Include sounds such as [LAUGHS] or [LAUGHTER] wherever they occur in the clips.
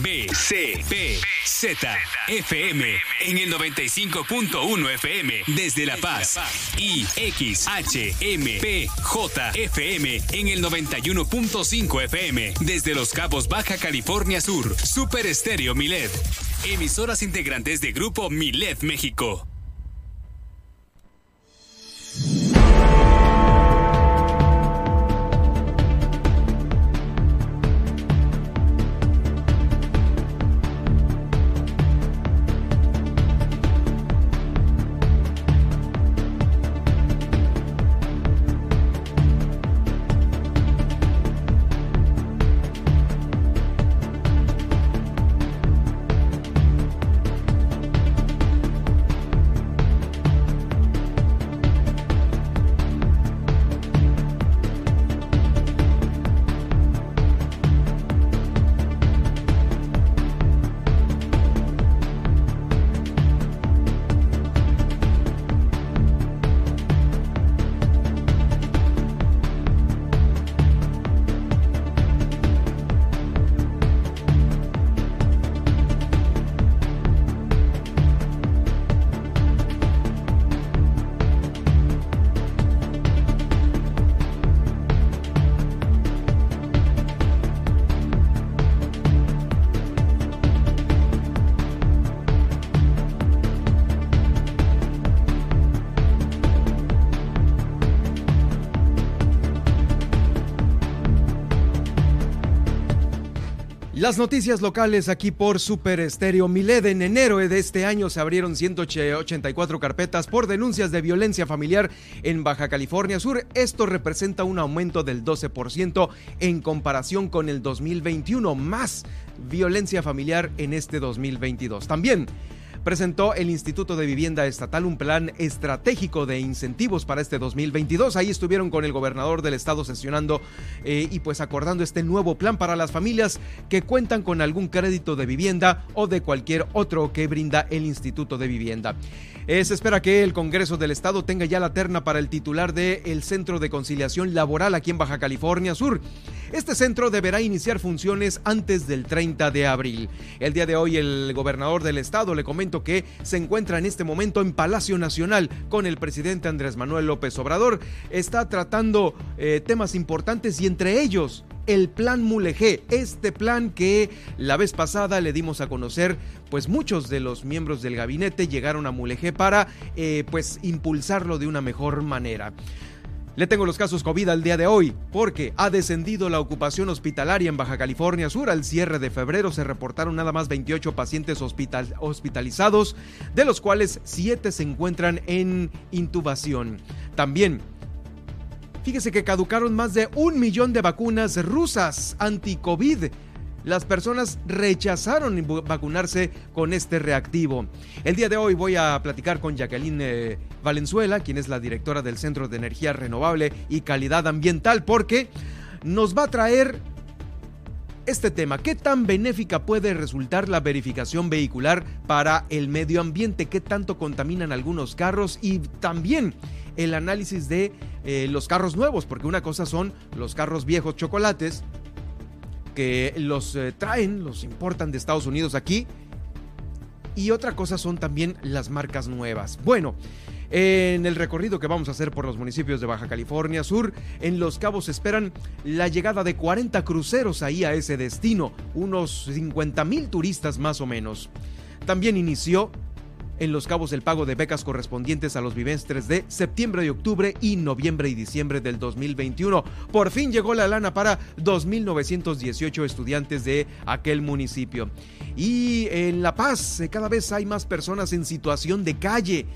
B, C, P, Z, FM en el 95.1 FM desde La Paz y X, H, M, P, J, FM en el 91.5 FM desde Los Cabos, Baja California Sur. Super Estéreo Milet. Emisoras integrantes de Grupo Milet México. Las noticias locales aquí por Super Estéreo Miled. En enero de este año se abrieron 184 carpetas por denuncias de violencia familiar en Baja California Sur. Esto representa un aumento del 12% en comparación con el 2021, más violencia familiar en este 2022. También presentó el Instituto de Vivienda Estatal un plan estratégico de incentivos para este 2022. Ahí estuvieron con el gobernador del estado sesionando eh, y pues acordando este nuevo plan para las familias que cuentan con algún crédito de vivienda o de cualquier otro que brinda el Instituto de Vivienda. Se espera que el Congreso del Estado tenga ya la terna para el titular del Centro de Conciliación Laboral aquí en Baja California Sur. Este centro deberá iniciar funciones antes del 30 de abril. El día de hoy el gobernador del estado le comento que se encuentra en este momento en Palacio Nacional con el presidente Andrés Manuel López Obrador. Está tratando eh, temas importantes y entre ellos el plan Mulegé, este plan que la vez pasada le dimos a conocer, pues muchos de los miembros del gabinete llegaron a Mulegé para eh, pues impulsarlo de una mejor manera. Le tengo los casos COVID al día de hoy, porque ha descendido la ocupación hospitalaria en Baja California Sur. Al cierre de febrero se reportaron nada más 28 pacientes hospitalizados, de los cuales 7 se encuentran en intubación. También Fíjese que caducaron más de un millón de vacunas rusas anti-COVID. Las personas rechazaron vacunarse con este reactivo. El día de hoy voy a platicar con Jacqueline eh, Valenzuela, quien es la directora del Centro de Energía Renovable y Calidad Ambiental, porque nos va a traer este tema. ¿Qué tan benéfica puede resultar la verificación vehicular para el medio ambiente? ¿Qué tanto contaminan algunos carros? Y también el análisis de eh, los carros nuevos, porque una cosa son los carros viejos chocolates, que los eh, traen, los importan de Estados Unidos aquí, y otra cosa son también las marcas nuevas. Bueno, en el recorrido que vamos a hacer por los municipios de Baja California Sur, en Los Cabos esperan la llegada de 40 cruceros ahí a ese destino, unos 50 mil turistas más o menos. También inició en Los Cabos el pago de becas correspondientes a los bimestres de septiembre y octubre y noviembre y diciembre del 2021. Por fin llegó la lana para 2.918 estudiantes de aquel municipio. Y en La Paz eh, cada vez hay más personas en situación de calle.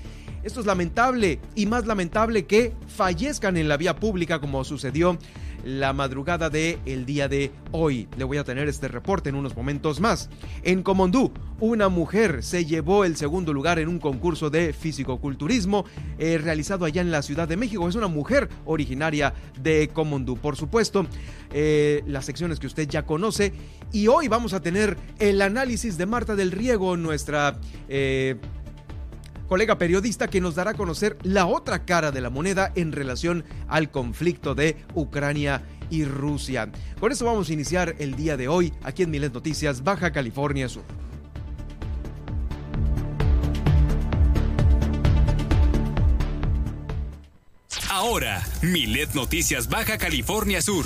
Esto es lamentable y más lamentable que fallezcan en la vía pública como sucedió la madrugada de el día de hoy. Le voy a tener este reporte en unos momentos más. En Comondú, una mujer se llevó el segundo lugar en un concurso de físico-culturismo eh, realizado allá en la Ciudad de México. Es una mujer originaria de Comondú. Por supuesto, eh, las secciones que usted ya conoce. Y hoy vamos a tener el análisis de Marta del Riego, nuestra... Eh, colega periodista que nos dará a conocer la otra cara de la moneda en relación al conflicto de Ucrania y Rusia. Con eso vamos a iniciar el día de hoy aquí en Milet Noticias, Baja California Sur. Ahora, Milet Noticias Baja California Sur.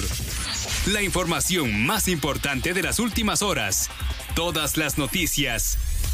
La información más importante de las últimas horas. Todas las noticias.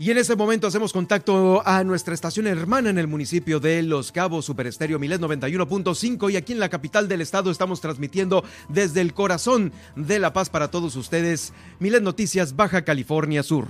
Y en este momento hacemos contacto a nuestra estación hermana en el municipio de Los Cabos, Superestéreo Milet 91.5 y aquí en la capital del estado estamos transmitiendo desde el corazón de La Paz para todos ustedes, Milet Noticias Baja California Sur.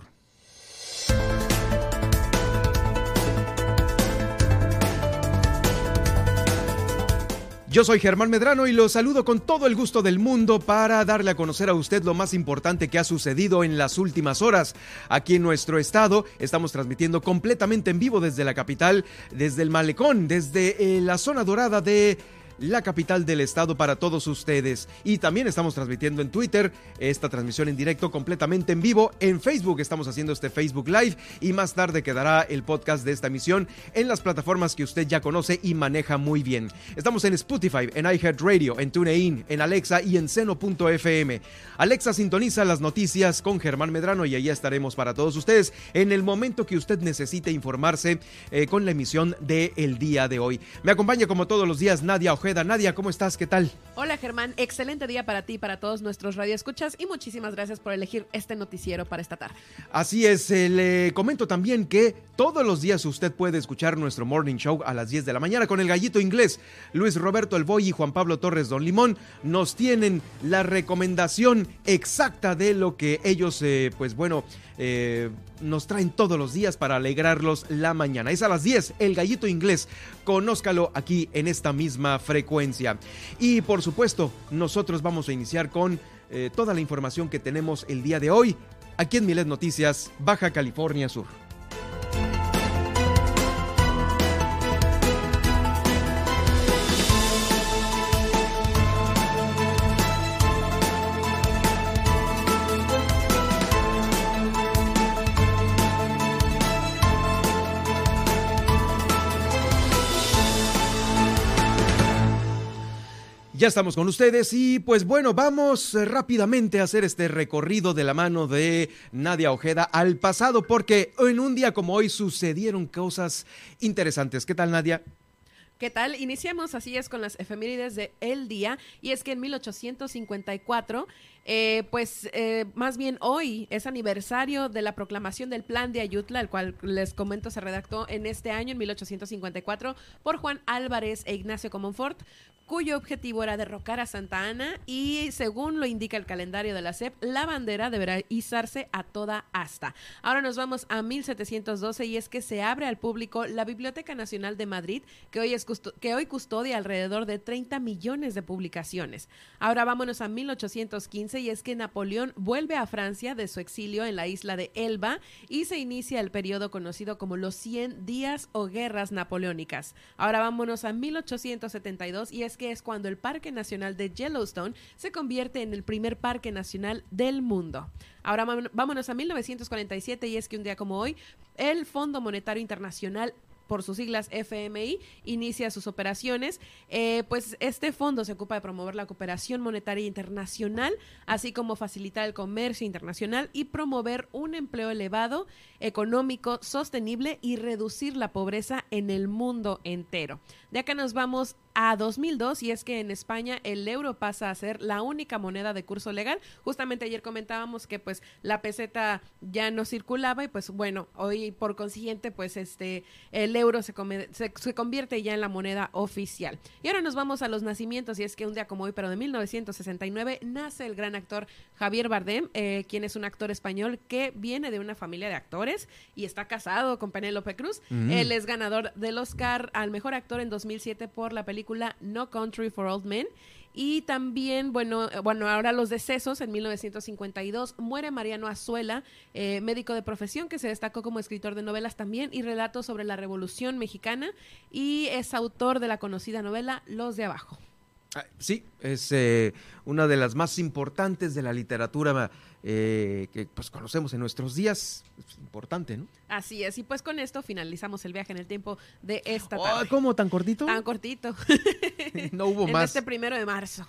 Yo soy Germán Medrano y lo saludo con todo el gusto del mundo para darle a conocer a usted lo más importante que ha sucedido en las últimas horas. Aquí en nuestro estado estamos transmitiendo completamente en vivo desde la capital, desde el malecón, desde eh, la zona dorada de la capital del estado para todos ustedes. Y también estamos transmitiendo en Twitter esta transmisión en directo completamente en vivo. En Facebook estamos haciendo este Facebook Live y más tarde quedará el podcast de esta emisión en las plataformas que usted ya conoce y maneja muy bien. Estamos en Spotify, en iHeartRadio, en TuneIn, en Alexa y en Seno.fm. Alexa sintoniza las noticias con Germán Medrano y ahí estaremos para todos ustedes en el momento que usted necesite informarse eh, con la emisión del el día de hoy. Me acompaña como todos los días Nadia Ojeda Nadia, ¿cómo estás? ¿Qué tal? Hola Germán, excelente día para ti y para todos nuestros radioescuchas y muchísimas gracias por elegir este noticiero para esta tarde. Así es, eh, le comento también que todos los días usted puede escuchar nuestro morning show a las 10 de la mañana con el gallito inglés. Luis Roberto El Boy y Juan Pablo Torres Don Limón nos tienen la recomendación exacta de lo que ellos, eh, pues bueno, eh, nos traen todos los días para alegrarlos la mañana. Es a las 10, el gallito inglés. Conózcalo aquí en esta misma frecuencia. Y por supuesto, nosotros vamos a iniciar con eh, toda la información que tenemos el día de hoy aquí en Milet Noticias, Baja California Sur. Ya estamos con ustedes y pues bueno, vamos eh, rápidamente a hacer este recorrido de la mano de Nadia Ojeda al pasado porque en un día como hoy sucedieron cosas interesantes. ¿Qué tal Nadia? ¿Qué tal? Iniciamos así es con las efemérides de el día y es que en 1854 eh, pues eh, más bien hoy es aniversario de la proclamación del Plan de Ayutla, el cual les comento se redactó en este año, en 1854, por Juan Álvarez e Ignacio Comonfort, cuyo objetivo era derrocar a Santa Ana y según lo indica el calendario de la SEP, la bandera deberá izarse a toda asta. Ahora nos vamos a 1712 y es que se abre al público la Biblioteca Nacional de Madrid, que hoy, es que hoy custodia alrededor de 30 millones de publicaciones. Ahora vámonos a 1815 y es que Napoleón vuelve a Francia de su exilio en la isla de Elba y se inicia el periodo conocido como los 100 días o guerras napoleónicas. Ahora vámonos a 1872 y es que es cuando el Parque Nacional de Yellowstone se convierte en el primer parque nacional del mundo. Ahora vámonos a 1947 y es que un día como hoy, el Fondo Monetario Internacional por sus siglas FMI, inicia sus operaciones. Eh, pues este fondo se ocupa de promover la cooperación monetaria internacional, así como facilitar el comercio internacional y promover un empleo elevado, económico, sostenible y reducir la pobreza en el mundo entero. De acá nos vamos a 2002 y es que en España el euro pasa a ser la única moneda de curso legal. Justamente ayer comentábamos que pues la peseta ya no circulaba y pues bueno, hoy por consiguiente pues este el euro se, se, convierte ya en la moneda oficial. Y ahora nos vamos a los nacimientos y es que un día como hoy, pero de 1969, nace el gran actor Javier Bardem, eh, quien es un actor español que viene de una familia de actores y está casado con Penélope Cruz. Mm. Él es ganador del Oscar al mejor actor en 2007 por la película No Country for Old Men Y también, bueno, eh, bueno, ahora los decesos en 1952 muere Mariano Azuela, eh, médico de profesión que se destacó como escritor de novelas también y relatos sobre la Revolución Mexicana y es autor de la conocida novela Los de Abajo. Ah, sí, es eh, una de las más importantes de la literatura eh, que pues conocemos en nuestros días. Es importante, ¿no? Así es, y pues con esto finalizamos el viaje en el tiempo de esta Oh, tarde. ¿Cómo tan cortito? Tan cortito. [LAUGHS] [LAUGHS] no hubo en más. este primero de marzo.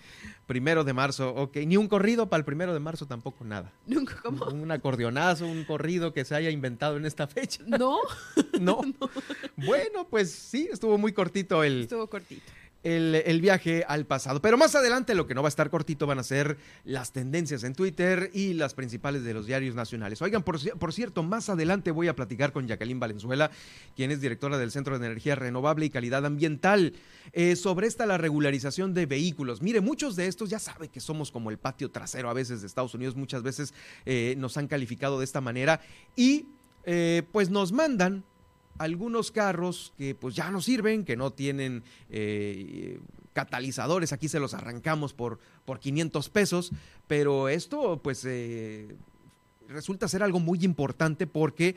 Primero de marzo, ok. Ni un corrido para el primero de marzo tampoco nada. Nunca, ¿cómo? Un acordeonazo, un corrido que se haya inventado en esta fecha. No, [LAUGHS] No. Bueno, pues sí, estuvo muy cortito el, estuvo cortito. El, viaje al pasado. Pero más adelante lo que no va a estar cortito van a ser las tendencias en Twitter y las principales de los diarios nacionales. Oigan, por cierto, más adelante voy a platicar con Jacqueline Valenzuela, quien es directora del Centro de Energía Renovable y Calidad Ambiental, eh, sobre esta la regularización de vehículos. Mire, muchos de estos ya sabe que somos como el patio trasero a veces de Estados Unidos, muchas veces eh, nos han calificado de esta manera y eh, pues nos mandan algunos carros que pues ya no sirven, que no tienen eh, catalizadores, aquí se los arrancamos por, por 500 pesos, pero esto pues eh, resulta ser algo muy importante porque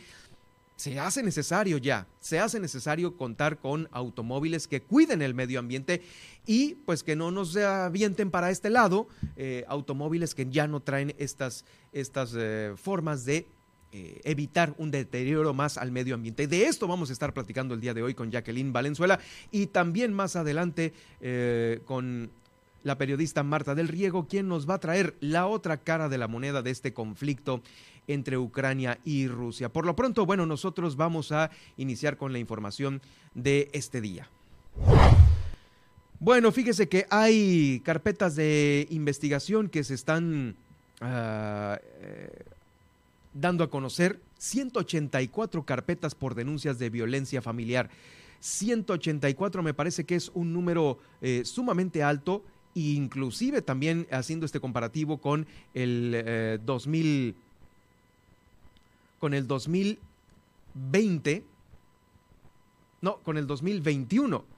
se hace necesario ya, se hace necesario contar con automóviles que cuiden el medio ambiente y pues que no nos avienten para este lado eh, automóviles que ya no traen estas, estas formas de eh, evitar un deterioro más al medio ambiente. De esto vamos a estar platicando el día de hoy con Jacqueline Valenzuela y también más adelante eh, con la periodista Marta del Riego, quien nos va a traer la otra cara de la moneda de este conflicto entre Ucrania y Rusia. Por lo pronto, bueno, nosotros vamos a iniciar con la información de este día. Bueno, fíjese que hay carpetas de investigación que se están ah, eh, dando a conocer 184 carpetas por denuncias de violencia familiar. 184 me parece que es un número eh, sumamente alto, inclusive también haciendo este comparativo con el eh, 2000 con el 2020 no, con el 2021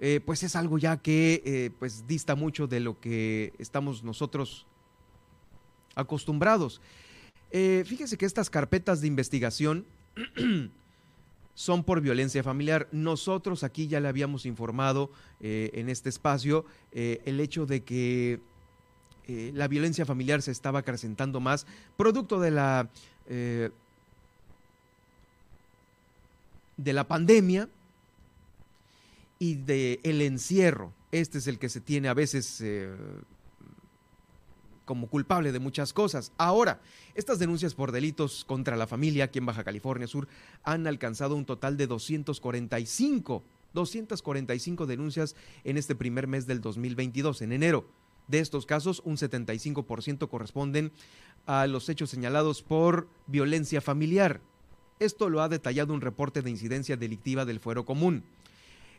eh, pues es algo ya que eh, pues dista mucho de lo que estamos nosotros acostumbrados. Eh, fíjese que estas carpetas de investigación [CLEARS THROAT] son por violencia familiar. Nosotros aquí ya le habíamos informado eh, en este espacio eh, el hecho de que eh, la violencia familiar se estaba acrecentando más, producto de la, de la pandemia y del el encierro. Este es el que se tiene a veces como culpable de muchas cosas. Ahora, estas denuncias por delitos contra la familia aquí en Baja California Sur han alcanzado un total de 245, 245 denuncias en este primer mes del 2022, en enero. De estos casos, un 75% corresponden a los hechos señalados por violencia familiar. Esto lo ha detallado un reporte de incidencia delictiva del Fuero Común.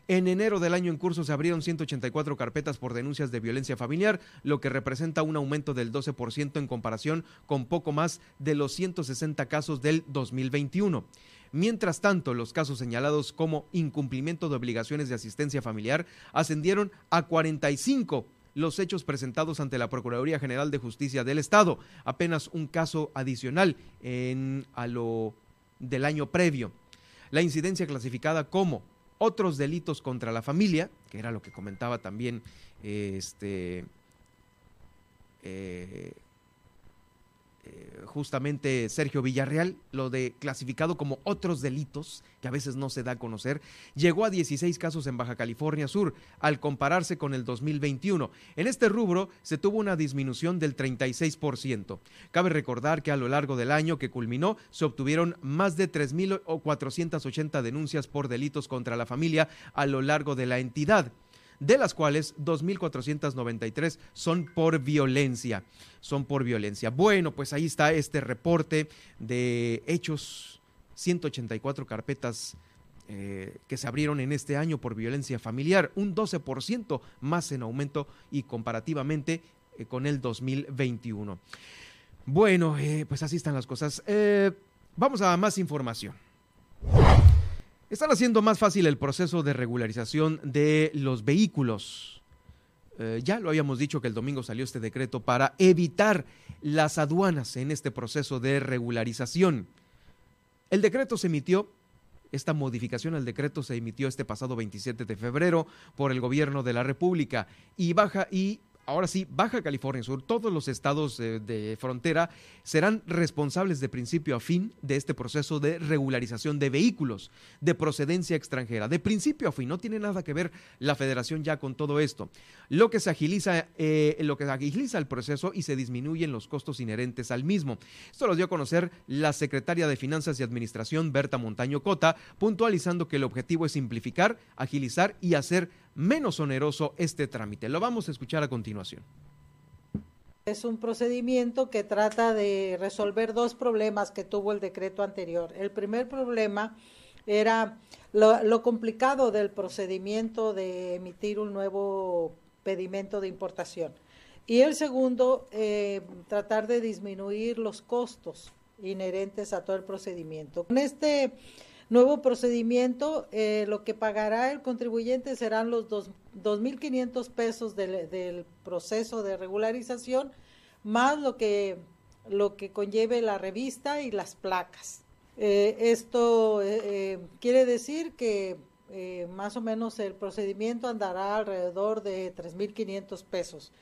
En enero del año en curso se abrieron 184 carpetas por denuncias de violencia familiar, lo que representa un aumento del 12% en comparación con poco más de los 160 casos del 2021. Mientras tanto, los casos señalados como incumplimiento de obligaciones de asistencia familiar ascendieron a 45 los hechos presentados ante la Procuraduría General de Justicia del Estado, apenas un caso adicional en a lo del año previo. La incidencia clasificada como otros delitos contra la familia, que era lo que comentaba también este eh, eh, justamente Sergio Villarreal, lo de clasificado como otros delitos, que a veces no se da a conocer, llegó a 16 casos en Baja California Sur, al compararse con el 2021. En este rubro se tuvo una disminución del 36%. Cabe recordar que a lo largo del año que culminó, se obtuvieron más de 3.480 denuncias por delitos contra la familia a lo largo de la entidad de las cuales 2.493 son por violencia. Son por violencia. Bueno, pues ahí está este reporte de hechos, 184 carpetas eh, que se abrieron en este año por violencia familiar, un 12% más en aumento y comparativamente eh, con el 2021. Bueno, eh, pues así están las cosas. Vamos a más información. Están haciendo más fácil el proceso de regularización de los vehículos. eh, ya lo habíamos dicho que el domingo salió este decreto para evitar las aduanas en este proceso de regularización. El decreto se emitió esta modificación al decreto se emitió este pasado 27 de febrero por el gobierno de la República y baja y ahora sí, Baja California Sur, todos los estados de, frontera serán responsables de principio a fin de este proceso de regularización de vehículos de procedencia extranjera. De principio a fin, no tiene nada que ver la federación ya con todo esto. Lo que se agiliza, eh, lo que agiliza el proceso y se disminuyen los costos inherentes al mismo. Esto lo dio a conocer la secretaria de Finanzas y Administración, Berta Montaño Cota, puntualizando que el objetivo es simplificar, agilizar y hacer menos oneroso este trámite. Lo vamos a escuchar a continuación. Es un procedimiento que trata de resolver dos problemas que tuvo el decreto anterior. El primer problema era lo, complicado del procedimiento de emitir un nuevo pedimento de importación. Y el segundo, eh, tratar de disminuir los costos inherentes a todo el procedimiento. Con este nuevo procedimiento, eh, lo que pagará el contribuyente serán los 2.500 pesos del, proceso de regularización, más lo que, lo que conlleve la revista y las placas. Eh, esto eh, quiere decir que más o menos el procedimiento andará alrededor de 3.500 pesos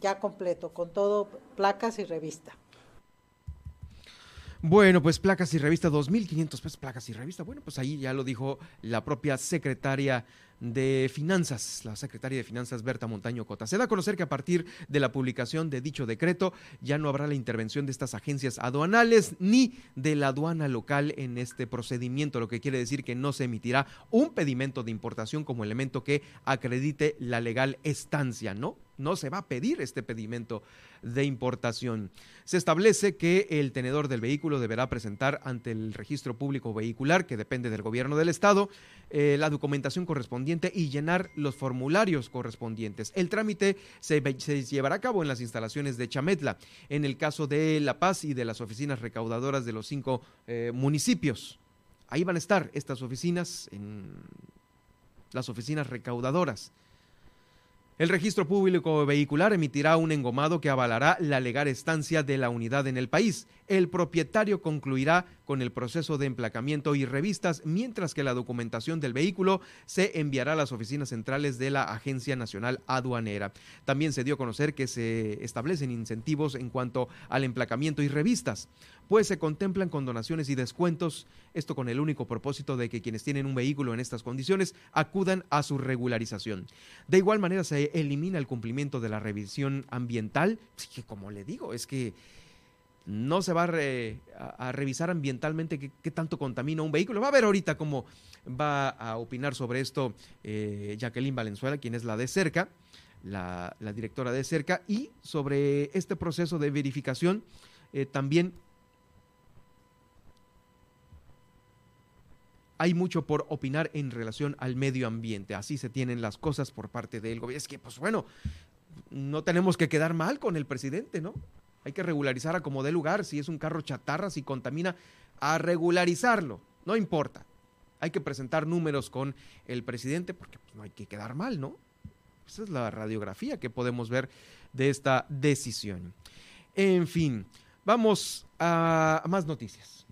ya completo, con todo placas y revista. Bueno, pues placas y revista, 2.500 pesos placas y revista. Bueno, pues ahí ya lo dijo la propia secretaria de Finanzas, la secretaria de Finanzas Berta Montaño Cota. Se da a conocer que a partir de la publicación de dicho decreto ya no habrá la intervención de estas agencias aduanales ni de la aduana local en este procedimiento, lo que quiere decir que no se emitirá un pedimento de importación como elemento que acredite la legal estancia, ¿no? No se va a pedir este pedimento de importación. Se establece que el tenedor del vehículo deberá presentar ante el registro público vehicular, que depende del gobierno del estado, eh, la documentación correspondiente y llenar los formularios correspondientes. El trámite se, llevará a cabo en las instalaciones de Chametla, en el caso de La Paz y de las oficinas recaudadoras de los cinco eh, municipios. Ahí van a estar estas oficinas, en las oficinas recaudadoras. El registro público vehicular emitirá un engomado que avalará la legal estancia de la unidad en el país. El propietario concluirá con el proceso de emplacamiento y revistas, mientras que la documentación del vehículo se enviará a las oficinas centrales de la Agencia Nacional Aduanera. También se dio a conocer que se establecen incentivos en cuanto al emplacamiento y revistas pues se contemplan condonaciones y descuentos, esto con el único propósito de que quienes tienen un vehículo en estas condiciones acudan a su regularización. De igual manera se elimina el cumplimiento de la revisión ambiental, que como le digo, es que no se va a, revisar ambientalmente qué, tanto contamina un vehículo. Va a ver ahorita cómo va a opinar sobre esto eh, Jacqueline Valenzuela, quien es la de cerca, la, directora de cerca, y sobre este proceso de verificación eh, también hay mucho por opinar en relación al medio ambiente. Así se tienen las cosas por parte del gobierno. Es que, pues bueno, no tenemos que quedar mal con el presidente, ¿no? Hay que regularizar a como dé lugar. Si es un carro chatarra, si contamina, a regularizarlo. No importa. Hay que presentar números con el presidente porque pues, no hay que quedar mal, ¿no? Esa es la radiografía que podemos ver de esta decisión. En fin, vamos a más noticias.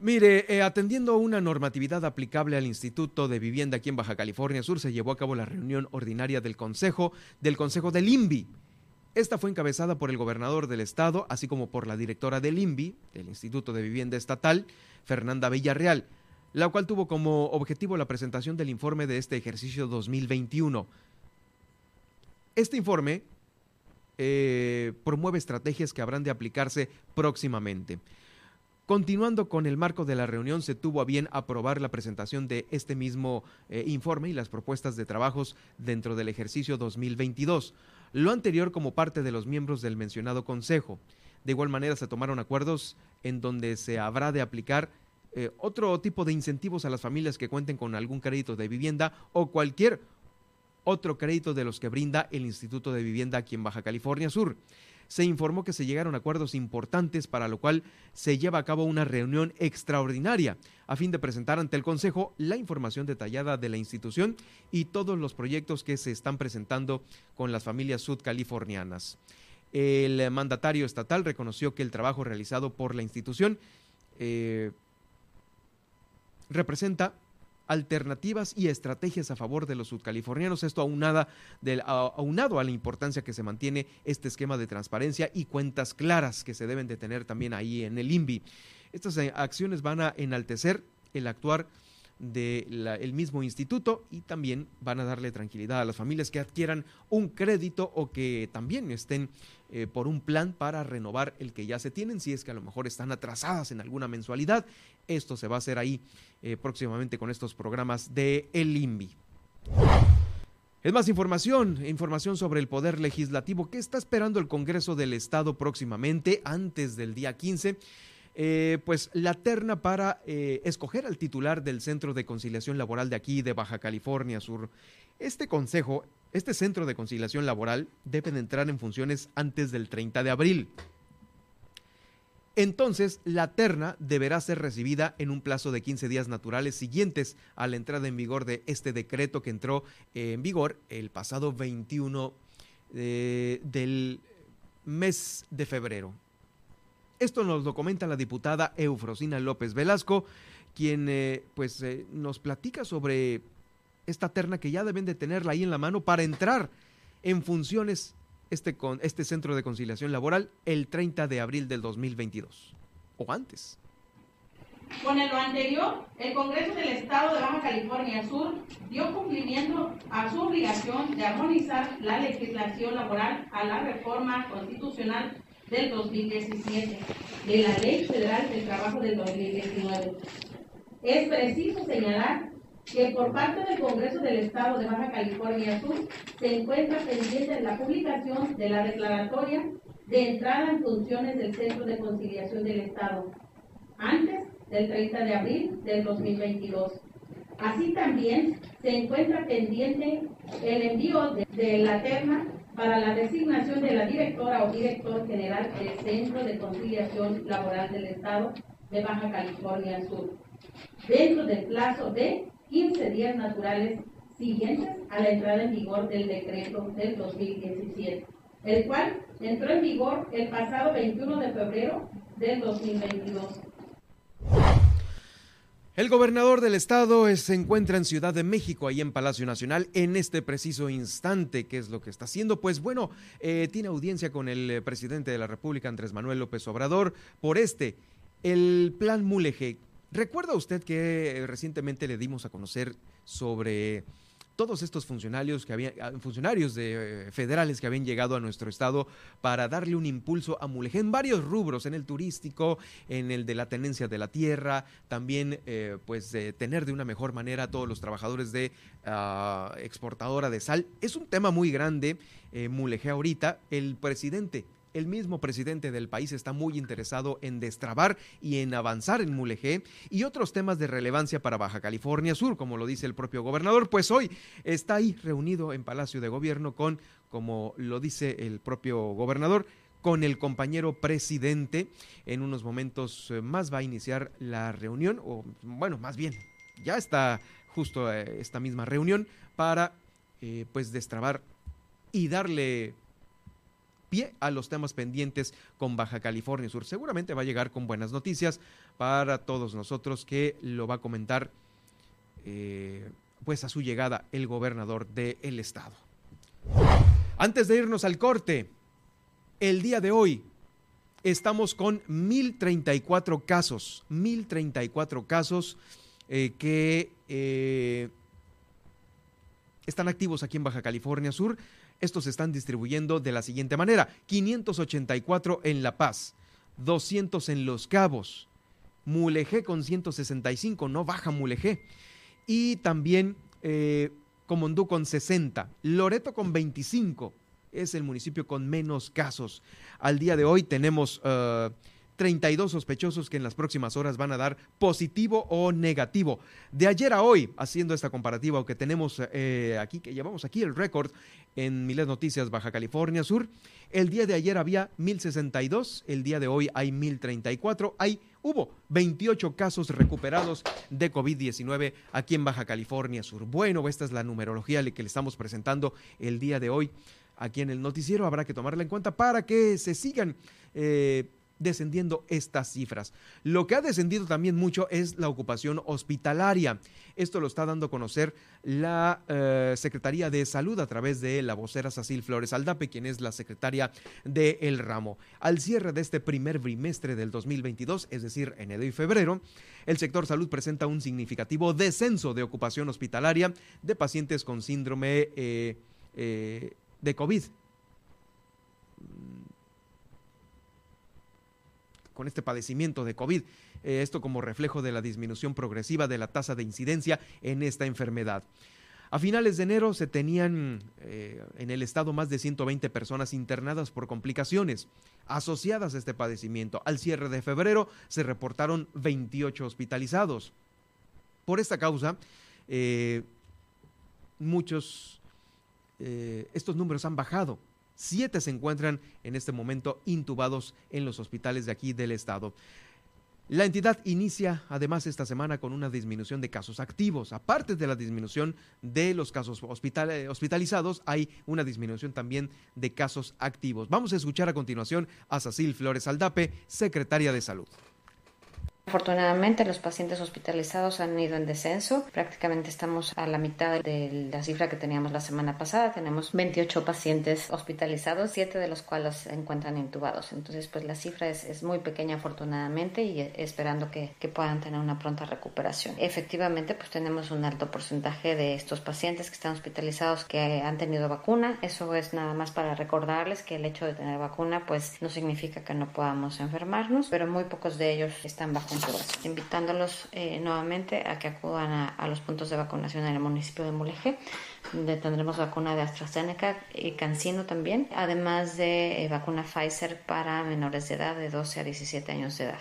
Mire, eh, atendiendo a una normatividad aplicable al Instituto de Vivienda aquí en Baja California Sur, se llevó a cabo la reunión ordinaria del Consejo, del Consejo del INVI. Esta fue encabezada por el gobernador del estado, así como por la directora del INVI, del Instituto de Vivienda Estatal, Fernanda Villarreal, la cual tuvo como objetivo la presentación del informe de este ejercicio 2021. Este informe eh, promueve estrategias que habrán de aplicarse próximamente. Continuando con el marco de la reunión, se tuvo a bien aprobar la presentación de este mismo eh, informe y las propuestas de trabajos dentro del ejercicio 2022, lo anterior como parte de los miembros del mencionado Consejo. De igual manera, se tomaron acuerdos en donde se habrá de aplicar eh, otro tipo de incentivos a las familias que cuenten con algún crédito de vivienda o cualquier otro crédito de los que brinda el Instituto de Vivienda aquí en Baja California Sur. Se informó que se llegaron acuerdos importantes para lo cual se lleva a cabo una reunión extraordinaria a fin de presentar ante el Consejo la información detallada de la institución y todos los proyectos que se están presentando con las familias sudcalifornianas. El mandatario estatal reconoció que el trabajo realizado por la institución eh, representa alternativas y estrategias a favor de los sudcalifornianos. Esto aunada del, aunado a la importancia que se mantiene este esquema de transparencia y cuentas claras que se deben de tener también ahí en el INVI. Estas eh, acciones van a enaltecer el actuar del mismo instituto y también van a darle tranquilidad a las familias que adquieran un crédito o que también estén eh, por un plan para renovar el que ya se tienen, si es que a lo mejor están atrasadas en alguna mensualidad. Esto se va a hacer ahí eh, próximamente con estos programas de El INVI. Es más información, información sobre el Poder Legislativo que está esperando el Congreso del Estado próximamente, antes del día 15. Eh, pues la terna para eh, escoger al titular del Centro de Conciliación Laboral de aquí, de Baja California Sur. Este consejo, este Centro de Conciliación Laboral debe entrar en funciones antes del 30 de abril. Entonces, la terna deberá ser recibida en un plazo de 15 días naturales siguientes a la entrada en vigor de este decreto que entró en vigor el pasado 21 eh, del mes de febrero. Esto nos lo comenta la diputada Eufrosina López Velasco, quien eh, pues eh, nos platica sobre esta terna que ya deben de tenerla ahí en la mano para entrar en funciones este, con, este centro de conciliación laboral el 30 de abril del 2022 o antes. Con lo anterior, el Congreso del Estado de Baja California Sur dio cumplimiento a su obligación de armonizar la legislación laboral a la reforma constitucional del 2017, de la Ley Federal del Trabajo del 2019. Es preciso señalar que por parte del Congreso del Estado de Baja California Sur se encuentra pendiente la publicación de la declaratoria de entrada en funciones del Centro de Conciliación del Estado, antes del 30 de abril del 2022. Así también se encuentra pendiente el envío de, de la terna para la designación de la directora o director general del Centro de Conciliación Laboral del Estado de Baja California Sur, dentro del plazo de 15 días naturales siguientes a la entrada en vigor del decreto del 2017, el cual entró en vigor el pasado 21 de febrero del 2022. El gobernador del estado se encuentra en Ciudad de México, ahí en Palacio Nacional, en este preciso instante. ¿Qué es lo que está haciendo? Pues bueno, eh, tiene audiencia con el eh, presidente de la República, Andrés Manuel López Obrador, por este, el plan Mulegé. ¿Recuerda usted que eh, recientemente le dimos a conocer sobre todos estos funcionarios que habían, ah, funcionarios de, eh, federales que habían llegado a nuestro estado para darle un impulso a Mulegé en varios rubros, en el turístico, en el de la tenencia de la tierra, también eh, pues tener de una mejor manera a todos los trabajadores de ah, exportadora de sal. Es un tema muy grande, eh, Mulegé ahorita, el presidente el mismo presidente del país está muy interesado en destrabar y en avanzar en Mulegé y otros temas de relevancia para Baja California Sur, como lo dice el propio gobernador, pues hoy está ahí reunido en Palacio de Gobierno con, como lo dice el propio gobernador, con el compañero presidente. En unos momentos eh, más va a iniciar la reunión, o bueno, más bien, ya está justo eh, esta misma reunión para eh, pues destrabar y darle pie a los temas pendientes con Baja California Sur. Seguramente va a llegar con buenas noticias para todos nosotros que lo va a comentar eh, pues a su llegada el gobernador del estado. Antes de irnos al corte, el día de hoy estamos con 1034 casos, 1034 casos eh, que eh, están activos aquí en Baja California Sur. Estos se están distribuyendo de la siguiente manera. 584 en La Paz, 200 en Los Cabos, Mulegé con 165, no baja Mulegé. Y también eh, Comondú con 60, Loreto con 25, es el municipio con menos casos. Al día de hoy tenemos 32 sospechosos que en las próximas horas van a dar positivo o negativo. De ayer a hoy, haciendo esta comparativa que tenemos eh, aquí, que llevamos aquí el récord en Miles Noticias Baja California Sur, el día de ayer había 1062, el día de hoy hay 1034, hay hubo 28 casos recuperados de COVID-19 aquí en Baja California Sur. Bueno, esta es la numerología que le estamos presentando el día de hoy aquí en el noticiero. Habrá que tomarla en cuenta para que se sigan eh, descendiendo estas cifras. Lo que ha descendido también mucho es la ocupación hospitalaria. Esto lo está dando a conocer la eh, Secretaría de Salud a través de la vocera Sacil Flores Aldape, quien es la secretaria del el ramo. Al cierre de este primer trimestre del 2022, es decir, enero y febrero, el sector salud presenta un significativo descenso de ocupación hospitalaria de pacientes con síndrome eh, eh, de COVID con este padecimiento de COVID. Eh, esto como reflejo de la disminución progresiva de la tasa de incidencia en esta enfermedad. A finales de enero se tenían eh, en el estado más de 120 personas internadas por complicaciones asociadas a este padecimiento. Al cierre de febrero se reportaron 28 hospitalizados. Por esta causa, eh, muchos, estos números han bajado Siete se encuentran en este momento intubados en los hospitales de aquí del estado. La entidad inicia además esta semana con una disminución de casos activos. Aparte de la disminución de los casos hospitalizados, hay una disminución también de casos activos. Vamos a escuchar a continuación a Cecil Flores Aldape, secretaria de Salud. Afortunadamente los pacientes hospitalizados han ido en descenso. Prácticamente estamos a la mitad de la cifra que teníamos la semana pasada. Tenemos 28 pacientes hospitalizados, 7 de los cuales se encuentran intubados. Entonces pues la cifra es, muy pequeña afortunadamente y esperando que, puedan tener una pronta recuperación. Efectivamente pues tenemos un alto porcentaje de estos pacientes que están hospitalizados que han tenido vacuna. Eso es nada más para recordarles que el hecho de tener vacuna pues no significa que no podamos enfermarnos, pero muy pocos de ellos están bajo invitándolos eh, nuevamente a que acudan a, los puntos de vacunación en el municipio de Mulegé, donde tendremos vacuna de AstraZeneca y Cancino también, además de eh, vacuna Pfizer para menores de edad de 12 a 17 años de edad.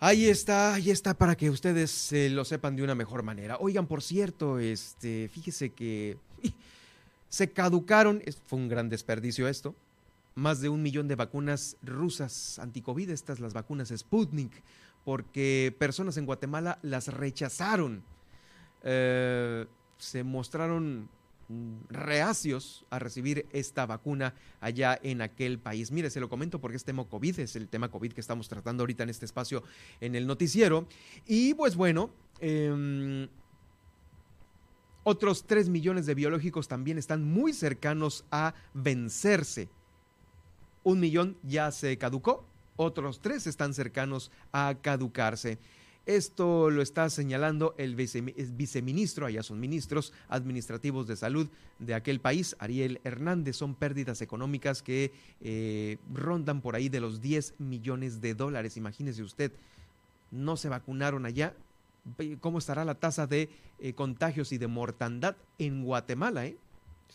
Ahí está, ahí está para que ustedes eh, lo sepan de una mejor manera. Oigan, por cierto, este, fíjese que [LAUGHS] se caducaron, fue un gran desperdicio esto, más de un millón de vacunas rusas anticovid, estas las vacunas Sputnik, porque personas en Guatemala las rechazaron. Eh, se mostraron reacios a recibir esta vacuna allá en aquel país. Mire, se lo comento porque es tema COVID, es el tema COVID que estamos tratando ahorita en este espacio en el noticiero. Y pues bueno, em, otros tres millones de biológicos también están muy cercanos a vencerse un millón ya se caducó, otros tres están cercanos a caducarse. Esto lo está señalando el viceministro, allá son ministros administrativos de salud de aquel país, Ariel Hernández. Son pérdidas económicas que eh, rondan por ahí de los 10 millones de dólares. Imagínese usted, no se vacunaron allá. ¿Cómo estará la tasa de eh, contagios y de mortandad en Guatemala? Eh?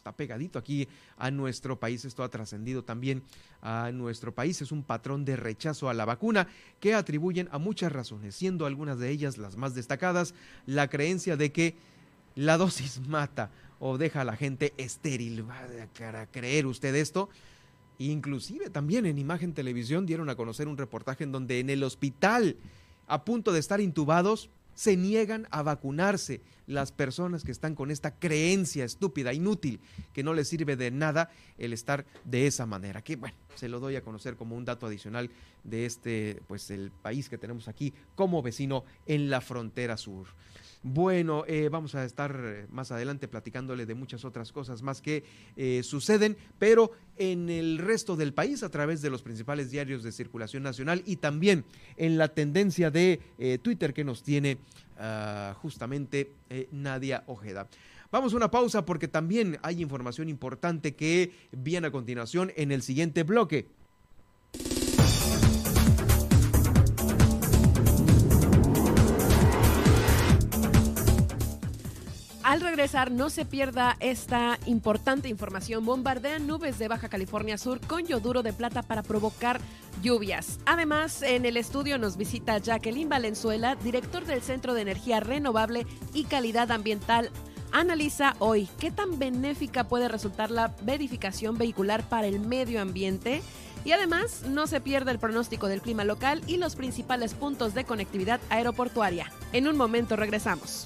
Está pegadito aquí a nuestro país. Esto ha trascendido también a nuestro país. Es un patrón de rechazo a la vacuna que atribuyen a muchas razones, siendo algunas de ellas las más destacadas, la creencia de que la dosis [LAUGHS] mata o deja a la gente estéril. ¿Va a creer usted esto? Inclusive también en Imagen Televisión dieron a conocer un reportaje en donde en el hospital, a punto de estar intubados, se niegan a vacunarse las personas que están con esta creencia estúpida, inútil, que no les sirve de nada el estar de esa manera. Que bueno, se lo doy a conocer como un dato adicional de este, pues el país que tenemos aquí como vecino en la frontera sur. Bueno, eh, vamos a estar eh, más adelante platicándole de muchas otras cosas más que eh, suceden, pero en el resto del país a través de los principales diarios de circulación nacional y también en la tendencia de Twitter que nos tiene ah, justamente Nadia Ojeda. Vamos a una pausa porque también hay información importante que viene a continuación en el siguiente bloque. Al regresar, no se pierda esta importante información. Bombardean nubes de Baja California Sur con yoduro de plata para provocar lluvias. Además, en el estudio nos visita Jacqueline Valenzuela, director del Centro de Energía Renovable y Calidad Ambiental. Analiza hoy qué tan benéfica puede resultar la verificación vehicular para el medio ambiente. Y además, no se pierde el pronóstico del clima local y los principales puntos de conectividad aeroportuaria. En un momento regresamos.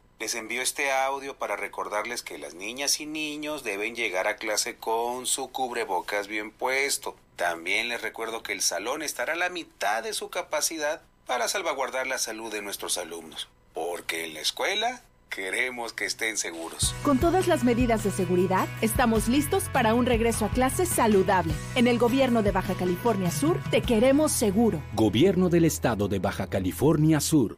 les envío este audio para recordarles que las niñas y niños deben llegar a clase con su cubrebocas bien puesto. También les recuerdo que el salón estará a la mitad de su capacidad para salvaguardar la salud de nuestros alumnos. Porque en la escuela queremos que estén seguros. Con todas las medidas de seguridad, estamos listos para un regreso a clases saludable. En el gobierno de Baja California Sur, te queremos seguro. Gobierno del Estado de Baja California Sur.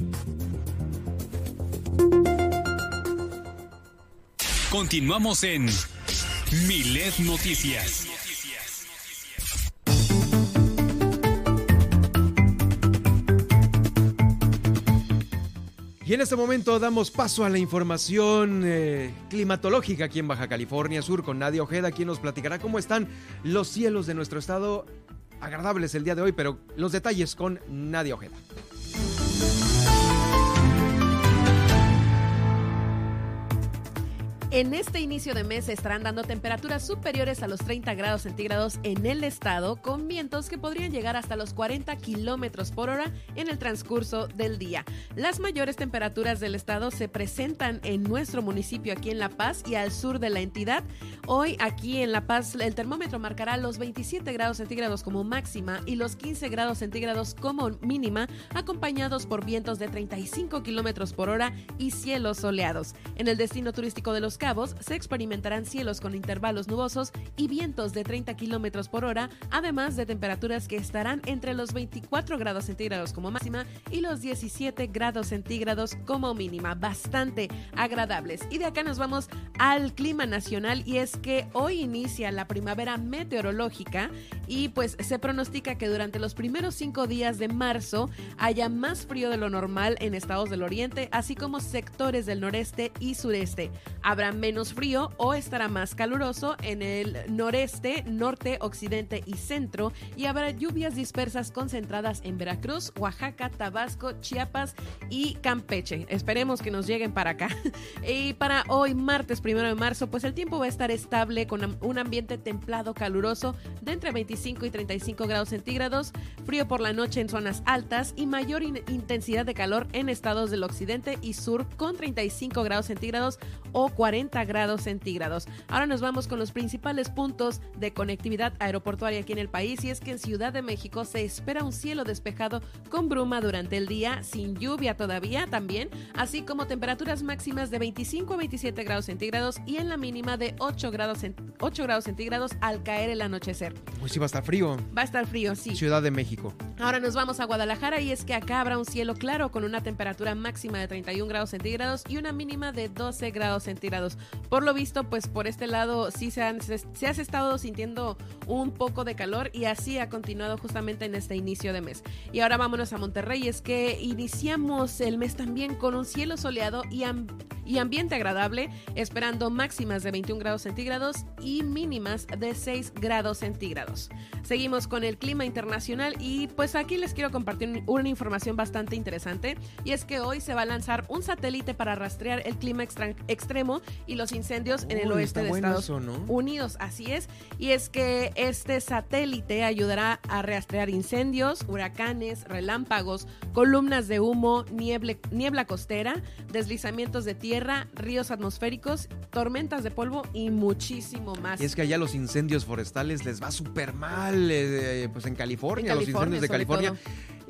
Continuamos en Milet Noticias. Y en este momento damos paso a la información eh, climatológica aquí en Baja California Sur con Nadia Ojeda, quien nos platicará cómo están los cielos de nuestro estado. Agradables el día de hoy, pero los detalles con Nadia Ojeda. En este inicio de mes estarán dando temperaturas superiores a los 30 grados centígrados en el estado, con vientos que podrían llegar hasta los 40 kilómetros por hora en el transcurso del día. Las mayores temperaturas del estado se presentan en nuestro municipio, aquí en La Paz y al sur de la entidad. Hoy, aquí en La Paz, el termómetro marcará los 27 grados centígrados como máxima y los 15 grados centígrados como mínima, acompañados por vientos de 35 kilómetros por hora y cielos soleados. En el destino turístico de los Cabos se experimentarán cielos con intervalos nubosos y vientos de 30 kilómetros por hora, además de temperaturas que estarán entre los 24 grados centígrados como máxima y los 17 grados centígrados como mínima. Bastante agradables. Y de acá nos vamos al clima nacional y es que hoy inicia la primavera meteorológica y pues se pronostica que durante los primeros cinco días de marzo haya más frío de lo normal en estados del oriente, así como sectores del noreste y sureste. Habrá menos frío o estará más caluroso en el noreste, norte, occidente y centro y habrá lluvias dispersas concentradas en Veracruz, Oaxaca, Tabasco, Chiapas y Campeche. Esperemos que nos lleguen para acá. [LAUGHS] y para hoy, martes primero de marzo, pues el tiempo va a estar estable con un ambiente templado caluroso de entre 25 y 35 grados centígrados, frío por la noche en zonas altas y mayor intensidad de calor en estados del occidente y sur con 35 grados centígrados o 40 grados centígrados. Ahora nos vamos con los principales puntos de conectividad aeroportuaria aquí en el país y es que en Ciudad de México se espera un cielo despejado con bruma durante el día, sin lluvia todavía también, así como temperaturas máximas de 25 a 27 grados centígrados y en la mínima de 8 grados, 8 grados centígrados al caer el anochecer. Pues sí, va a estar frío. Va a estar frío, sí. Ciudad de México. Ahora nos vamos a Guadalajara y es que acá habrá un cielo claro con una temperatura máxima de 31 grados centígrados y una mínima de 12 grados centígrados. Por lo visto, pues por este lado sí se, han, se has estado sintiendo un poco de calor y así ha continuado justamente en este inicio de mes. Y ahora vámonos a Monterrey, es que iniciamos el mes también con un cielo soleado y, y ambiente agradable, esperando máximas de 21 grados centígrados y mínimas de 6 grados centígrados. Seguimos con el clima internacional y pues aquí les quiero compartir una información bastante interesante y es que hoy se va a lanzar un satélite para rastrear el clima extremo y los incendios en el oeste de Estados Unidos. Así es. Y es que este satélite ayudará a rastrear incendios, huracanes, relámpagos, columnas de humo, niebla costera, deslizamientos de tierra, ríos atmosféricos, tormentas de polvo y muchísimo más. Y es que allá los incendios forestales les va súper mal, eh, pues en California, los incendios de California.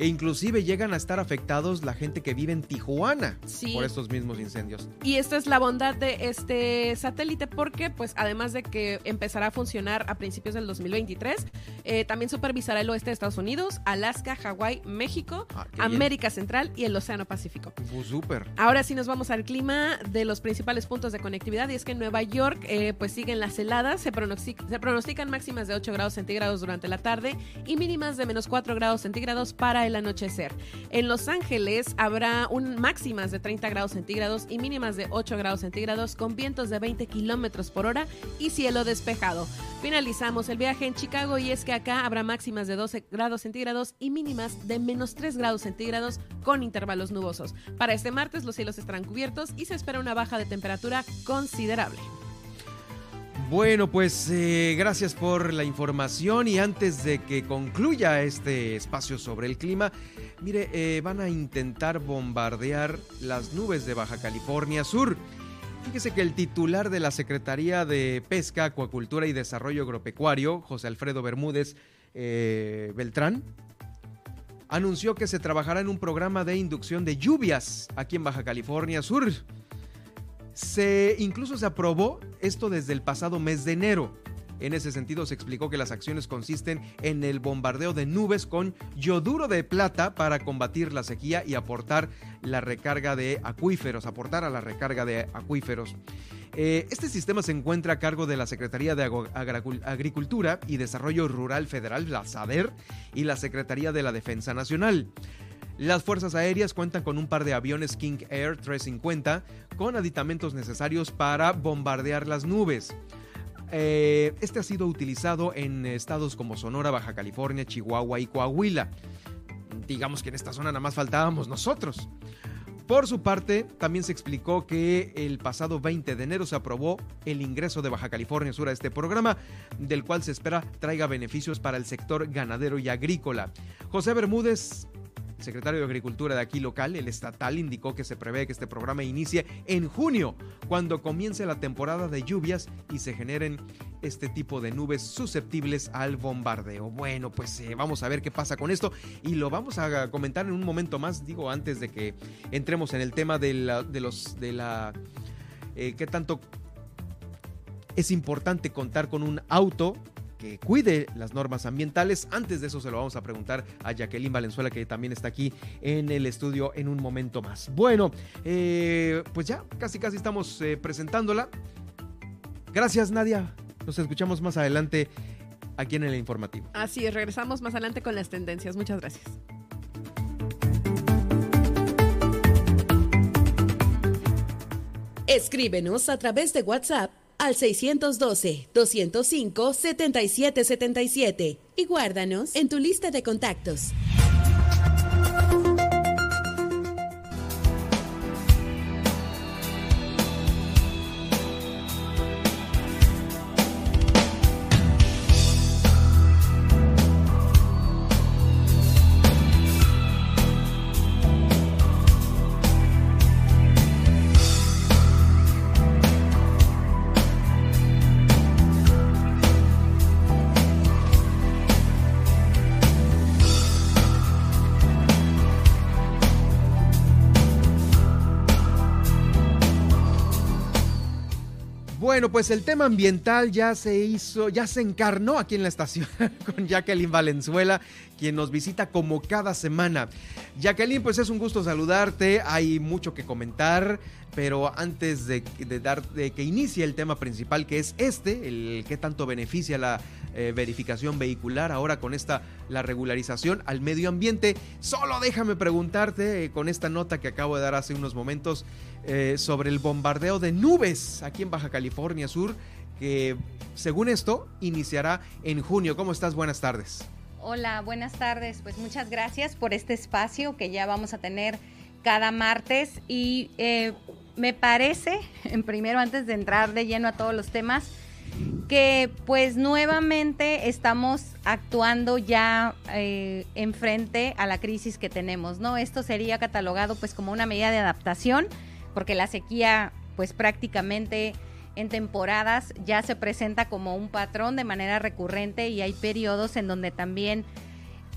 E inclusive llegan a estar afectados la gente que vive en Tijuana por estos mismos incendios. Y esta es la bondad de este satélite porque, pues, además de que empezará a funcionar a principios del 2023, eh, también supervisará el oeste de Estados Unidos, Alaska, Hawái, México, ah, América Central y el Océano Pacífico. Uh, súper. Ahora sí nos vamos al clima de los principales puntos de conectividad y es que en Nueva York, eh, pues, siguen las heladas, se, se pronostican máximas de 8 grados centígrados durante la tarde y mínimas de menos 4 grados centígrados para el anochecer. En Los Ángeles habrá un máximas de 30 grados centígrados y mínimas de 8 grados centígrados con vientos de 20 kilómetros por hora y cielo despejado. Finalizamos el viaje en Chicago y es que acá habrá máximas de 12 grados centígrados y mínimas de menos 3 grados centígrados con intervalos nubosos. Para este martes los cielos estarán cubiertos y se espera una baja de temperatura considerable. Bueno, pues eh, gracias por la información y antes de que concluya este espacio sobre el clima, mire, eh, van a intentar bombardear las nubes de Baja California Sur. Fíjese que el titular de la Secretaría de Pesca, Acuacultura y Desarrollo Agropecuario, José Alfredo Bermúdez eh, Beltrán, anunció que se trabajará en un programa de inducción de lluvias aquí en Baja California Sur. Se incluso se aprobó esto desde el pasado mes de enero. En ese sentido se explicó que las acciones consisten en el bombardeo de nubes con yoduro de plata para combatir la sequía y aportar la recarga de acuíferos, aportar a la recarga de acuíferos. Eh, este sistema se encuentra a cargo de la Secretaría de Agricultura y Desarrollo Rural Federal, la SADER, y la Secretaría de la Defensa Nacional. Las Fuerzas Aéreas cuentan con un par de aviones King Air 350 con aditamentos necesarios para bombardear las nubes. Eh, este ha sido utilizado en estados como Sonora, Baja California, Chihuahua y Coahuila. Digamos que en esta zona nada más faltábamos nosotros. Por su parte, también se explicó que el pasado 20 de enero se aprobó el ingreso de Baja California Sur a este programa, del cual se espera traiga beneficios para el sector ganadero y agrícola. José Bermúdez secretario de Agricultura de aquí local, el estatal, indicó que se prevé que este programa inicie en junio, cuando comience la temporada de lluvias y se generen este tipo de nubes susceptibles al bombardeo. Bueno, pues eh, vamos a ver qué pasa con esto y lo vamos a comentar en un momento más, digo, antes de que entremos en el tema de, la, los de la eh, qué tanto es importante contar con un auto que cuide las normas ambientales. Antes de eso se lo vamos a preguntar a Jacqueline Valenzuela, que también está aquí en el estudio en un momento más. Bueno, eh, pues ya casi casi estamos eh, presentándola. Gracias Nadia. Nos escuchamos más adelante aquí en el informativo. Así es, regresamos más adelante con las tendencias. Muchas gracias. Escríbenos a través de WhatsApp al 612-205-7777 y guárdanos en tu lista de contactos. Bueno, pues el tema ambiental ya se hizo, ya se encarnó aquí en la estación [LAUGHS] con Jacqueline Valenzuela, quien nos visita como cada semana. Jacqueline, pues es un gusto saludarte, hay mucho que comentar, pero antes de, dar, de que inicie el tema principal, que es este, el que tanto beneficia la eh, verificación vehicular, ahora con esta, la regularización al medio ambiente, solo déjame preguntarte eh, con esta nota que acabo de dar hace unos momentos, eh, sobre el bombardeo de nubes aquí en Baja California Sur, que según esto iniciará en junio. ¿Cómo estás? Buenas tardes. Hola, buenas tardes. Pues muchas gracias por este espacio que ya vamos a tener cada martes y eh, me parece, [LAUGHS] en primero antes de entrar de lleno a todos los temas, que pues nuevamente estamos actuando ya eh, en frente a la crisis que tenemos, ¿no? Esto sería catalogado pues como una medida de adaptación porque la sequía pues prácticamente en temporadas ya se presenta como un patrón de manera recurrente y hay periodos en donde también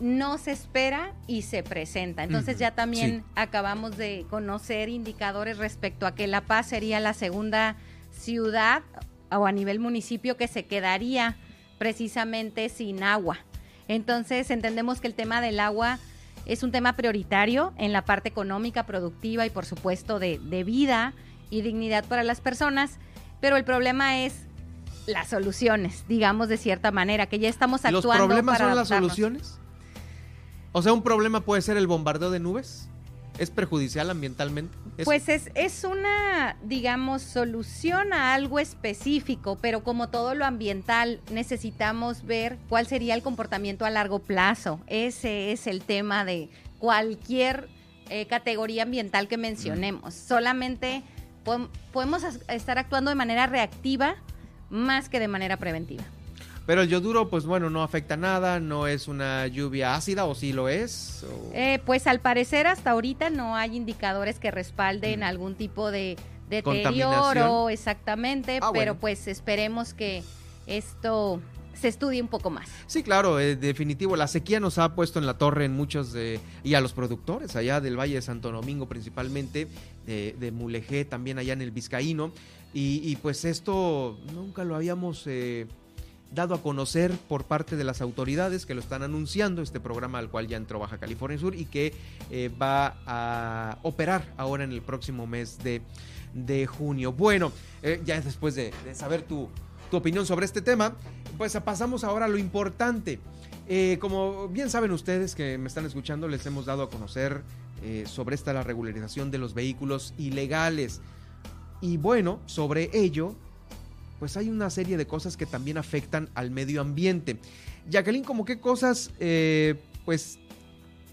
no se espera y se presenta. Entonces ya también acabamos de conocer indicadores respecto a que La Paz sería la segunda ciudad o a nivel municipio que se quedaría precisamente sin agua. Entonces entendemos que el tema del agua es un tema prioritario en la parte económica, productiva y por supuesto de, vida y dignidad para las personas, pero el problema es las soluciones, digamos de cierta manera, que ya estamos actuando. ¿Los problemas son las soluciones? O sea, un problema puede ser el bombardeo de nubes. ¿Es perjudicial ambientalmente? Pues es, es una, digamos, solución a algo específico, pero como todo lo ambiental, necesitamos ver cuál sería el comportamiento a largo plazo. Ese es el tema de cualquier eh, categoría ambiental que mencionemos. Solamente podemos estar actuando de manera reactiva más que de manera preventiva. Pero el yoduro, pues bueno, no afecta nada, no es una lluvia ácida o sí lo es. Eh, pues al parecer hasta ahorita no hay indicadores que respalden algún tipo de deterioro, exactamente, ah, pero pues esperemos que esto se estudie un poco más. Sí, claro, eh, definitivo. La sequía nos ha puesto en la torre en muchos de, y a los productores allá del Valle de Santo Domingo principalmente, de, de Mulegé, también allá en el Vizcaíno. Y, pues esto nunca lo habíamos eh, dado a conocer por parte de las autoridades que lo están anunciando, este programa al cual ya entró Baja California Sur y que eh, va a operar ahora en el próximo mes de, junio. Bueno, eh, ya después de, saber tu, opinión sobre este tema, pues pasamos ahora a lo importante. Eh, como bien saben ustedes que me están escuchando, les hemos dado a conocer sobre esta la regularización de los vehículos ilegales. Y bueno, sobre ello pues hay una serie de cosas que también afectan al medio ambiente. Jacqueline, ¿cómo qué cosas eh, pues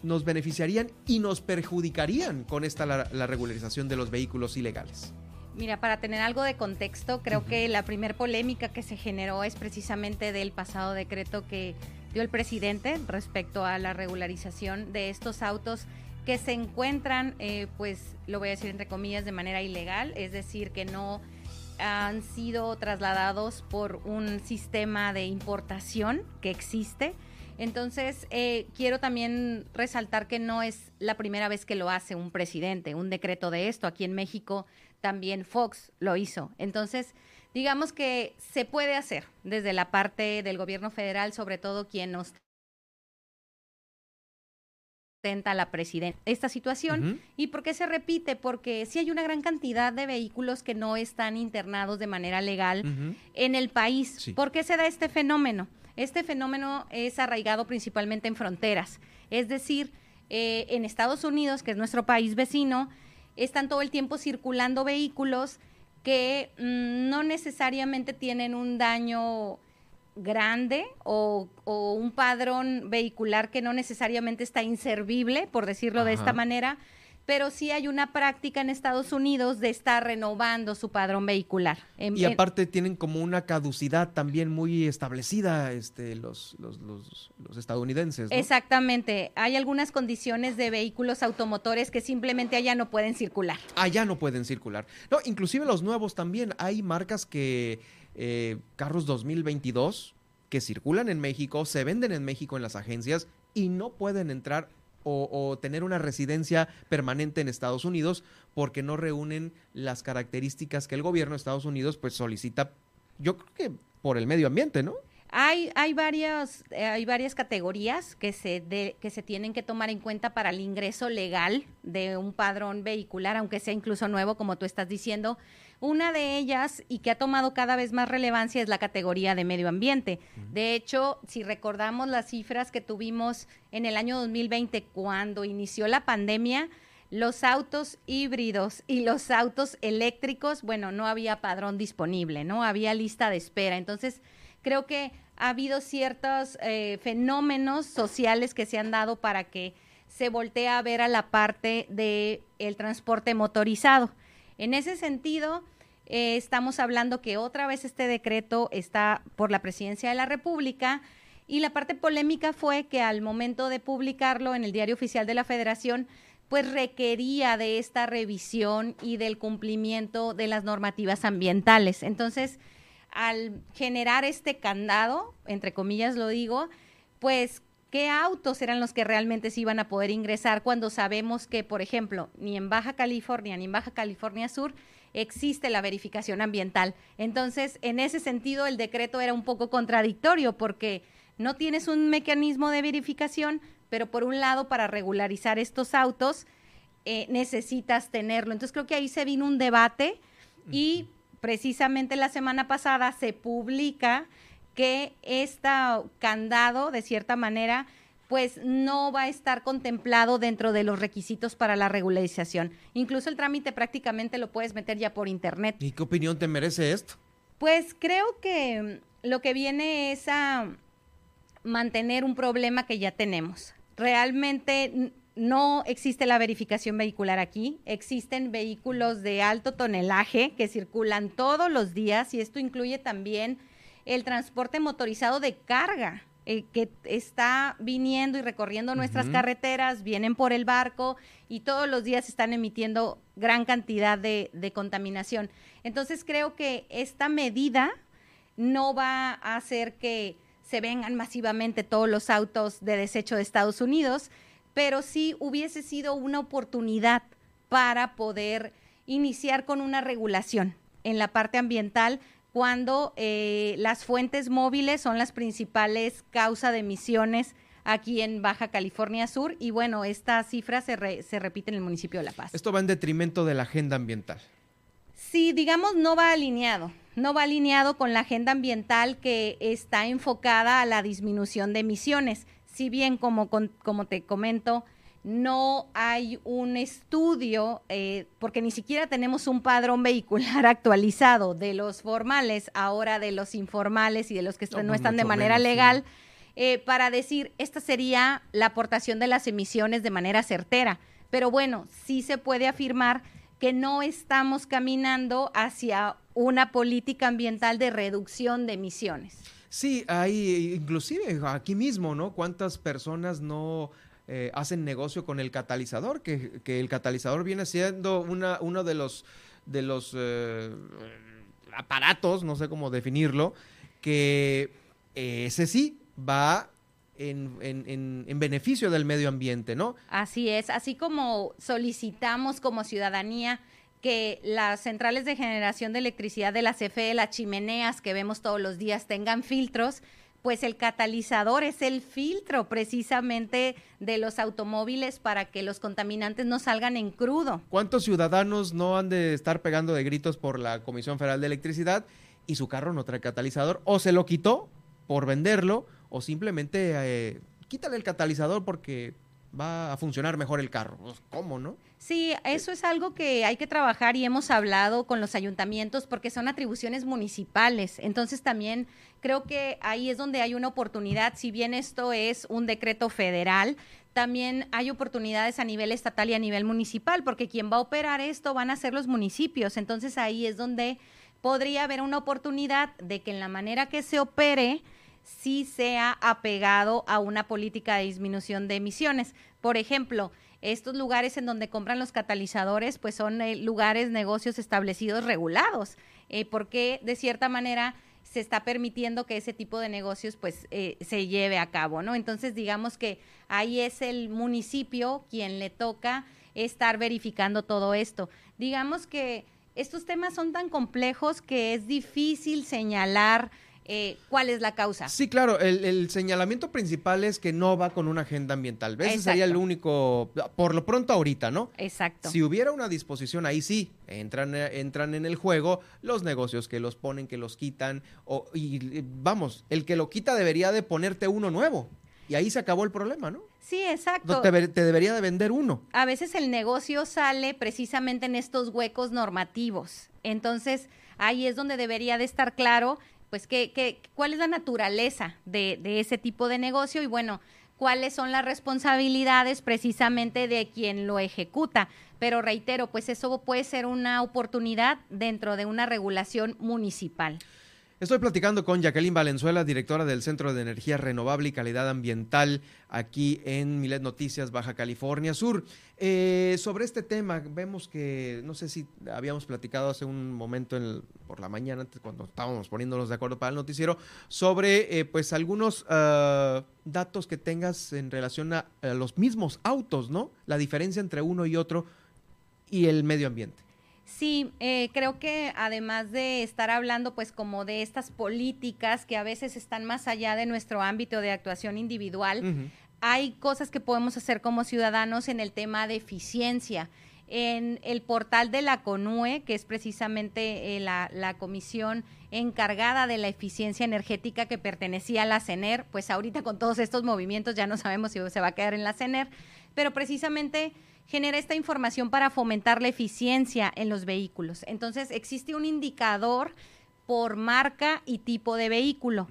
nos beneficiarían y nos perjudicarían con esta la, regularización de los vehículos ilegales? Mira, para tener algo de contexto, creo que la primer polémica que se generó es precisamente del pasado decreto que dio el presidente respecto a la regularización de estos autos que se encuentran, eh, pues lo voy a decir entre comillas, de manera ilegal, es decir, que no han sido trasladados por un sistema de importación que existe. Entonces, eh, quiero también resaltar que no es la primera vez que lo hace un presidente, un decreto de esto. Aquí en México también Fox lo hizo. Entonces, digamos que se puede hacer desde la parte del gobierno federal, sobre todo quien nos la presidenta esta situación. ¿Y por qué se repite? Porque sí hay una gran cantidad de vehículos que no están internados de manera legal en el país. ¿Por qué se da este fenómeno? Este fenómeno es arraigado principalmente en fronteras, es decir, eh, en Estados Unidos, que es nuestro país vecino, están todo el tiempo circulando vehículos que mm, no necesariamente tienen un daño grande o, un padrón vehicular que no necesariamente está inservible, por decirlo de esta manera, pero sí hay una práctica en Estados Unidos de estar renovando su padrón vehicular. y aparte tienen como una caducidad también muy establecida este, los, los, los, estadounidenses. Exactamente. Hay algunas condiciones de vehículos automotores que simplemente allá no pueden circular. Allá no pueden circular. No, inclusive los nuevos también. Hay marcas que eh, carros 2022 que circulan en México, se venden en México en las agencias y no pueden entrar o, tener una residencia permanente en Estados Unidos porque no reúnen las características que el gobierno de Estados Unidos pues solicita, yo creo que por el medio ambiente, ¿no? Hay, hay, varias, eh, hay varias categorías que se, que se tienen que tomar en cuenta para el ingreso legal de un padrón vehicular, aunque sea incluso nuevo, como tú estás diciendo. Una de ellas, y que ha tomado cada vez más relevancia, es la categoría de medio ambiente. De hecho, si recordamos las cifras que tuvimos en el año 2020, cuando inició la pandemia, los autos híbridos y los autos eléctricos, bueno, no había padrón disponible, ¿no? Había lista de espera. Entonces, creo que ha habido ciertos eh, fenómenos sociales que se han dado para que se voltee a ver a la parte del el transporte motorizado. En ese sentido, eh, estamos hablando que otra vez este decreto está por la presidencia de la República y la parte polémica fue que al momento de publicarlo en el diario oficial de la Federación, pues requería de esta revisión y del cumplimiento de las normativas ambientales. Entonces, al generar este candado, entre comillas lo digo, pues qué autos eran los que realmente se iban a poder ingresar cuando sabemos que, por ejemplo, ni en Baja California ni en Baja California Sur existe la verificación ambiental. Entonces, en ese sentido, el decreto era un poco contradictorio porque no tienes un mecanismo de verificación, pero por un lado, para regularizar estos autos, eh, necesitas tenerlo. Entonces, creo que ahí se vino un debate y precisamente la semana pasada se publica que este candado, de cierta manera, pues no va a estar contemplado dentro de los requisitos para la regularización. Incluso el trámite prácticamente lo puedes meter ya por internet. ¿Y qué opinión te merece esto? Pues creo que lo que viene es a mantener un problema que ya tenemos. Realmente no existe la verificación vehicular aquí, existen vehículos de alto tonelaje que circulan todos los días y esto incluye también el transporte motorizado de carga. Eh, que está viniendo y recorriendo nuestras carreteras, vienen por el barco y todos los días están emitiendo gran cantidad de, de contaminación. Entonces creo que esta medida no va a hacer que se vengan masivamente todos los autos de desecho de Estados Unidos, pero sí hubiese sido una oportunidad para poder iniciar con una regulación en la parte ambiental cuando eh, las fuentes móviles son las principales causas de emisiones aquí en Baja California Sur y bueno, esta cifra se, se repite en el municipio de La Paz. Esto va en detrimento de la agenda ambiental. Sí, digamos, no va alineado, no va alineado con la agenda ambiental que está enfocada a la disminución de emisiones. Si bien, como, como te comento, no hay un estudio, eh, porque ni siquiera tenemos un padrón vehicular [LAUGHS] actualizado de los formales, ahora de los informales y de los que no, pues están de manera legal, eh, para decir, esta sería la aportación de las emisiones de manera certera. Pero bueno, sí se puede afirmar que no estamos caminando hacia una política ambiental de reducción de emisiones. Sí, hay inclusive aquí mismo, ¿no? ¿Cuántas personas no eh, hacen negocio con el catalizador, que, el catalizador viene siendo una, uno de los, de los eh, aparatos, no sé cómo definirlo, que ese sí va en, en, en, beneficio del medio ambiente, ¿no? Así es, así como solicitamos como ciudadanía que las centrales de generación de electricidad de la CFE, las chimeneas que vemos todos los días, tengan filtros, pues el catalizador es el filtro precisamente de los automóviles para que los contaminantes no salgan en crudo. ¿Cuántos ciudadanos no han de estar pegando de gritos por la Comisión Federal de Electricidad y su carro no trae catalizador? O se lo quitó por venderlo o simplemente eh, quítale el catalizador porque va a funcionar mejor el carro. Pues, ¿Cómo, no? Sí, eso es algo que hay que trabajar y hemos hablado con los ayuntamientos porque son atribuciones municipales. Entonces también creo que ahí es donde hay una oportunidad, si bien esto es un decreto federal, también hay oportunidades a nivel estatal y a nivel municipal, porque quien va a operar esto van a ser los municipios. Entonces ahí es donde podría haber una oportunidad de que en la manera que se opere, sí sea apegado a una política de disminución de emisiones. Por ejemplo, estos lugares en donde compran los catalizadores, pues son eh, lugares, negocios establecidos regulados, eh, porque de cierta manera se está permitiendo que ese tipo de negocios pues eh, se lleve a cabo, ¿no? Entonces digamos que ahí es el municipio quien le toca estar verificando todo esto. Digamos que estos temas son tan complejos que es difícil señalar eh, cuál es la causa. Sí, claro, el, señalamiento principal es que no va con una agenda ambiental. Ese sería el único, por lo pronto ahorita, ¿no? Exacto. Si hubiera una disposición, ahí sí, entran, entran en el juego los negocios que los ponen, que los quitan, o, y vamos, el que lo quita debería de ponerte uno nuevo. Y ahí se acabó el problema, ¿no? Sí, exacto. te, te, debería de vender uno. A veces el negocio sale precisamente en estos huecos normativos. Entonces, ahí es donde debería de estar claro pues qué, qué, cuál es la naturaleza de, de ese tipo de negocio y bueno, cuáles son las responsabilidades precisamente de quien lo ejecuta. Pero reitero, pues eso puede ser una oportunidad dentro de una regulación municipal. Estoy platicando con Jacqueline Valenzuela, directora del Centro de Energía Renovable y Calidad Ambiental aquí en Milet Noticias, Baja California Sur. Eh, sobre este tema, vemos que, no sé si habíamos platicado hace un momento por la mañana, cuando estábamos poniéndonos de acuerdo para el noticiero, sobre eh, pues algunos ah, datos que tengas en relación a los mismos autos, ¿no? La diferencia entre uno y otro y el medio ambiente. Sí, eh, creo que además de estar hablando pues como de estas políticas que a veces están más allá de nuestro ámbito de actuación individual, hay cosas que podemos hacer como ciudadanos en el tema de eficiencia. En el portal de la CONUE, que es precisamente eh, la, la, comisión encargada de la eficiencia energética que pertenecía a la CENER, pues ahorita con todos estos movimientos ya no sabemos si se va a quedar en la CENER, pero precisamente genera esta información para fomentar la eficiencia en los vehículos. Entonces, existe un indicador por marca y tipo de vehículo.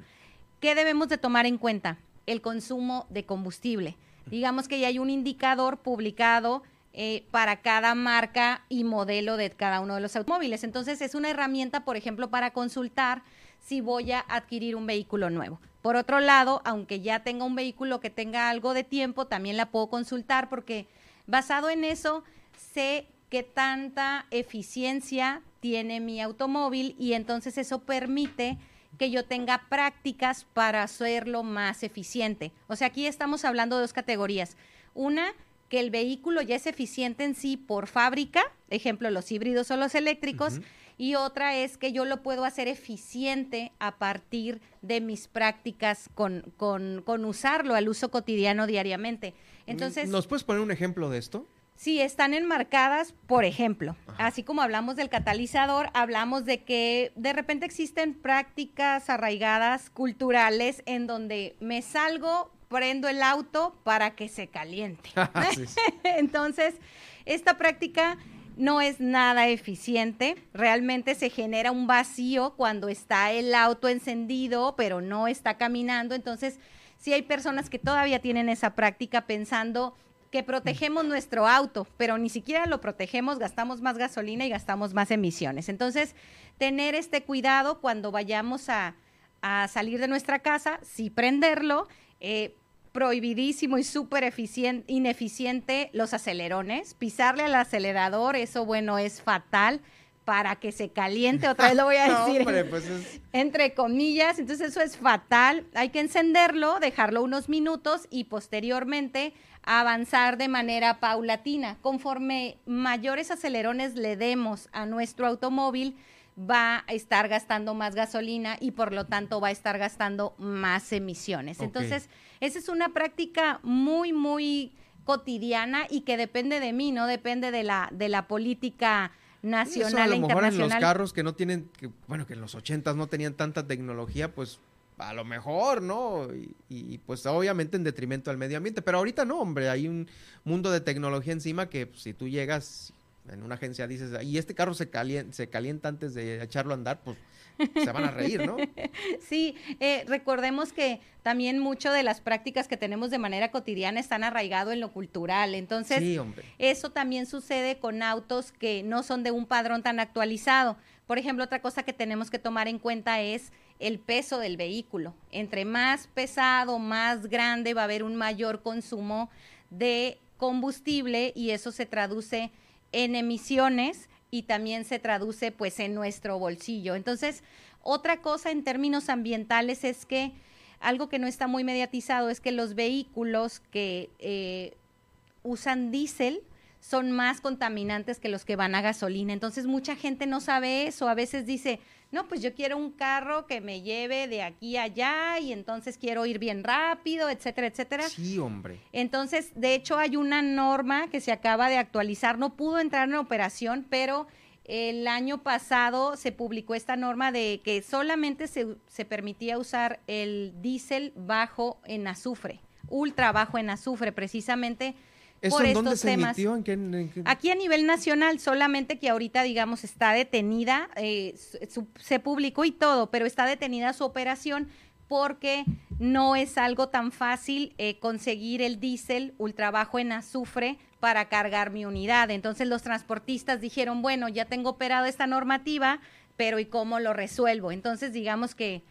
¿Qué debemos de tomar en cuenta? El consumo de combustible. Digamos que ya hay un indicador publicado eh, para cada marca y modelo de cada uno de los automóviles. Entonces, es una herramienta, por ejemplo, para consultar si voy a adquirir un vehículo nuevo. Por otro lado, aunque ya tenga un vehículo que tenga algo de tiempo, también la puedo consultar porque Basado en eso, sé qué tanta eficiencia tiene mi automóvil y entonces eso permite que yo tenga prácticas para hacerlo más eficiente. O sea, aquí estamos hablando de dos categorías. Una, que el vehículo ya es eficiente en sí por fábrica, ejemplo, los híbridos o los eléctricos, y otra es que yo lo puedo hacer eficiente a partir de mis prácticas con, con, con usarlo al uso cotidiano diariamente. Entonces, ¿Nos puedes poner un ejemplo de esto? Sí, están enmarcadas, por ejemplo, así como hablamos del catalizador, hablamos de que de repente existen prácticas arraigadas culturales en donde me salgo, prendo el auto para que se caliente. [LAUGHS] Ah, [LAUGHS] Entonces, esta práctica no es nada eficiente, realmente se genera un vacío cuando está el auto encendido, pero no está caminando, entonces sí hay personas que todavía tienen esa práctica pensando que protegemos nuestro auto, pero ni siquiera lo protegemos, gastamos más gasolina y gastamos más emisiones. Entonces, tener este cuidado cuando vayamos a, salir de nuestra casa, sí prenderlo, eh, prohibidísimo y súper ineficiente los acelerones, pisarle al acelerador, eso bueno, es fatal para que se caliente, otra vez lo voy a [LAUGHS] decir, Hombre, pues es- [LAUGHS] entre comillas, entonces eso es fatal. Hay que encenderlo, dejarlo unos minutos y posteriormente avanzar de manera paulatina. Conforme mayores acelerones le demos a nuestro automóvil, va a estar gastando más gasolina y por lo tanto va a estar gastando más emisiones. Entonces, esa es una práctica muy, muy cotidiana y que depende de mí, no depende de la, de la política nacional Eso a e lo mejor en los internacional. carros que no tienen, que, bueno, que en los ochentas no tenían tanta tecnología, pues a lo mejor, ¿no? Y, y, pues obviamente en detrimento al medio ambiente, pero ahorita no, hombre, hay un mundo de tecnología encima que pues, si tú llegas en una agencia dices, y este carro se calienta, se calienta antes de echarlo a andar, pues se van a reír, ¿no? [LAUGHS] Sí, eh, recordemos que también mucho de las prácticas que tenemos de manera cotidiana están arraigado en lo cultural. Entonces, Sí, eso también sucede con autos que no son de un padrón tan actualizado. Por ejemplo, otra cosa que tenemos que tomar en cuenta es el peso del vehículo. Entre más pesado, más grande, va a haber un mayor consumo de combustible y eso se traduce en emisiones y también se traduce pues en nuestro bolsillo. Entonces, otra cosa en términos ambientales es que algo que no está muy mediatizado es que los vehículos que eh, usan diésel son más contaminantes que los que van a gasolina. Entonces mucha gente no sabe eso. A veces dice, no, pues yo quiero un carro que me lleve de aquí a allá y entonces quiero ir bien rápido, etcétera, etcétera. Sí, hombre. Entonces, de hecho, hay una norma que se acaba de actualizar, no pudo entrar en operación, pero el año pasado se publicó esta norma de que solamente se, se permitía usar el diésel bajo en azufre, ultra bajo en azufre, precisamente ¿Eso por en estos dónde se temas. emitió? ¿En qué, en qué- Aquí a nivel nacional, solamente que ahorita, digamos, está detenida, eh, su- se publicó y todo, pero está detenida su operación porque no es algo tan fácil eh, conseguir el diésel ultra bajo en azufre para cargar mi unidad. Entonces los transportistas dijeron, bueno, ya tengo operado esta normativa, pero ¿y cómo lo resuelvo? Entonces digamos que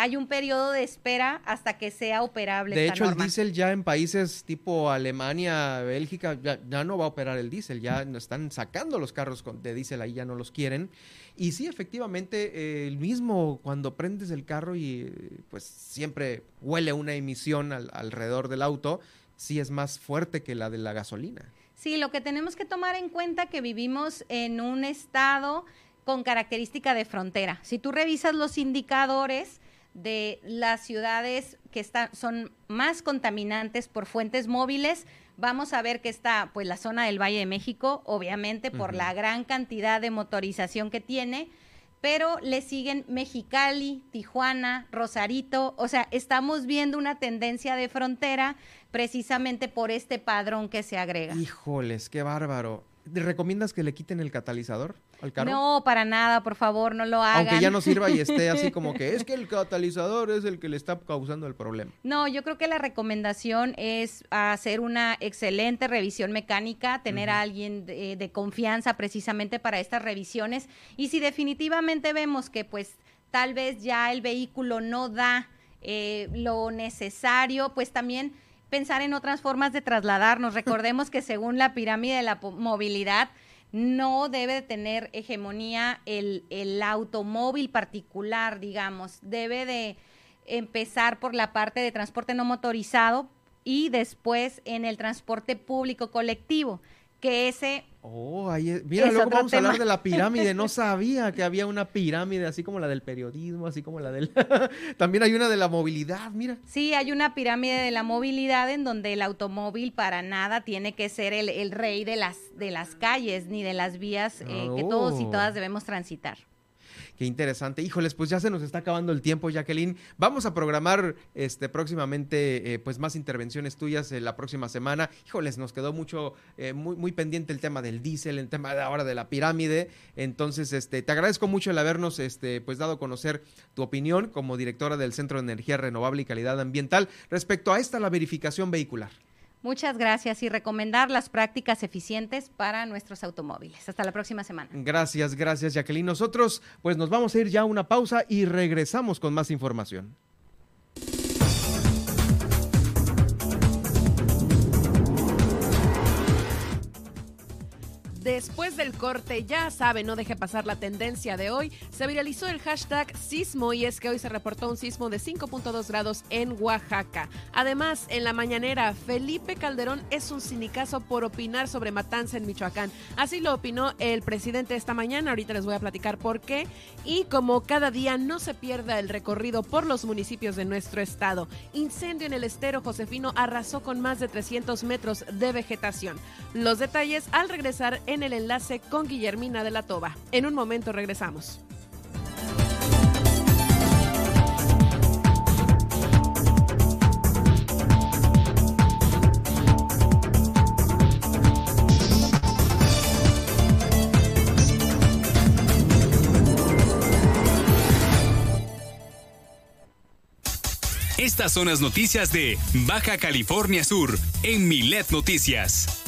hay un periodo de espera hasta que sea operable De esta hecho, el diésel ya en países tipo Alemania, Bélgica, ya, ya no va a operar el diésel, ya no están sacando los carros de diésel, ahí ya no los quieren. Y sí, efectivamente, eh, el mismo cuando prendes el carro y pues siempre huele una emisión al- alrededor del auto, sí es más fuerte que la de la gasolina. Sí, lo que tenemos que tomar en cuenta que vivimos en un estado con característica de frontera. Si tú revisas los indicadores de las ciudades que están, son más contaminantes por fuentes móviles, vamos a ver que está pues la zona del Valle de México, obviamente por la gran cantidad de motorización que tiene, pero le siguen Mexicali, Tijuana, Rosarito, o sea, estamos viendo una tendencia de frontera precisamente por este padrón que se agrega. Híjoles, qué bárbaro. ¿Te recomiendas que le quiten el catalizador al carro? No, para nada, por favor, no lo hagan. Aunque ya no sirva y esté así [LAUGHS] como que es que el catalizador es el que le está causando el problema. No, yo creo que la recomendación es hacer una excelente revisión mecánica, tener a alguien de, de confianza precisamente para estas revisiones y si definitivamente vemos que pues tal vez ya el vehículo no da eh, lo necesario, pues también pensar en otras formas de trasladarnos. [LAUGHS] Recordemos que según la pirámide de la movilidad, no debe de tener hegemonía el, el automóvil particular, digamos. Debe de empezar por la parte de transporte no motorizado y después en el transporte público colectivo, que ese Oh, ahí es- mira, Es luego vamos a hablar de la pirámide. No [LAUGHS] sabía que había una pirámide así como la del periodismo, así como la del... [LAUGHS] También hay una de la movilidad, mira. Sí, hay una pirámide de la movilidad en donde el automóvil para nada tiene que ser el, el rey de las, de las calles ni de las vías eh, que todos y Oh. todas debemos transitar. Qué interesante. Híjoles, pues ya se nos está acabando el tiempo, Jacqueline. Vamos a programar este próximamente eh, pues más intervenciones tuyas eh, la próxima semana. Híjoles, nos quedó mucho eh, muy muy pendiente el tema del diésel, el tema ahora de la pirámide. Entonces, este te agradezco mucho el habernos este pues dado a conocer tu opinión como directora del Centro de Energía Renovable y Calidad Ambiental respecto a esta la verificación vehicular. Muchas gracias y recomendar las prácticas eficientes para nuestros automóviles. Hasta la próxima semana. Gracias, gracias, Jacqueline. Nosotros pues nos vamos a ir ya a una pausa y regresamos con más información. Después del corte, ya sabe, no deje pasar la tendencia de hoy, se viralizó el hashtag sismo y es que hoy se reportó un sismo de 5.2 grados en Oaxaca. Además, en la mañanera, Felipe Calderón es un sinicazo por opinar sobre matanza en Michoacán. Así lo opinó el presidente esta mañana, ahorita les voy a platicar por qué. Y como cada día no se pierda el recorrido por los municipios de nuestro estado, incendio en el estero Josefino arrasó con más de 300 metros de vegetación. Los detalles al regresar en el enlace con Guillermina de la Toba. En un momento regresamos. Estas son las noticias de Baja California Sur en Milet Noticias.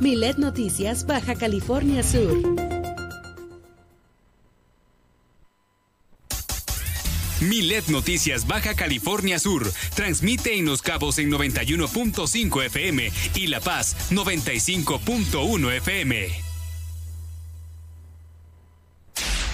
Milet Noticias, Baja California Sur. Milet Noticias Baja California Sur transmite en Los Cabos en 91.5 FM y La Paz 95.1 FM.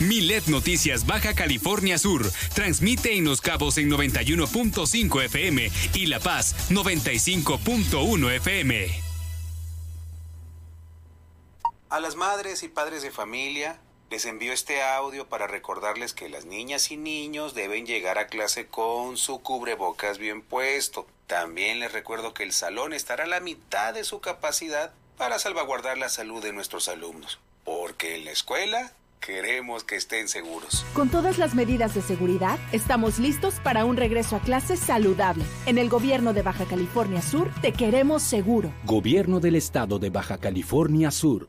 Milet Noticias Baja California Sur transmite en Los Cabos en 91.5 FM y La Paz 95.1 FM. A las madres y padres de familia les envío este audio para recordarles que las niñas y niños deben llegar a clase con su cubrebocas bien puesto. También les recuerdo que el salón estará a la mitad de su capacidad para salvaguardar la salud de nuestros alumnos. Porque en la escuela Queremos que estén seguros. Con todas las medidas de seguridad, estamos listos para un regreso a clases saludable. En el gobierno de Baja California Sur, te queremos seguro. Gobierno del Estado de Baja California Sur.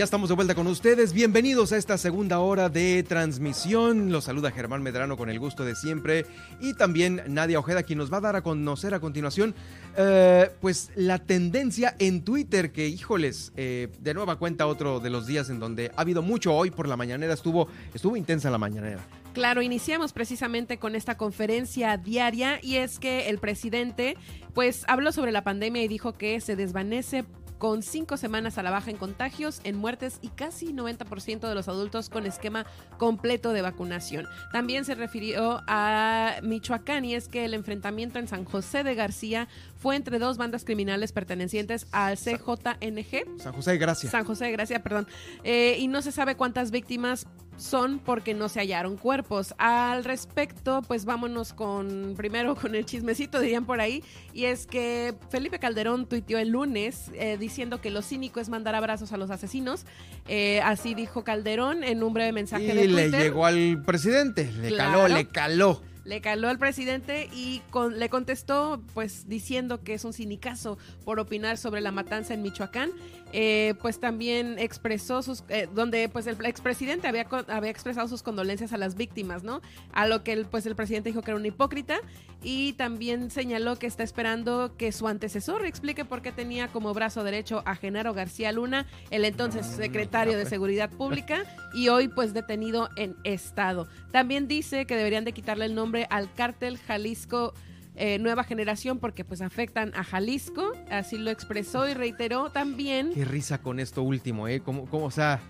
Ya estamos de vuelta con ustedes. Bienvenidos a esta segunda hora de transmisión. Los saluda Germán Medrano con el gusto de siempre. Y también Nadia Ojeda, quien nos va a dar a conocer a continuación, eh, pues la tendencia en Twitter, que híjoles, eh, de nueva cuenta otro de los días en donde ha habido mucho hoy por la mañanera, estuvo, estuvo intensa la mañanera. Claro, iniciamos precisamente con esta conferencia diaria y es que el presidente pues habló sobre la pandemia y dijo que se desvanece con cinco semanas a la baja en contagios, en muertes y casi 90% de los adultos con esquema completo de vacunación. También se refirió a Michoacán y es que el enfrentamiento en San José de García fue entre dos bandas criminales pertenecientes al CJNG. San José de Gracia. San José de Gracia, perdón. Eh, y no se sabe cuántas víctimas son porque no se hallaron cuerpos. Al respecto, pues vámonos con primero con el chismecito, dirían por ahí, y es que Felipe Calderón tuiteó el lunes eh, diciendo que lo cínico es mandar abrazos a los asesinos. Eh, así dijo Calderón en un breve mensaje y de Twitter. le llegó al presidente, le Claro. caló, le caló. Le caló al presidente y con- le contestó, pues diciendo que es un sinicazo por opinar sobre la matanza en Michoacán. Eh, pues también expresó sus, eh, donde pues el expresidente había, había expresado sus condolencias a las víctimas, ¿no? A lo que el, pues el presidente dijo que era un hipócrita y también señaló que está esperando que su antecesor explique por qué tenía como brazo derecho a Genaro García Luna, el entonces secretario de Seguridad Pública [LAUGHS] y hoy pues detenido en estado. También dice que deberían de quitarle el nombre al cártel Jalisco eh, Nueva Generación porque pues afectan a Jalisco, así lo expresó y reiteró también Qué risa con esto último, ¿eh? ¿Cómo, cómo, o sea,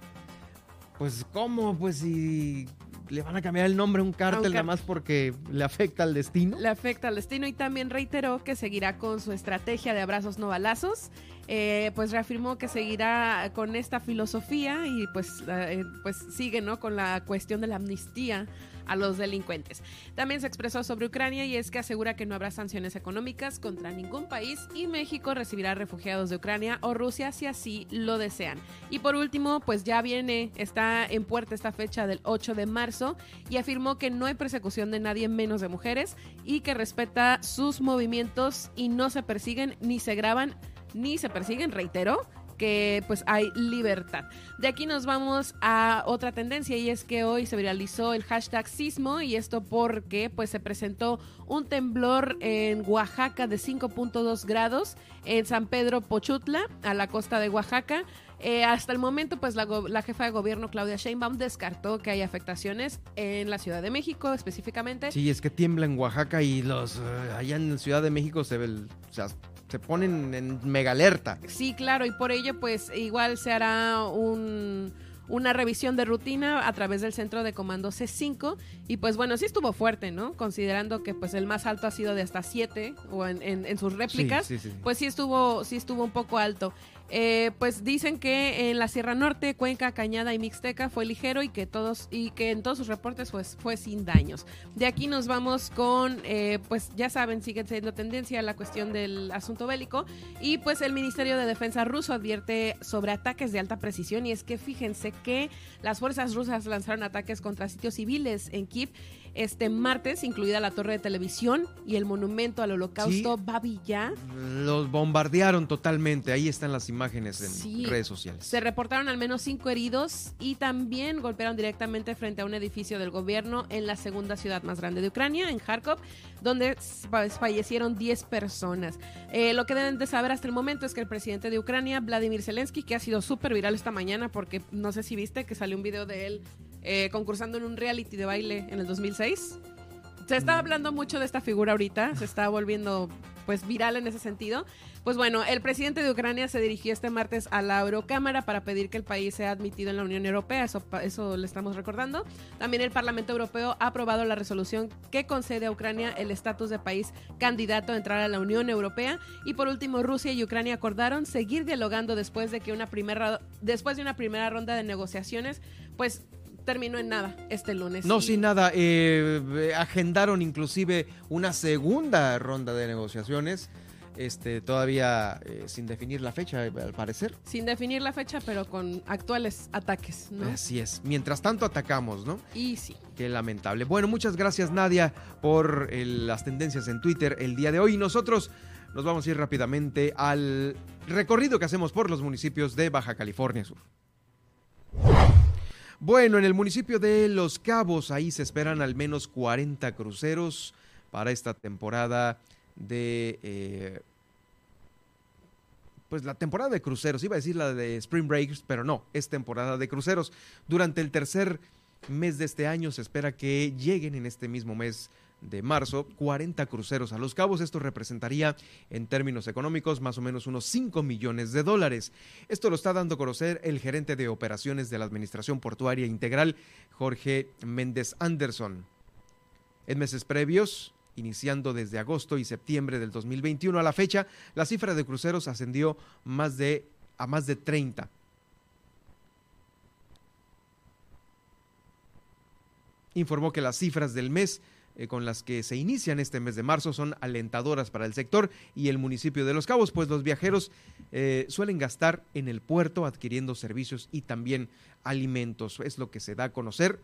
pues cómo, pues si le van a cambiar el nombre a un cártel cár- nada más porque le afecta al destino? le afecta al destino y también reiteró que seguirá con su estrategia de abrazos no balazos. Eh, pues reafirmó que seguirá con esta filosofía y pues, eh, pues sigue ¿no? con la cuestión de la amnistía a los delincuentes. También se expresó sobre Ucrania y es que asegura que no habrá sanciones económicas contra ningún país y México recibirá refugiados de Ucrania o Rusia si así lo desean. Y por último, pues ya viene, está en puerta esta fecha del 8 de marzo y afirmó que no hay persecución de nadie menos de mujeres y que respeta sus movimientos y no se persiguen ni se graban ni se persiguen, reiteró que pues hay libertad. De aquí nos vamos a otra tendencia y es que hoy se viralizó el hashtag sismo y esto porque pues se presentó un temblor en Oaxaca de 5.2 grados en San Pedro Pochutla, a la costa de Oaxaca. Eh, hasta el momento, pues la, la jefa de gobierno Claudia Sheinbaum descartó que hay afectaciones en la Ciudad de México específicamente. Sí, es que tiembla en Oaxaca y los eh, allá en Ciudad de México se ve el- se ponen en mega alerta. Sí, claro, y por ello pues igual se hará un, una revisión de rutina a través del centro de comando C5 y pues bueno, sí estuvo fuerte, ¿no? Considerando que pues el más alto ha sido de hasta 7 o en, en- en sus réplicas, sí, sí. pues sí estuvo, sí estuvo un poco alto. Eh, pues dicen que en la Sierra Norte, Cuenca, Cañada y Mixteca fue ligero y que todos y que en todos sus reportes fue sin daños. De aquí nos vamos con, eh, pues ya saben, sigue siendo tendencia la cuestión del asunto bélico y pues el Ministerio de Defensa ruso advierte sobre ataques de alta precisión y es que fíjense que las fuerzas rusas lanzaron ataques contra sitios civiles en Kiev este martes, incluida la torre de televisión y el monumento al holocausto Babi Yar. Los bombardearon totalmente. Ahí están las imágenes en Sí. redes sociales. Se reportaron al menos cinco heridos y también golpearon directamente frente a un edificio del gobierno en la segunda ciudad más grande de Ucrania, en Kharkov, donde fallecieron 10 personas. Eh, lo que deben de saber hasta el momento es que el presidente de Ucrania, Vladimir Zelensky, que ha sido súper viral esta mañana porque no sé si viste que salió un video de él eh, concursando en un reality de baile en el 2006. Se está hablando mucho de esta figura ahorita, se está volviendo pues viral en ese sentido. Pues bueno, el presidente de Ucrania se dirigió este martes a la Eurocámara para pedir que el país sea admitido en la Unión Europea, eso, eso le estamos recordando. También el Parlamento Europeo ha aprobado la resolución que concede a Ucrania el estatus de país candidato a entrar a la Unión Europea. Y por último, Rusia y Ucrania acordaron seguir dialogando después de que una primera, después de una primera ronda de negociaciones, pues terminó en nada este lunes. No, Y- sin nada. eh, agendaron inclusive una segunda ronda de negociaciones. Este, todavía eh, sin definir la fecha, eh, al parecer. Sin definir la fecha, pero con actuales ataques, ¿no? Así es. Mientras tanto atacamos, ¿no? Y sí. Qué lamentable. Bueno, muchas gracias Nadia por las tendencias en Twitter el día de hoy. Y nosotros nos vamos a ir rápidamente al recorrido que hacemos por los municipios de Baja California Sur. Bueno, en el municipio de Los Cabos, ahí se esperan al menos 40 cruceros para esta temporada de... Eh, pues la temporada de cruceros, iba a decir la de Spring Breaks, pero no, es temporada de cruceros. Durante el tercer mes de este año se espera que lleguen en este mismo mes de marzo 40 cruceros a Los Cabos. Esto representaría en términos económicos más o menos unos 5 millones de dólares. Esto lo está dando a conocer el gerente de operaciones de la Administración Portuaria Integral, Jorge Méndez Anderson. En meses previos, iniciando desde agosto y septiembre del 2021 a la fecha, la cifra de cruceros ascendió más de, a más de 30. Informó que las cifras del mes eh, con las que se inician este mes de marzo son alentadoras para el sector y el municipio de Los Cabos, pues los viajeros eh, suelen gastar en el puerto adquiriendo servicios y también alimentos. Es lo que se da a conocer.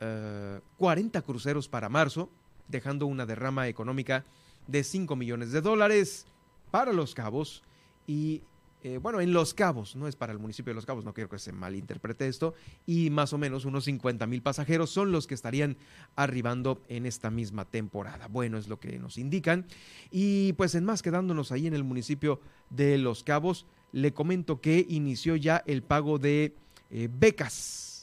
40 eh, cruceros para marzo, dejando una derrama económica de 5 millones de dólares para Los Cabos y eh, bueno, en Los Cabos, no es para el municipio de Los Cabos, no quiero que se malinterprete esto, y más o menos unos 50 mil pasajeros son los que estarían arribando en esta misma temporada. Bueno, es lo que nos indican. Y pues en más, quedándonos ahí en el municipio de Los Cabos, le comento que inició ya el pago de eh, becas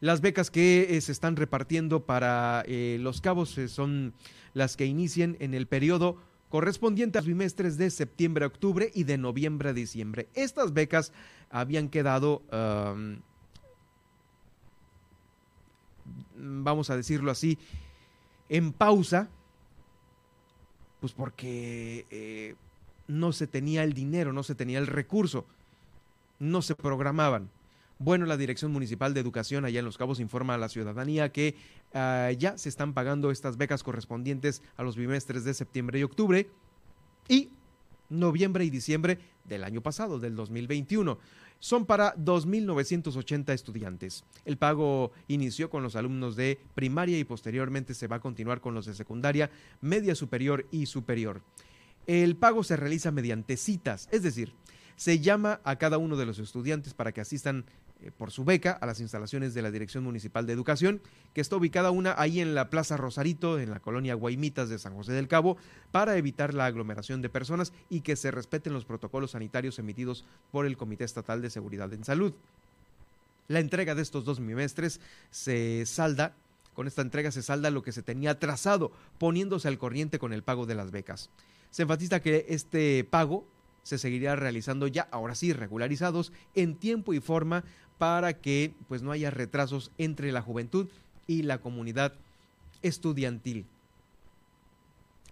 Las becas que eh, se están repartiendo para eh, los cabos eh, son las que inician en el periodo correspondiente a bimestres de septiembre a octubre y de noviembre a diciembre. Estas becas habían quedado, vamos a decirlo así, en pausa, pues porque no se tenía el dinero, no se tenía el recurso, no se programaban. Bueno, la Dirección Municipal de Educación allá en Los Cabos informa a la ciudadanía que ah, ya se están pagando estas becas correspondientes a los bimestres de septiembre y octubre y noviembre y diciembre del año pasado, del 2021. Son para 2.980 estudiantes. El pago inició con los alumnos de primaria y posteriormente se va a continuar con los de secundaria, media superior y superior. El pago se realiza mediante citas, es decir, se llama a cada uno de los estudiantes para que asistan eh, por su beca a las instalaciones de la Dirección Municipal de Educación, que está ubicada una ahí en la Plaza Rosarito, en la colonia Guaimitas de San José del Cabo, para evitar la aglomeración de personas y que se respeten los protocolos sanitarios emitidos por el Comité Estatal de Seguridad en Salud. La entrega de estos dos bimestres se salda, con esta entrega se salda lo que se tenía trazado, poniéndose al corriente con el pago de las becas. Se enfatiza que este pago se seguirá realizando ya, ahora sí, regularizados en tiempo y forma para que pues no haya retrasos entre la juventud y la comunidad estudiantil.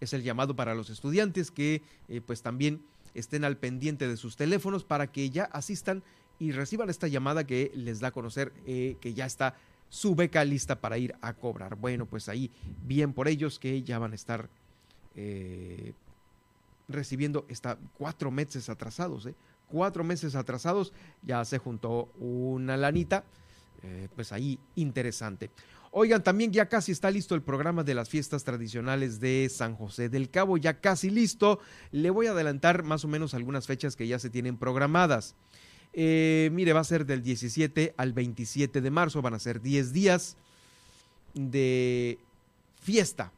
Es el llamado para los estudiantes que eh, pues también estén al pendiente de sus teléfonos para que ya asistan y reciban esta llamada que les da a conocer eh, que ya está su beca lista para ir a cobrar. Bueno, pues ahí bien por ellos que ya van a estar eh, recibiendo está cuatro meses atrasados, ¿eh? cuatro meses atrasados, ya se juntó una lanita, eh, pues ahí interesante. Oigan, también ya casi está listo el programa de las fiestas tradicionales de San José del Cabo, ya casi listo. Le voy a adelantar más o menos algunas fechas que ya se tienen programadas. Eh, mire, va a ser del 17 al 27 de marzo, van a ser 10 días de fiesta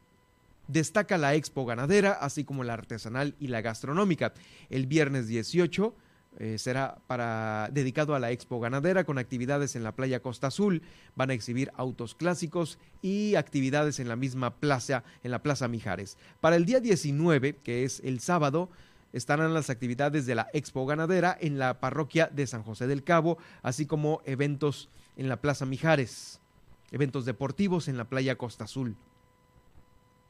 destaca la expo ganadera, así como la artesanal y la gastronómica. El viernes 18 eh, será para, dedicado a la expo ganadera con actividades en la playa Costa Azul. Van a exhibir autos clásicos y actividades en la misma plaza, en la Plaza Mijares. Para el día 19, que es el sábado, estarán las actividades de la Expo Ganadera en la parroquia de San José del Cabo, así como eventos en la Plaza Mijares, eventos deportivos en la playa Costa Azul.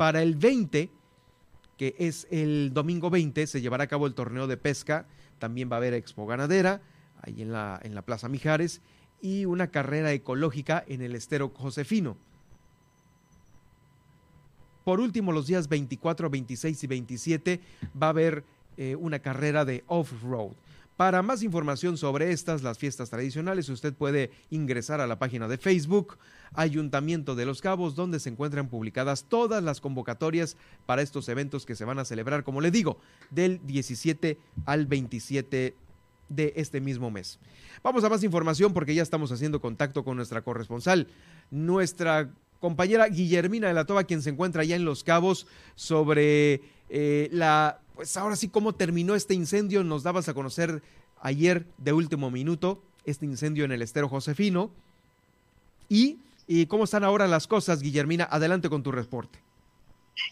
Para el 20, que es el domingo 20, se llevará a cabo el torneo de pesca. También va a haber expo ganadera ahí en la, en la Plaza Mijares y una carrera ecológica en el estero Josefino. Por último, los días 24, 26 y 27 va a haber eh, una carrera de off-road. Para más información sobre estas, las fiestas tradicionales, usted puede ingresar a la página de Facebook Ayuntamiento de Los Cabos, donde se encuentran publicadas todas las convocatorias para estos eventos que se van a celebrar, como le digo, del 17 al 27 de este mismo mes. Vamos a más información porque ya estamos haciendo contacto con nuestra corresponsal, nuestra compañera Guillermina de la Toba, quien se encuentra allá en Los Cabos, sobre eh, la pues ahora sí, cómo terminó este incendio, nos dabas a conocer ayer de último minuto este incendio en el estero Josefino. Y, y cómo están ahora las cosas, Guillermina, adelante con tu reporte.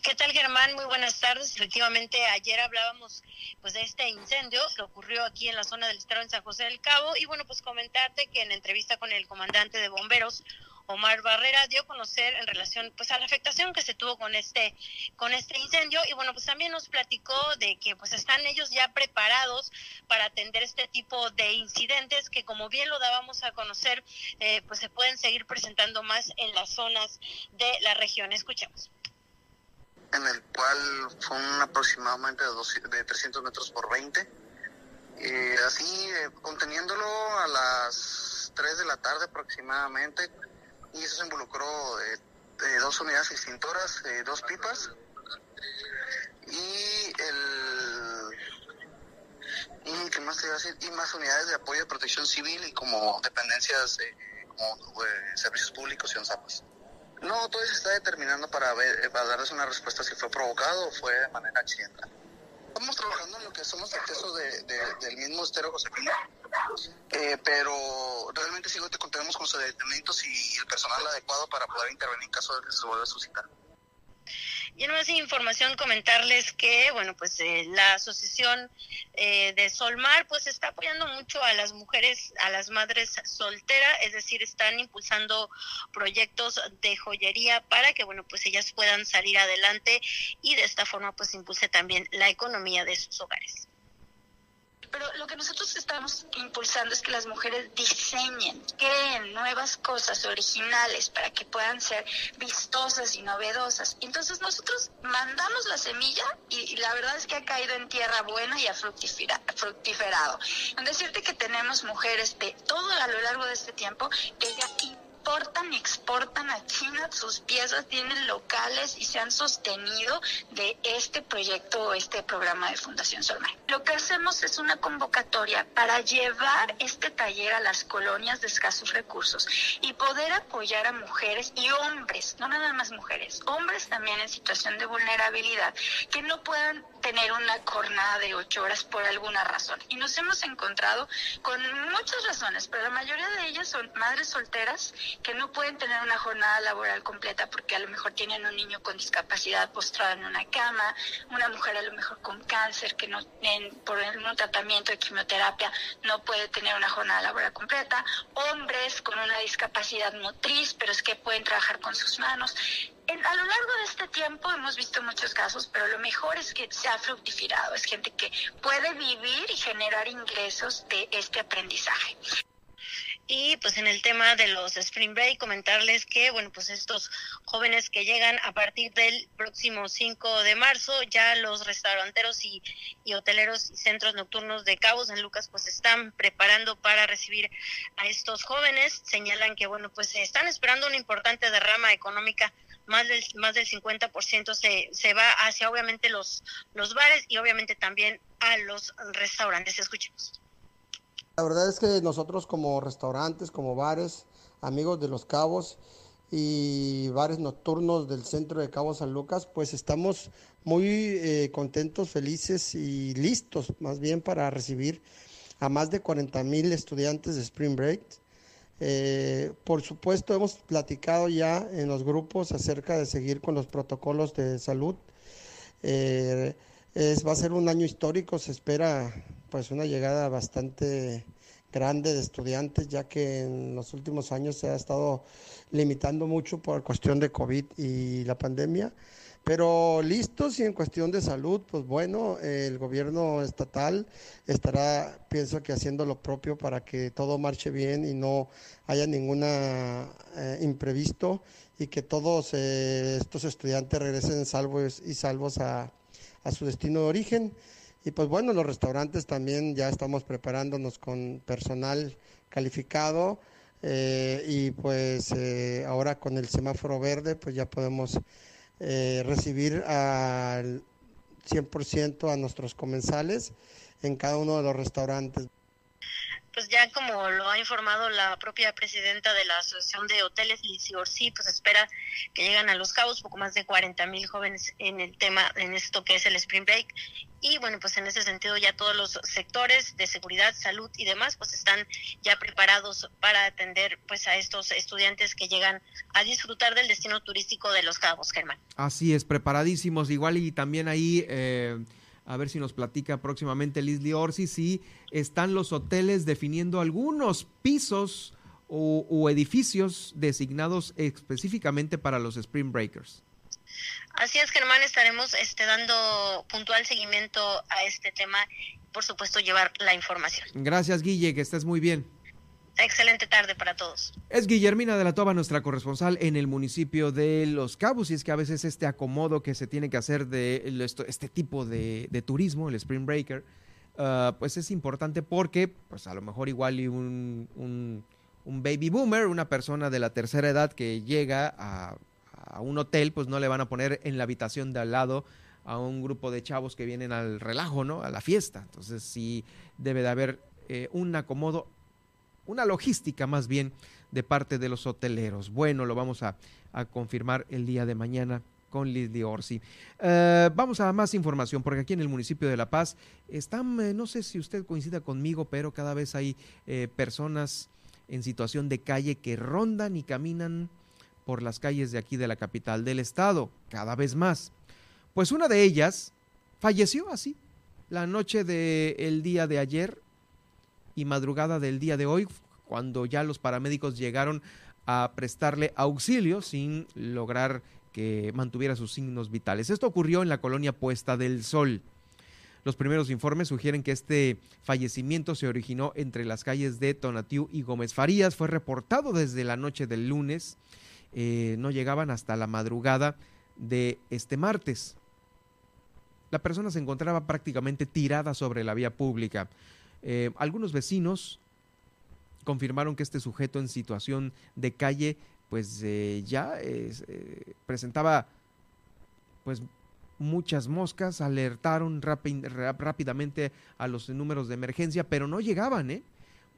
¿Qué tal, Germán? Muy buenas tardes. Efectivamente, ayer hablábamos pues de este incendio que ocurrió aquí en la zona del estero en San José del Cabo y bueno, pues comentarte que en entrevista con el comandante de bomberos Omar Barrera dio a conocer en relación pues a la afectación que se tuvo con este con este incendio. Y bueno pues también nos platicó de que pues están ellos ya preparados para atender este tipo de incidentes que como bien lo dábamos a conocer eh, pues se pueden seguir presentando más en las zonas de la región. Escuchemos. En el cual son aproximadamente de, de 300 metros por 20 eh, así eh, conteniéndolo a las 3 de la tarde aproximadamente y eso se involucró eh, dos unidades extintoras, eh, dos pipas y el y, ¿qué más te iba a decir? y más unidades de apoyo de protección civil y como dependencias como eh, servicios públicos y ONSAPAS. No, todo se está determinando para ver, para darles una respuesta si fue provocado o fue de manera accidental. Estamos trabajando en lo que son los accesos de, del mismo estero Josefina, eh, pero realmente sí contamos con los detenidos y el personal adecuado para poder intervenir en caso de que se vuelva a suscitar. Y en más información comentarles que, bueno, pues eh, la asociación eh, de Solmar, pues está apoyando mucho a las mujeres, a las madres solteras, es decir, están impulsando proyectos de joyería para que, bueno, pues ellas puedan salir adelante y de esta forma, pues impulse también la economía de sus hogares. Pero lo que nosotros estamos impulsando es que las mujeres diseñen, creen nuevas cosas originales para que puedan ser vistosas y novedosas. Entonces nosotros mandamos la semilla y, la verdad es que ha caído en tierra buena y ha fructiferado. Con decirte que tenemos mujeres de todo a lo largo de este tiempo que ya importan y exportan a China sus piezas, tienen locales y se han sostenido de este proyecto o este programa de Fundación Solmar. Lo que hacemos es una convocatoria para llevar este taller a las colonias de escasos recursos y poder apoyar a mujeres y hombres, no nada más mujeres, hombres también en situación de vulnerabilidad, que no puedan tener una jornada de ocho horas por alguna razón. Y nos hemos encontrado con muchas razones, pero la mayoría de ellas son madres solteras que no pueden tener una jornada laboral completa porque a lo mejor tienen un niño con discapacidad postrado en una cama, una mujer a lo mejor con cáncer que no en, por un tratamiento de quimioterapia no puede tener una jornada laboral completa, hombres con una discapacidad motriz, pero es que pueden trabajar con sus manos. a lo largo de este tiempo hemos visto muchos casos, pero lo mejor es que se ha fructificado, es gente que puede vivir y generar ingresos de este aprendizaje. Y pues en el tema de los Spring Break, comentarles que, bueno, pues estos jóvenes que llegan a partir del próximo 5 de marzo, ya los restauranteros y, y hoteleros y centros nocturnos de Cabos en Lucas, pues están preparando para recibir a estos jóvenes. Señalan que, bueno, pues están esperando una importante derrama económica más del, más del 50% se, se va hacia obviamente los, los bares y obviamente también a los restaurantes. Escuchemos. La verdad es que nosotros como restaurantes, como bares, amigos de los cabos y bares nocturnos del centro de Cabo San Lucas, pues estamos muy eh, contentos, felices y listos más bien para recibir a más de 40 mil estudiantes de Spring Break. Eh, por supuesto, hemos platicado ya en los grupos acerca de seguir con los protocolos de salud. Eh, va a ser un año histórico, se espera pues una llegada bastante grande de estudiantes, ya que en los últimos años se ha estado limitando mucho por cuestión de COVID y la pandemia. Pero listos y en cuestión de salud, pues bueno, el gobierno estatal estará, pienso que haciendo lo propio para que todo marche bien y no haya ningún eh, imprevisto y que todos eh, estos estudiantes regresen salvos y salvos a, a su destino de origen. Y pues bueno, los restaurantes también ya estamos preparándonos con personal calificado eh, y pues eh, ahora con el semáforo verde pues ya podemos eh, recibir al 100% a nuestros comensales en cada uno de los restaurantes pues ya como lo ha informado la propia presidenta de la Asociación de Hoteles, Lizy Orsi, pues espera que lleguen a Los Cabos poco más de 40 mil jóvenes en el tema, en esto que es el Spring Break. Y bueno, pues en ese sentido ya todos los sectores de seguridad, salud y demás, pues están ya preparados para atender pues a estos estudiantes que llegan a disfrutar del destino turístico de Los Cabos, Germán. Así es, preparadísimos. Igual y también ahí... Eh a ver si nos platica próximamente Leslie Orsi, si están los hoteles definiendo algunos pisos o, edificios designados específicamente para los Spring Breakers. Así es, Germán, estaremos este, dando puntual seguimiento a este tema, por supuesto, llevar la información. Gracias, Guille, que estés muy bien. Excelente tarde para todos. Es Guillermina de la Toba, nuestra corresponsal en el municipio de Los Cabos, y es que a veces este acomodo que se tiene que hacer de este tipo de, turismo, el Spring Breaker, ah, pues es importante porque, pues a lo mejor igual y un, un, baby boomer, una persona de la tercera edad que llega a, a un hotel, pues no le van a poner en la habitación de al lado a un grupo de chavos que vienen al relajo, ¿no? A la fiesta. Entonces sí debe de haber eh, un acomodo una logística más bien de parte de los hoteleros. Bueno, lo vamos a, confirmar el día de mañana con Liz Orsi. Eh, vamos a más información, porque aquí en el municipio de La Paz están, eh, no sé si usted coincida conmigo, pero cada vez hay eh, personas en situación de calle que rondan y caminan por las calles de aquí de la capital del estado, cada vez más. Pues una de ellas falleció así, la noche del día de ayer, y madrugada del día de hoy, cuando ya los paramédicos llegaron a prestarle auxilio sin lograr que mantuviera sus signos vitales. Esto ocurrió en la colonia Puesta del Sol. Los primeros informes sugieren que este fallecimiento se originó entre las calles de Tonatiu y Gómez Farías. Fue reportado desde la noche del lunes. Eh, no llegaban hasta la madrugada de este martes. La persona se encontraba prácticamente tirada sobre la vía pública. Eh, algunos vecinos confirmaron que este sujeto en situación de calle pues eh, ya eh, presentaba pues muchas moscas, alertaron rápidamente a los números de emergencia, pero no llegaban, ¿eh?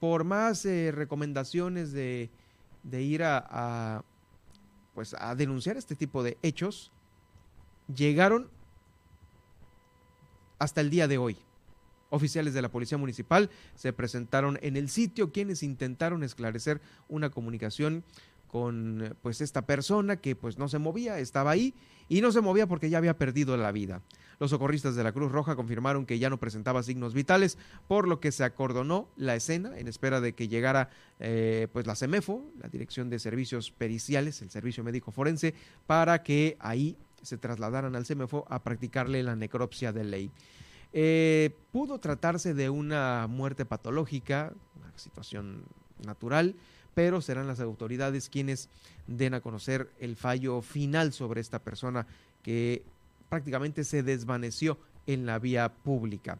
Por más recomendaciones de, de ir a, a, pues a denunciar este tipo de hechos, llegaron hasta el día de hoy. Oficiales de la Policía Municipal se presentaron en el sitio quienes intentaron esclarecer una comunicación con pues esta persona que pues no se movía, estaba ahí y no se movía porque ya había perdido la vida. Los socorristas de la Cruz Roja confirmaron que ya no presentaba signos vitales, por lo que se acordonó la escena en espera de que llegara eh, pues la CEMEFO, la Dirección de Servicios Periciales, el Servicio Médico Forense, para que ahí se trasladaran al CEMEFO a practicarle la necropsia de ley. Eh, pudo tratarse de una muerte patológica, una situación natural, pero serán las autoridades quienes den a conocer el fallo final sobre esta persona que prácticamente se desvaneció en la vía pública.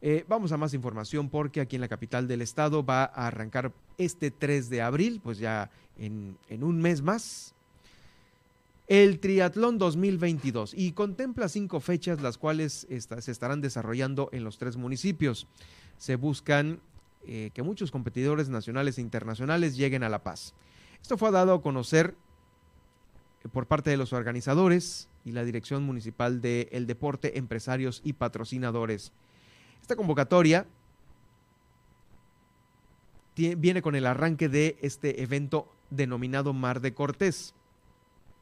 Eh, vamos a más información porque aquí en la capital del estado va a arrancar este 3 de abril, pues ya en, en un mes más, el Triatlón 2022 y contempla cinco fechas las cuales se estarán desarrollando en los tres municipios. Se buscan eh, que muchos competidores nacionales e internacionales lleguen a La Paz. Esto fue dado a conocer eh, por parte de los organizadores y la Dirección Municipal de Deporte, Empresarios y Patrocinadores. Esta convocatoria viene con el arranque de este evento denominado Mar de Cortés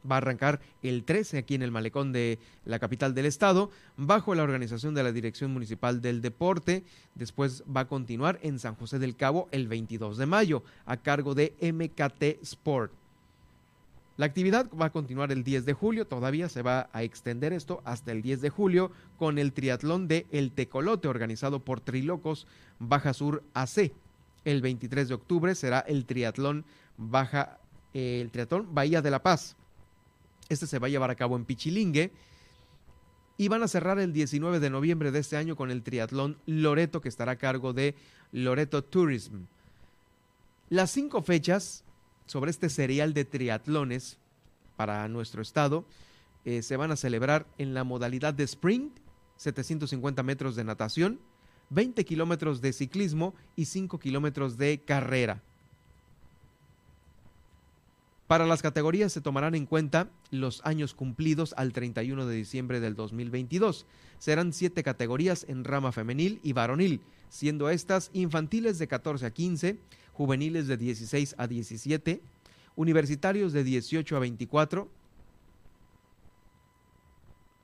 va a arrancar el 13 aquí en el malecón de la capital del estado, bajo la organización de la Dirección Municipal del Deporte. Después va a continuar en San José del Cabo el 22 de mayo, a cargo de MKT Sport. La actividad va a continuar el 10 de julio, todavía se va a extender esto hasta el 10 de julio con el triatlón de El Tecolote organizado por Trilocos Baja Sur AC. El 23 de octubre será el triatlón Baja el triatlón Bahía de la Paz. Este se va a llevar a cabo en Pichilingue. y van a cerrar el 19 de noviembre de este año con el triatlón Loreto que estará a cargo de Loreto Tourism. Las cinco fechas sobre este serial de triatlones para nuestro estado eh, se van a celebrar en la modalidad de sprint, 750 metros de natación, 20 kilómetros de ciclismo y 5 kilómetros de carrera. Para las categorías se tomarán en cuenta los años cumplidos al 31 de diciembre del 2022. Serán siete categorías en rama femenil y varonil, siendo estas infantiles de 14 a 15, juveniles de 16 a 17, universitarios de 18 a 24,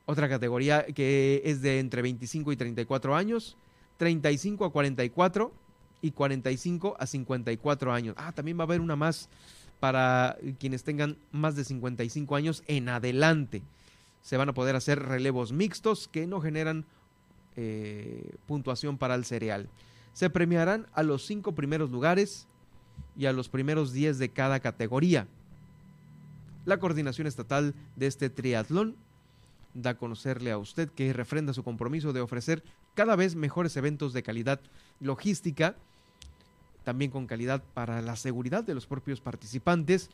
otra categoría que es de entre 25 y 34 años, 35 a 44 y 45 a 54 años. Ah, también va a haber una más para quienes tengan más de 55 años en adelante. Se van a poder hacer relevos mixtos que no generan eh, puntuación para el cereal. Se premiarán a los cinco primeros lugares y a los primeros 10 de cada categoría. La coordinación estatal de este triatlón da a conocerle a usted que refrenda su compromiso de ofrecer cada vez mejores eventos de calidad logística también con calidad para la seguridad de los propios participantes.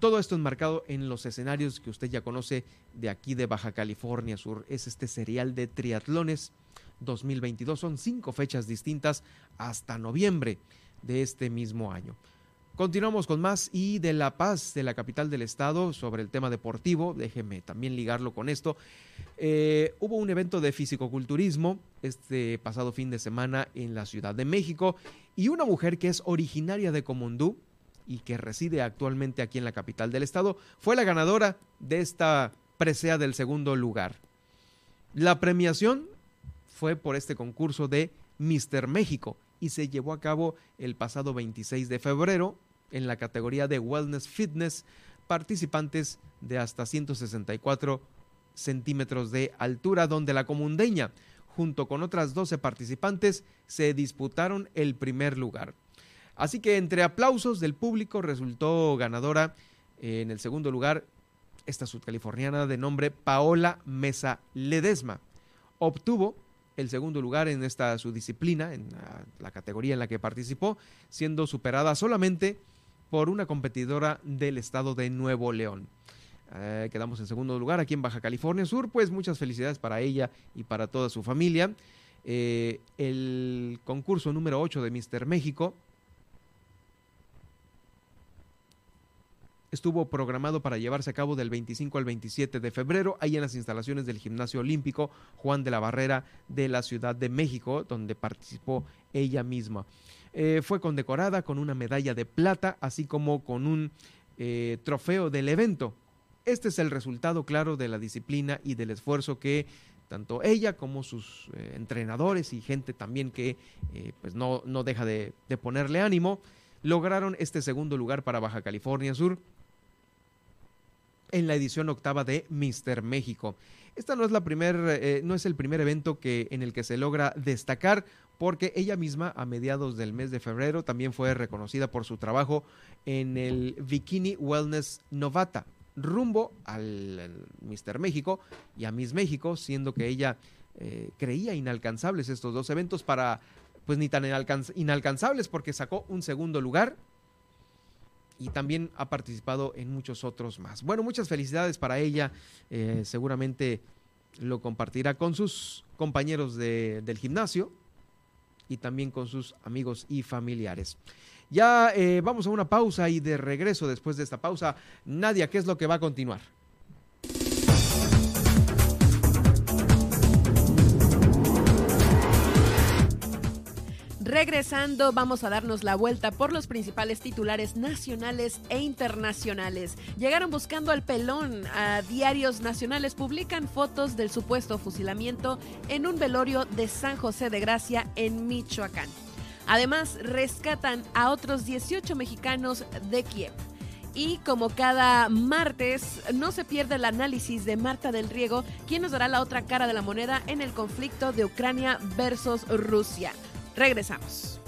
Todo esto enmarcado en los escenarios que usted ya conoce de aquí de Baja California Sur. Es este serial de triatlones 2022. Son cinco fechas distintas hasta noviembre de este mismo año. Continuamos con más y de La Paz, de la capital del estado, sobre el tema deportivo. Déjeme también ligarlo con esto. Eh, hubo un evento de fisicoculturismo este pasado fin de semana en la Ciudad de México y una mujer que es originaria de Comundú y que reside actualmente aquí en la capital del estado fue la ganadora de esta presea del segundo lugar. La premiación fue por este concurso de Mister México y se llevó a cabo el pasado 26 de febrero en la categoría de Wellness Fitness, participantes de hasta 164 centímetros de altura, donde la comundeña, junto con otras 12 participantes, se disputaron el primer lugar. Así que entre aplausos del público resultó ganadora en el segundo lugar esta sudcaliforniana de nombre Paola Mesa Ledesma. Obtuvo el segundo lugar en esta su disciplina, en la, categoría en la que participó, siendo superada solamente por una competidora del estado de Nuevo León. Eh, quedamos en segundo lugar aquí en Baja California Sur, pues muchas felicidades para ella y para toda su familia. Eh, el concurso número 8 de Mister México estuvo programado para llevarse a cabo del 25 al 27 de febrero, ahí en las instalaciones del Gimnasio Olímpico Juan de la Barrera de la Ciudad de México, donde participó ella misma. Eh, fue condecorada con una medalla de plata, así como con un eh, trofeo del evento. Este es el resultado claro de la disciplina y del esfuerzo que tanto ella como sus eh, entrenadores y gente también que pues no, no deja de, de ponerle ánimo, lograron este segundo lugar para Baja California Sur en la edición octava de Mister México. Esta no es la primer, eh, no es el primer evento que, en el que se logra destacar, porque ella misma a mediados del mes de febrero también fue reconocida por su trabajo en el Bikini Wellness Novata, rumbo al, Mister México y a Miss México, siendo que ella eh, creía inalcanzables estos dos eventos para, pues ni tan inalcanzables porque sacó un segundo lugar y también ha participado en muchos otros más. Bueno, muchas felicidades para ella. Eh, seguramente lo compartirá con sus compañeros del gimnasio y también con sus amigos y familiares. Ya eh, vamos a una pausa y de regreso después de esta pausa, Nadia, ¿qué es lo que va a continuar? Regresando, vamos a darnos la vuelta por los principales titulares nacionales e internacionales. Llegaron buscando al pelón. A diarios nacionales publican fotos del supuesto fusilamiento en un velorio de San José de Gracia en Michoacán. Además, rescatan a otros 18 mexicanos de Kiev. Y como cada martes, no se pierde el análisis de Marta del Riego, quien nos dará la otra cara de la moneda en el conflicto de Ucrania versus Rusia. Regresamos.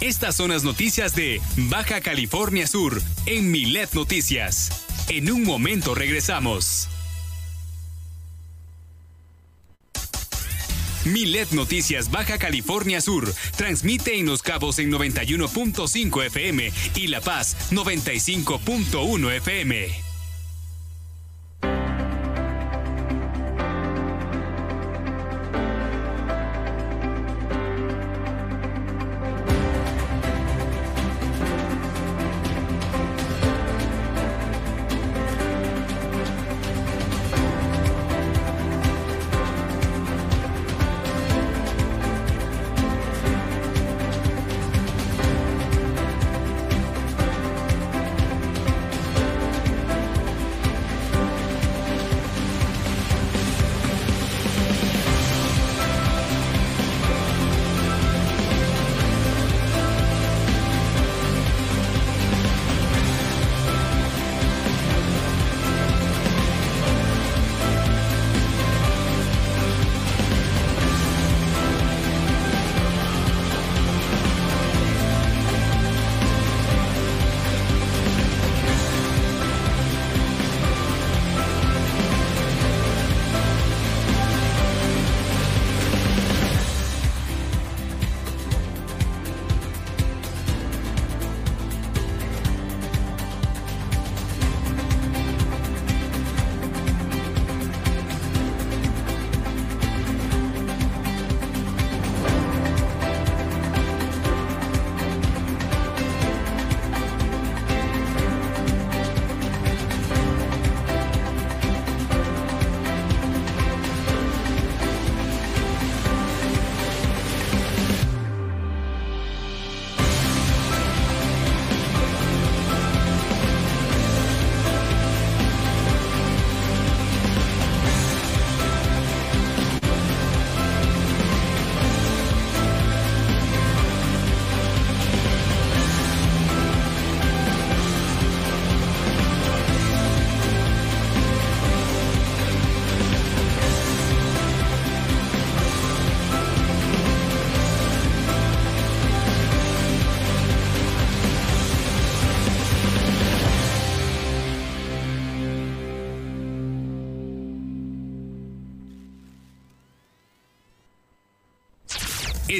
Estas son las noticias de Baja California Sur en Milet Noticias. En un momento regresamos. Milet Noticias Baja California Sur transmite en Los Cabos en 91.5 FM y La Paz 95.1 FM.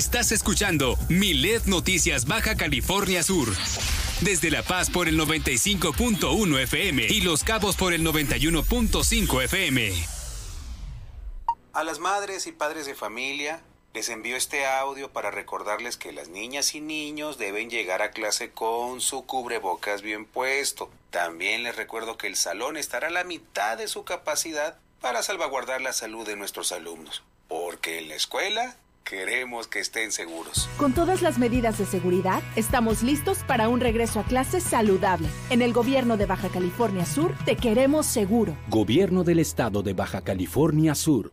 Estás escuchando Milet Noticias Baja California Sur. Desde La Paz por el 95.1 FM y Los Cabos por el 91.5 FM. A las madres y padres de familia les envío este audio para recordarles que las niñas y niños deben llegar a clase con su cubrebocas bien puesto. También les recuerdo que el salón estará a la mitad de su capacidad para salvaguardar la salud de nuestros alumnos. Porque en la escuela Queremos que estén seguros. Con todas las medidas de seguridad, estamos listos para un regreso a clases saludable. En el gobierno de Baja California Sur, te queremos seguro. Gobierno del Estado de Baja California Sur.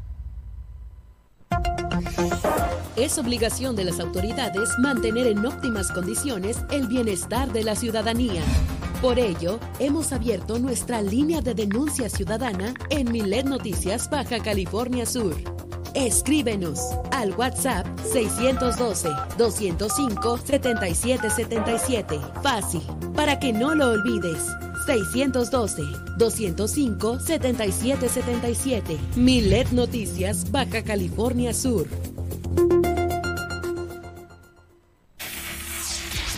Es obligación de las autoridades mantener en óptimas condiciones el bienestar de la ciudadanía. Por ello, hemos abierto nuestra línea de denuncia ciudadana en Milet Noticias Baja California Sur. Escríbenos al WhatsApp 612-205-7777. Fácil, para que no lo olvides. 612-205-7777. Milet Noticias Baja California Sur.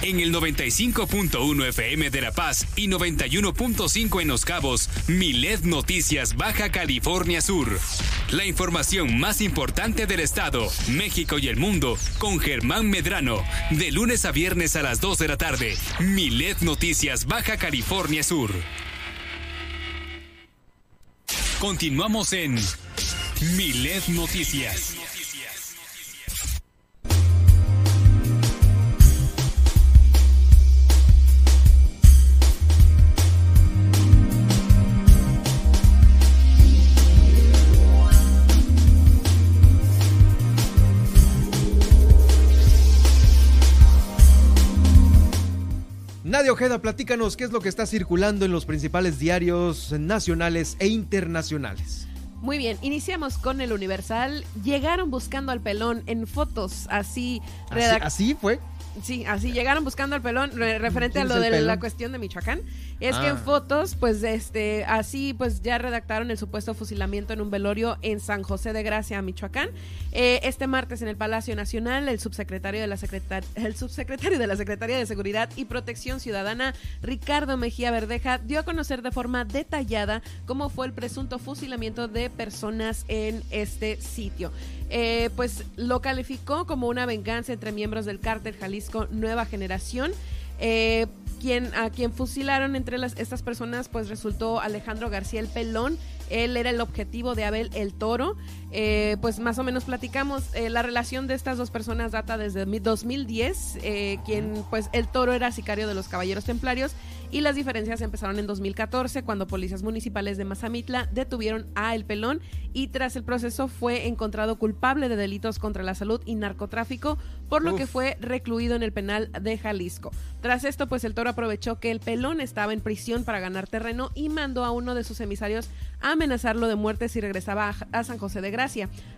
En el 95.1 FM de La Paz y 91.5 en Los Cabos, Milet Noticias Baja California Sur. La información más importante del estado, México y el mundo con Germán Medrano, de lunes a viernes a las 2 de la tarde. Milet Noticias Baja California Sur. Continuamos en Milet Noticias. Nadia Ojeda, platícanos qué es lo que está circulando en los principales diarios nacionales e internacionales. Muy bien, iniciamos con el Universal. Llegaron buscando al pelón en fotos, así. ¿Así, así fue? Sí, así llegaron buscando al pelón referente a lo de la cuestión de Michoacán. Es que en ah. fotos, pues, este, así, pues, ya redactaron el supuesto fusilamiento en un velorio en San José de Gracia, Michoacán. Eh, este martes en el Palacio Nacional, el subsecretario de la el subsecretario de la Secretaría de Seguridad y Protección Ciudadana, Ricardo Mejía Verdeja, dio a conocer de forma detallada cómo fue el presunto fusilamiento de personas en este sitio. Eh, pues lo calificó como una venganza entre miembros del cártel Jalisco Nueva Generación. Eh, quien, a quien fusilaron entre las, estas personas, pues resultó Alejandro García el Pelón. Él era el objetivo de Abel el Toro. Eh, pues más o menos platicamos, eh, la relación de estas dos personas data desde 2010, eh, quien pues el toro era sicario de los Caballeros Templarios y las diferencias empezaron en 2014 cuando policías municipales de Mazamitla detuvieron a El Pelón y tras el proceso fue encontrado culpable de delitos contra la salud y narcotráfico, por lo que fue recluido en el penal de Jalisco. Tras esto, pues el toro aprovechó que El Pelón estaba en prisión para ganar terreno y mandó a uno de sus emisarios a amenazarlo de muerte si regresaba a San José de Gran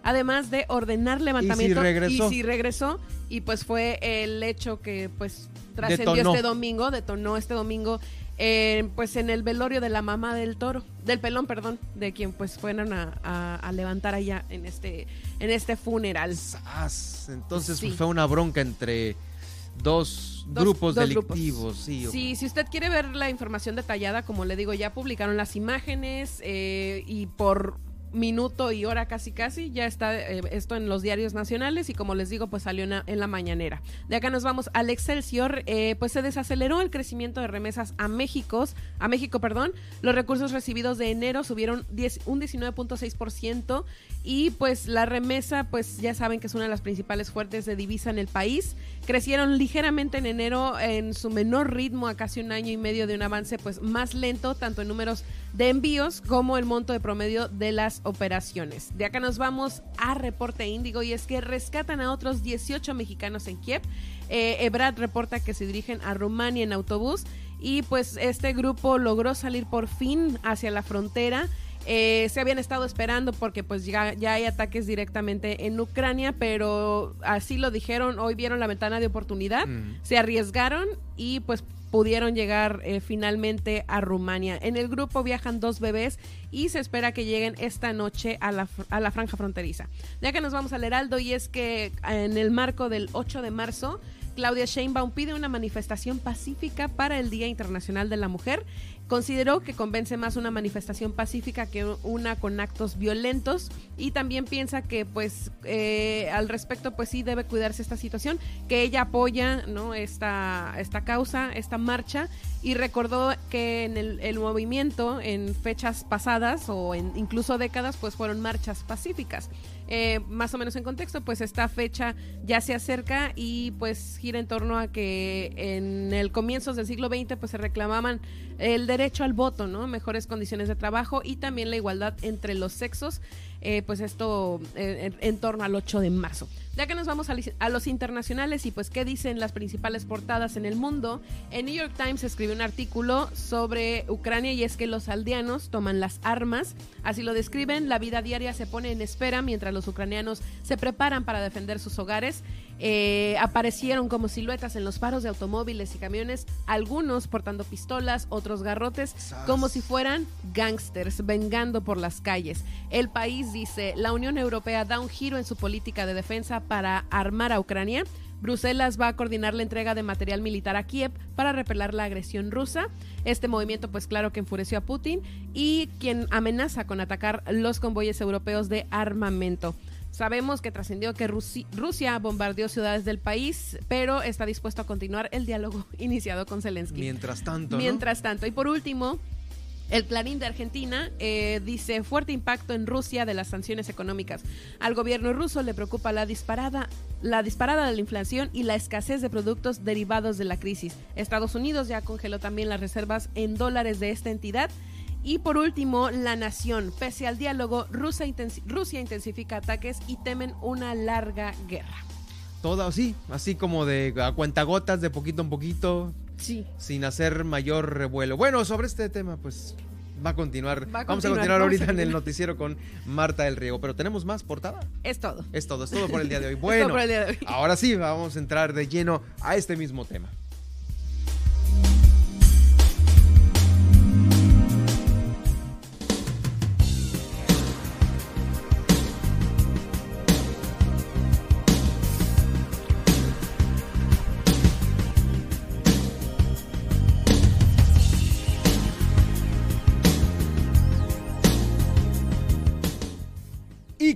además de ordenar levantamiento. ¿Y si regresó? Y pues fue el hecho que pues trascendió este domingo, detonó este domingo eh, pues en el velorio de la mamá del toro, del pelón, perdón, de quien pues fueron a, levantar allá en este, en este funeral. Entonces pues, fue una bronca entre dos, grupos delictivos. Sí, sí, si usted quiere ver la información detallada, como le digo, ya publicaron las imágenes eh, y por minuto y hora casi casi, ya está eh, esto en los diarios nacionales y como les digo, pues salió en la mañanera. De acá nos vamos al Excelsior, eh, pues se desaceleró el crecimiento de remesas a México, a México, perdón, los recursos recibidos de enero subieron 10, un 19.6% y pues la remesa, pues ya saben que es una de las principales fuertes de divisa en el país, crecieron ligeramente en enero en su menor ritmo a casi un año y medio de un avance pues más lento, tanto en números de envíos como el monto de promedio de las operaciones. De acá nos vamos a Reporte Índigo y es que rescatan a otros 18 mexicanos en Kiev. Eh, Ebrad reporta que se dirigen a Rumania en autobús y pues este grupo logró salir por fin hacia la frontera. Eh, se habían estado esperando porque pues ya, ya, hay ataques directamente en Ucrania, pero así lo dijeron, hoy vieron la ventana de oportunidad, mm. se arriesgaron y pues pudieron llegar eh, finalmente a Rumania. En el grupo viajan dos bebés y se espera que lleguen esta noche a la, a la franja fronteriza. Ya que nos vamos al Heraldo y es que en el marco del 8 de marzo, Claudia Sheinbaum pide una manifestación pacífica para el Día Internacional de la Mujer Consideró que convence más una manifestación pacífica que una con actos violentos y también piensa que pues eh, al respecto pues sí debe cuidarse esta situación, que ella apoya no esta, esta causa, esta marcha y recordó que en el, movimiento en fechas pasadas o en incluso décadas pues fueron marchas pacíficas. Eh, más o menos en contexto, pues esta fecha ya se acerca y pues gira en torno a que en el comienzo del siglo XX pues se reclamaban el derecho al voto, ¿no? Mejores condiciones de trabajo y también la igualdad entre los sexos, eh, pues esto eh, en, torno al 8 de marzo. Ya que nos vamos a, los internacionales y pues qué dicen las principales portadas en el mundo, en New York Times escribió un artículo sobre Ucrania y es que los aldeanos toman las armas, así lo describen, la vida diaria se pone en espera mientras los ucranianos se preparan para defender sus hogares. Eh, aparecieron como siluetas en los faros de automóviles y camiones, algunos portando pistolas, otros garrotes, como si fueran gangsters vengando por las calles. El país dice, la Unión Europea da un giro en su política de defensa para armar a Ucrania. Bruselas va a coordinar la entrega de material militar a Kiev para repeler la agresión rusa. Este movimiento, pues claro que enfureció a Putin y quien amenaza con atacar los convoyes europeos de armamento. Sabemos que trascendió que Rusia bombardeó ciudades del país, pero está dispuesto a continuar el diálogo [LAUGHS] iniciado con Zelensky. Mientras tanto. Mientras tanto. Y por último, el Clarín de Argentina eh, dice fuerte impacto en Rusia de las sanciones económicas. Al gobierno ruso le preocupa la disparada, la disparada de la inflación y la escasez de productos derivados de la crisis. Estados Unidos ya congeló también las reservas en dólares de esta entidad y por último, la nación. Pese al diálogo, Rusia, intensifica ataques y temen una larga guerra. Todo así, así como de a cuentagotas, de poquito en poquito. Sí. Sin hacer mayor revuelo. Bueno, sobre este tema, pues va a continuar. Va a vamos a continuar, ahorita a en el noticiero con Marta del Riego. Pero tenemos más portada. Es todo. Es todo, es todo por el día de hoy. [LAUGHS] todo Bueno, por el día de hoy. ahora sí, vamos a entrar de lleno a este mismo tema.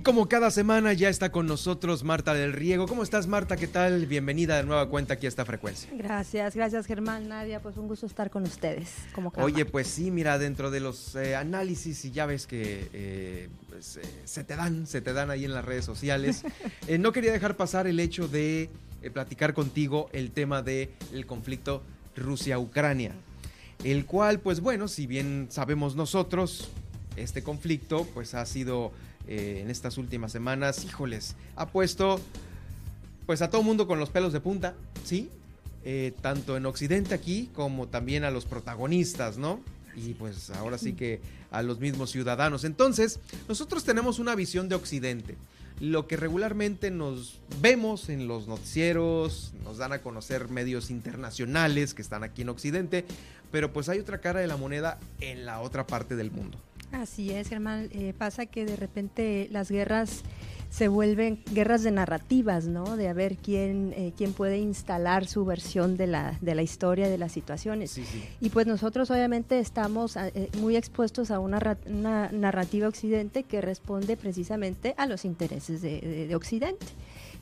Y como cada semana ya está con nosotros Marta del Riego. ¿Cómo estás Marta? ¿Qué tal? Bienvenida de nueva cuenta aquí a esta frecuencia. Gracias, gracias Germán, Nadia, pues un gusto estar con ustedes. Como cada Oye, pues sí, mira, dentro de los eh, análisis y ya ves que eh, pues, eh, se te dan, se te dan ahí en las redes sociales, [LAUGHS] no quería dejar pasar el hecho de platicar contigo el tema del el conflicto Rusia-Ucrania, el cual, pues bueno, si bien sabemos nosotros, este conflicto pues ha sido eh, en estas últimas semanas, híjoles, ha puesto pues a todo mundo con los pelos de punta, ¿sí? Eh, tanto en Occidente aquí como también a los protagonistas, ¿no? Y pues ahora sí que a los mismos ciudadanos. Entonces, nosotros tenemos una visión de Occidente. Lo que regularmente nos vemos en los noticieros, nos dan a conocer medios internacionales que están aquí en Occidente, pero pues hay otra cara de la moneda en la otra parte del mundo. Así es, Germán. Eh, pasa que de repente las guerras se vuelven guerras de narrativas, ¿no? De a ver quién, eh, quién puede instalar su versión de la, de la historia, de las situaciones. Sí, sí. Y pues nosotros obviamente estamos eh, muy expuestos a una, una narrativa occidente que responde precisamente a los intereses de, de- de Occidente.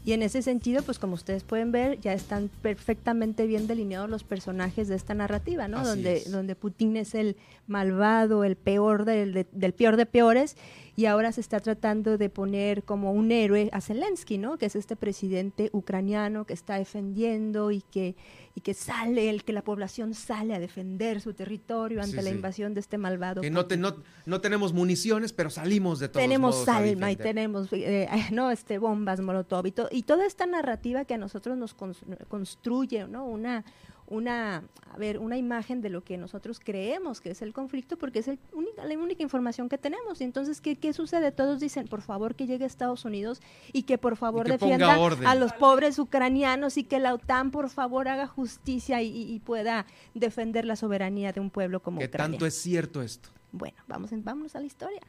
Y en ese sentido, pues como ustedes pueden ver, ya están perfectamente bien delineados los personajes de esta narrativa, ¿no? Así Donde, es. donde Putin es el malvado, el peor del, de- del peor de peores, y ahora se está tratando de poner como un héroe a Zelensky, ¿no? Que es este presidente ucraniano que está defendiendo y que, y que sale, el que la población sale a defender su territorio ante Sí, la sí. invasión de este malvado. Que no, te- no, no tenemos municiones, pero salimos de todos tenemos modos a alma y tenemos eh, [LAUGHS] no este bombas molotov y, to- y toda esta narrativa que a nosotros nos cons- construye no una una a ver una imagen de lo que nosotros creemos que es el conflicto porque es el única, la única información que tenemos y entonces ¿qué, qué sucede todos dicen por favor que llegue a Estados Unidos y que por favor defienda a los pobres ucranianos y que la OTAN por favor haga justicia y, pueda defender la soberanía de un pueblo como Ucrania tanto es cierto esto. bueno, vamos, en- vámonos a la historia.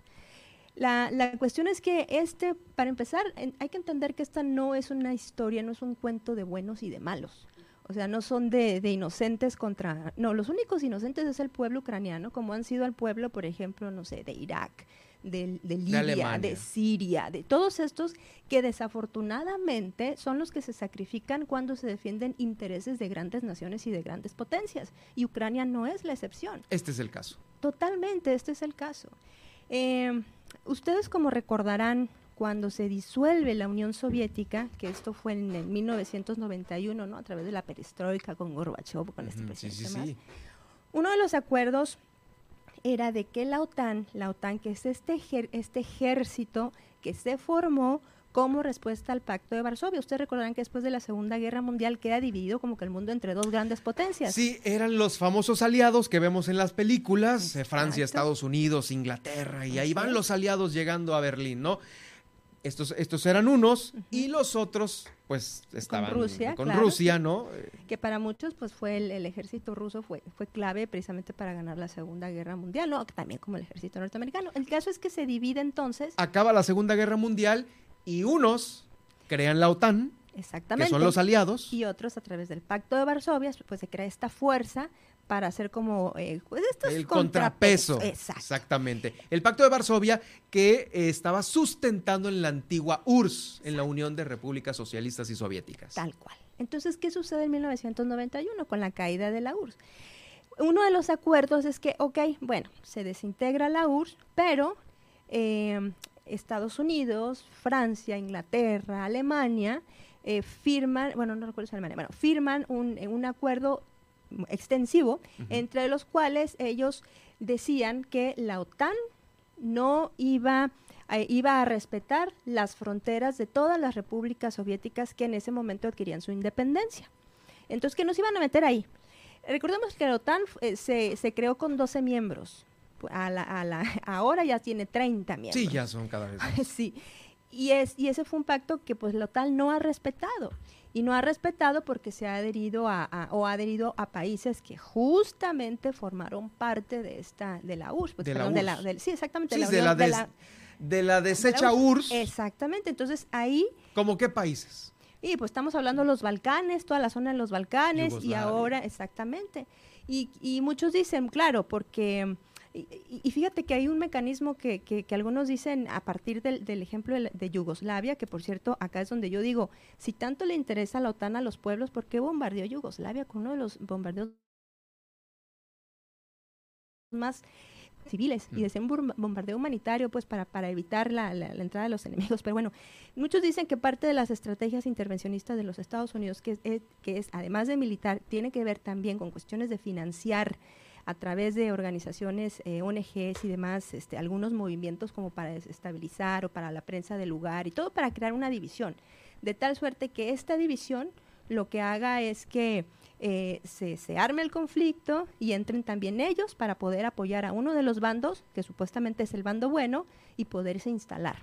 La, la cuestión es que este, para empezar, en- hay que entender que esta no es una historia, no es un cuento de buenos y de malos. O sea, no son de, de inocentes contra... No, los únicos inocentes es el pueblo ucraniano, como han sido el pueblo, por ejemplo, no sé, de Irak, de, de Libia, de. Siria, de todos estos que desafortunadamente son los que se sacrifican cuando se defienden intereses de grandes naciones y de grandes potencias. Y Ucrania no es la excepción. Este es el caso. Totalmente, este es el caso. Eh, ustedes como recordarán cuando se disuelve la Unión Soviética, que esto fue en el 1991, ¿no? A través de la perestroika con Gorbachev, con este Sí, presidente sí, más. sí. Uno de los acuerdos era de que la OTAN, la OTAN que es este, este ejército que se formó como respuesta al Pacto de Varsovia. Ustedes recordarán que después de la Segunda Guerra Mundial queda dividido como que el mundo entre dos grandes potencias. Sí, eran los famosos aliados que vemos en las películas, eh, Francia, Estados Unidos, Inglaterra, y ahí van los aliados llegando a Berlín, ¿no? Estos, estos eran unos y los otros, pues, estaban Rusia, con claro. Rusia, ¿no? Que para muchos pues fue el, el ejército ruso fue fue clave precisamente para ganar la Segunda Guerra Mundial, no, también como el ejército norteamericano. El caso es que se divide entonces, Acaba la Segunda Guerra Mundial y unos crean la OTAN, exactamente, que son los aliados, y otros a través del Pacto de Varsovia, pues se crea esta fuerza para hacer como eh, pues, estos el contrapeso. Exactamente. El Pacto de Varsovia que eh, estaba sustentando en la antigua URSS, en la Unión de Repúblicas Socialistas y Soviéticas. Tal cual. Entonces, ¿qué sucede en 1991 con la caída de la URSS? Uno de los acuerdos es que, ok, bueno, se desintegra la URSS, pero eh, Estados Unidos, Francia, Inglaterra, Alemania eh, firman, bueno, no recuerdo si Alemania, bueno, firman un, eh, un acuerdo extensivo entre los cuales ellos decían que la OTAN no iba a, iba a respetar las fronteras de todas las repúblicas soviéticas que en ese momento adquirían su independencia. Entonces, que nos iban a meter ahí. Recordemos que la OTAN eh, se, se creó con 12 miembros. A la, a la, [LAUGHS] ahora ya tiene 30 miembros. Sí, ya son cada vez más. [LAUGHS] sí. Y, es, y ese fue un pacto que pues la OTAN no ha respetado. Y no ha respetado porque se ha adherido a, a- o ha adherido a países que justamente formaron parte de esta de la URSS. pues, De la perdón, de la- del- sí, exactamente. Sí, la de Unión- la de la- de la de desecha la URSS. Exactamente. Entonces ahí ¿Cómo qué países? y pues estamos hablando de los Balcanes, toda la zona de los Balcanes y Yugoslavia. ahora, exactamente. Y, y muchos dicen, claro, porque, y, y- fíjate que hay un mecanismo que, que- que algunos dicen a partir del, del ejemplo de, la- de Yugoslavia, que por cierto, acá es donde yo digo, si tanto le interesa a la OTAN a los pueblos, ¿por qué bombardeó Yugoslavia con uno de los bombardeos más civiles y desea un bom- bombardeo humanitario pues para, para evitar la, la- la entrada de los enemigos. Pero bueno, muchos dicen que parte de las estrategias intervencionistas de los Estados Unidos, que es, es- que es además de militar, tiene que ver también con cuestiones de financiar a través de organizaciones, eh, ONGs y demás, este, algunos movimientos como para desestabilizar o para la prensa del lugar y todo para crear una división, de tal suerte que esta división lo que haga es que eh, se, se arme el conflicto y entren también ellos para poder apoyar a uno de los bandos, que supuestamente es el bando bueno, y poderse instalar.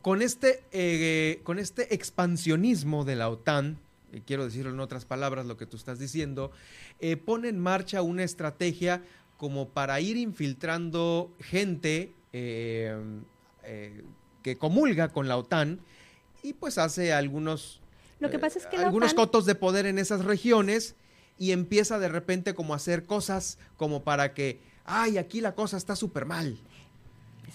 Con este, eh, con este expansionismo de la OTAN, y quiero decirlo en otras palabras lo que tú estás diciendo, eh, pone en marcha una estrategia como para ir infiltrando gente eh, eh, que comulga con la OTAN y pues hace algunos, Lo que pasa es que algunos OTAN- cotos de poder en esas regiones y empieza de repente como a hacer cosas como para que, ay, aquí la cosa está súper mal,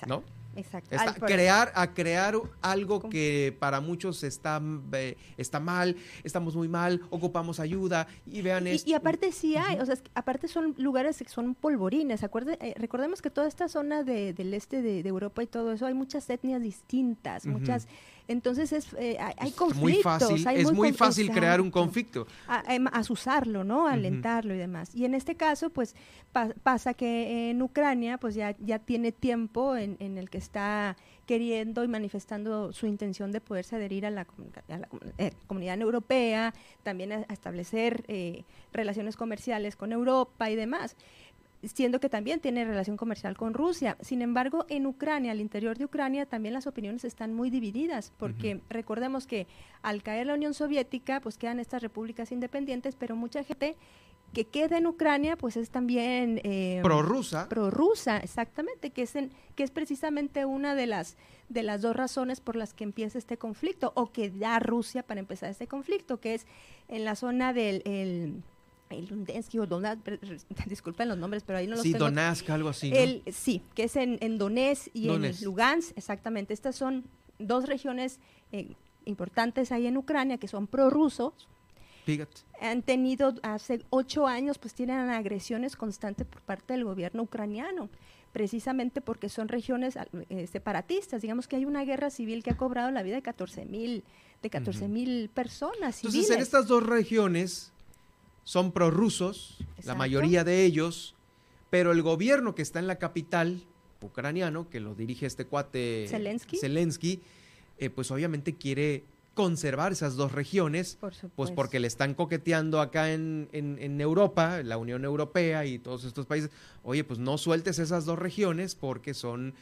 ¿no? Exacto. Está- crear, a crear algo que para muchos está, eh, está mal, estamos muy mal, ocupamos ayuda y vean Y, esto. y aparte sí hay, o sea, aparte son lugares que son polvorines. Acuerde, eh, recordemos que toda esta zona de- del este de, de Europa y todo eso, hay muchas etnias distintas, muchas. Entonces es, eh, hay, conflictos. muy fácil, hay es muy fácil crear un conflicto. a, em, asusarlo, ¿no? Alentarlo y demás. Y en este caso, pues pa- pasa que en Ucrania, pues ya, ya tiene tiempo en, en el que está queriendo y manifestando su intención de poderse adherir a la, a la eh, comunidad europea, también a, a establecer eh, relaciones comerciales con Europa y demás siendo que también tiene relación comercial con Rusia. Sin embargo, en Ucrania, al interior de Ucrania, también las opiniones están muy divididas, porque recordemos que al caer la Unión Soviética, pues quedan estas repúblicas independientes, pero mucha gente que queda en Ucrania, pues es también eh, Prorrusa. prorrusa, exactamente, que es en- que es precisamente una de las de las dos razones por las que empieza este conflicto o que da Rusia para empezar este conflicto, que es en la zona del el, el Lundensky o per- disculpen los nombres, pero ahí no los Sí, tengo. Donetsk, algo así, ¿no? El- sí, que es en, en Donetsk y Donetsk. en Lugansk, exactamente. Estas son dos regiones eh, importantes ahí en Ucrania que son prorrusos. Fíjate. Han tenido hace ocho años, pues tienen agresiones constantes por parte del gobierno ucraniano, precisamente porque son regiones eh, separatistas. Digamos que hay una guerra civil que ha cobrado la vida de 14 mil de 14 mil personas civiles. Entonces, en estas dos regiones son prorrusos, la mayoría de ellos, pero el gobierno que está en la capital, ucraniano, que lo dirige este cuate Zelensky. Zelensky, eh, pues obviamente quiere conservar esas dos regiones, Por pues porque le están coqueteando acá en, en- en Europa, la Unión Europea y todos estos países. Oye, pues no sueltes esas dos regiones porque son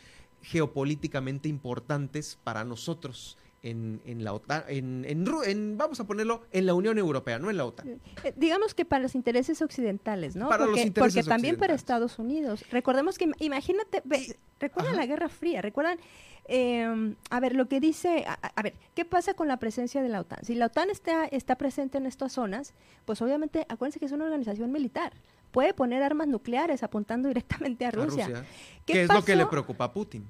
geopolíticamente importantes para nosotros en, en la OTAN, en, en en- vamos a ponerlo, en la Unión Europea, no en la OTAN. Eh, digamos que para los intereses occidentales, ¿no? Para los porque, intereses porque también para. Estados Unidos. Recordemos que, im- imagínate, ve, recuerdan la Guerra Fría, recuerdan, eh, a ver, lo que dice, a, a- a ver, ¿qué pasa con la presencia de la OTAN? Si la OTAN está, está presente en estas zonas, pues obviamente, acuérdense que es una organización militar. Puede poner armas nucleares apuntando [LAUGHS] directamente a a Rusia. Rusia, ¿Qué que es lo que le preocupa a Putin.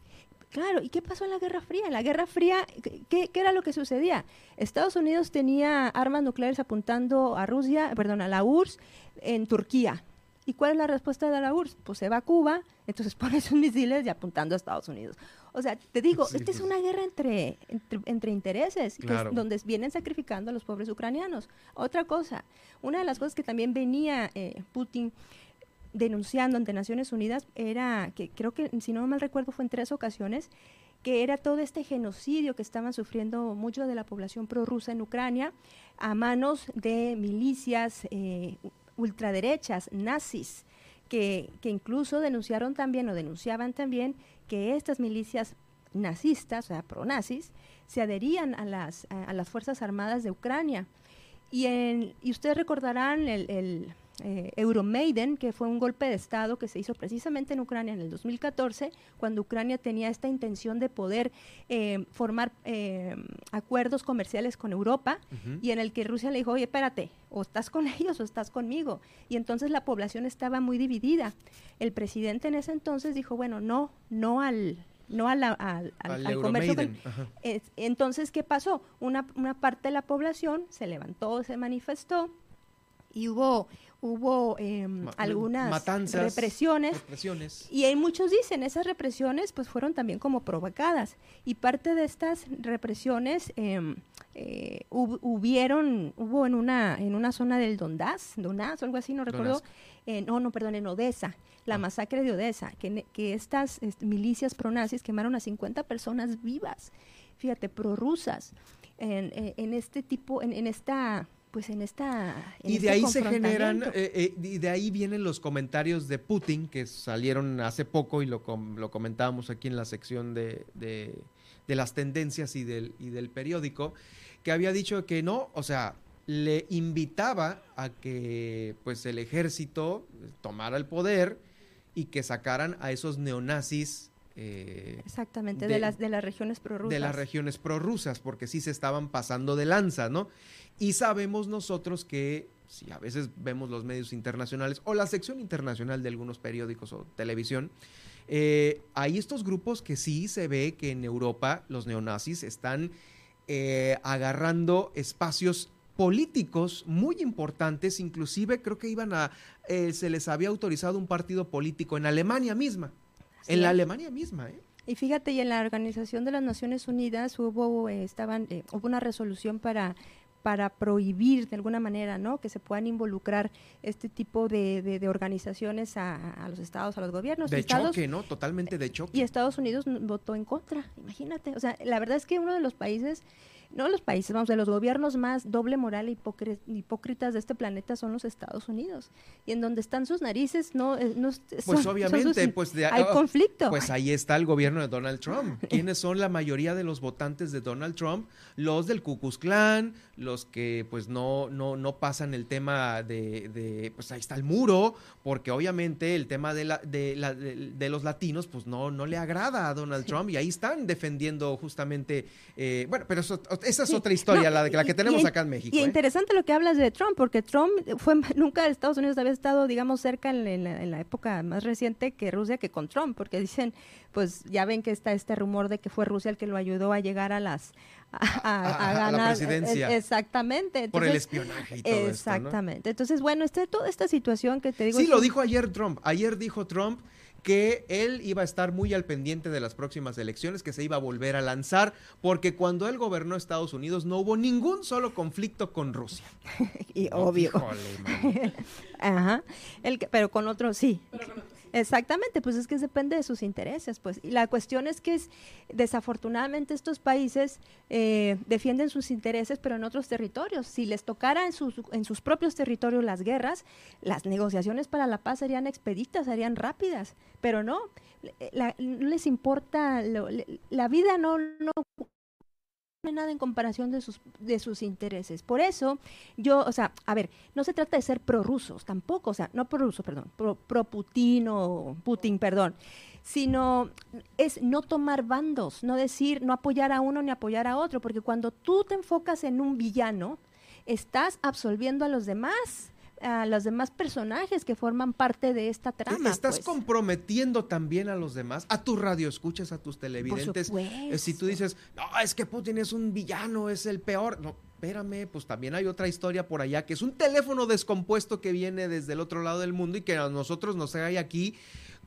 Claro, ¿y qué pasó en la Guerra Fría? En la Guerra Fría, ¿qué, qué era lo que sucedía? Estados Unidos tenía armas nucleares apuntando a Rusia, perdón, a la URSS en Turquía. ¿Y cuál es la respuesta de la URSS? Pues se va a Cuba, entonces [LAUGHS] pone sus misiles y apuntando a Estados Unidos. O sea, te digo, Sí, esta es una guerra entre, entre, entre intereses, que es Claro. donde vienen sacrificando a los pobres ucranianos. Otra cosa, una de las cosas que también venía eh, Putin denunciando ante Naciones Unidas era que creo que si no mal recuerdo fue en tres ocasiones que era todo este genocidio que estaban sufriendo mucho de la población prorrusa en Ucrania a manos de milicias eh, ultraderechas, nazis, que, que incluso denunciaron también o denunciaban también que estas milicias nazistas, o sea, pronazis, se adherían a las, a, las Fuerzas Armadas de Ucrania. Y, en, y ustedes recordarán el, el eh, Euromaiden, que fue un golpe de Estado que se hizo precisamente en Ucrania en el 2014, cuando Ucrania tenía esta intención de poder eh, formar eh, acuerdos comerciales con Europa y en el que Rusia le dijo, oye, espérate, o estás con [LAUGHS] ellos o estás conmigo. Y entonces la población estaba muy dividida. El presidente en ese entonces dijo, bueno, no, no al no al, al, comercio. entonces, ¿qué pasó? Una, una parte de la población se levantó, se manifestó y hubo hubo em, algunas represiones, y hay muchos dicen esas represiones pues fueron también como provocadas. Y parte de estas represiones eh, eh, hubieron hubo en una en una zona del Donbass o algo así no recuerdo no no perdón en Odessa la ah. masacre de Odessa que, que estas milicias pronazis quemaron a 50 personas vivas fíjate prorrusas en, en, este tipo en, en esta pues en esta... y de ahí se generan, eh, eh, y de ahí vienen los comentarios de Putin que salieron hace poco y lo, lo comentábamos aquí en la sección de, de, las tendencias y del, y del periódico, que había dicho que no, o sea, le invitaba a que pues el ejército tomara el poder y que sacaran a esos neonazis eh, Exactamente, de, las, de las regiones prorrusas. De las regiones prorrusas, porque sí se estaban pasando de lanza, ¿no? Y sabemos nosotros que, si a veces vemos los medios internacionales o la sección internacional de algunos periódicos o televisión, eh, hay estos grupos que sí se ve que en Europa los neonazis están eh, agarrando espacios políticos muy importantes, inclusive creo que iban a, eh, se les había autorizado un partido político en Alemania misma, en la Alemania misma, ¿eh? Y fíjate, y en la Organización de las Naciones Unidas hubo, estaban, hubo una resolución para para prohibir de alguna manera, ¿no? Que se puedan involucrar este tipo de, de, organizaciones a, los estados, a los gobiernos. De choque, ¿no? Totalmente de choque. Y Estados Unidos votó en contra, imagínate. O sea, la verdad es que uno de los países no los países, vamos, de los gobiernos más doble moral e hipócritas de este planeta son los Estados Unidos. Y en donde están sus narices, no, eh, no Pues obviamente, pues hay ah, conflicto. Pues ahí está el gobierno de Donald Trump. [LAUGHS] ¿Quiénes son la mayoría de los votantes de Donald Trump? Los del Ku Klux Klan, los que pues no, no, no pasan el tema de, de, pues ahí está el muro, porque obviamente el tema de, la, de, la, de, los latinos pues no, no le agrada a Donald Trump y ahí están defendiendo justamente, eh, bueno, pero eso esa es otra historia, la, la, que tenemos acá en México. Y ¿eh? interesante lo que hablas de Trump, porque Trump fue nunca Estados Unidos había estado, digamos, cerca en, la, época más reciente que Rusia que con Trump, porque dicen, pues ya ven que está este rumor de que fue Rusia el que lo ayudó a llegar a las a, ganar la presidencia. exactamente. por el espionaje y todo Exactamente. Entonces, bueno, este, toda esta situación que te digo. Sí, lo dijo ayer Trump. Ayer dijo Trump que él iba a estar muy al pendiente de las próximas elecciones, que se iba a volver a lanzar, porque cuando él gobernó Estados Unidos no hubo ningún solo conflicto con Rusia. [LAUGHS] y obvio. [LAUGHS] Ajá. El pero con otro sí. Exactamente, pues es que depende de sus intereses, pues. Y la cuestión es que es, desafortunadamente estos países eh, defienden sus intereses, pero en otros territorios. Si les tocara en sus, en sus propios territorios las guerras, las negociaciones para la paz serían expeditas, serían rápidas, pero no, no les importa, la vida no, no nada en comparación de sus, de sus intereses. Por eso, yo, o sea, a ver, no se trata de ser prorrusos tampoco, o sea, no prorruso, perdón, pro-Putin o Putin, perdón, sino es no tomar bandos, no decir, no apoyar a uno ni apoyar a otro, porque cuando tú te enfocas en un villano, estás absolviendo a los demás a los demás personajes que forman parte de esta trama. Estás pues. comprometiendo también a los demás, a tu radio escuchas, a tus televidentes. Eh, si tú dices, no, es que Putin es un villano, es el peor. No, espérame, pues también hay otra historia por allá, que es un teléfono descompuesto que viene desde el otro lado del mundo y que a nosotros nos hay aquí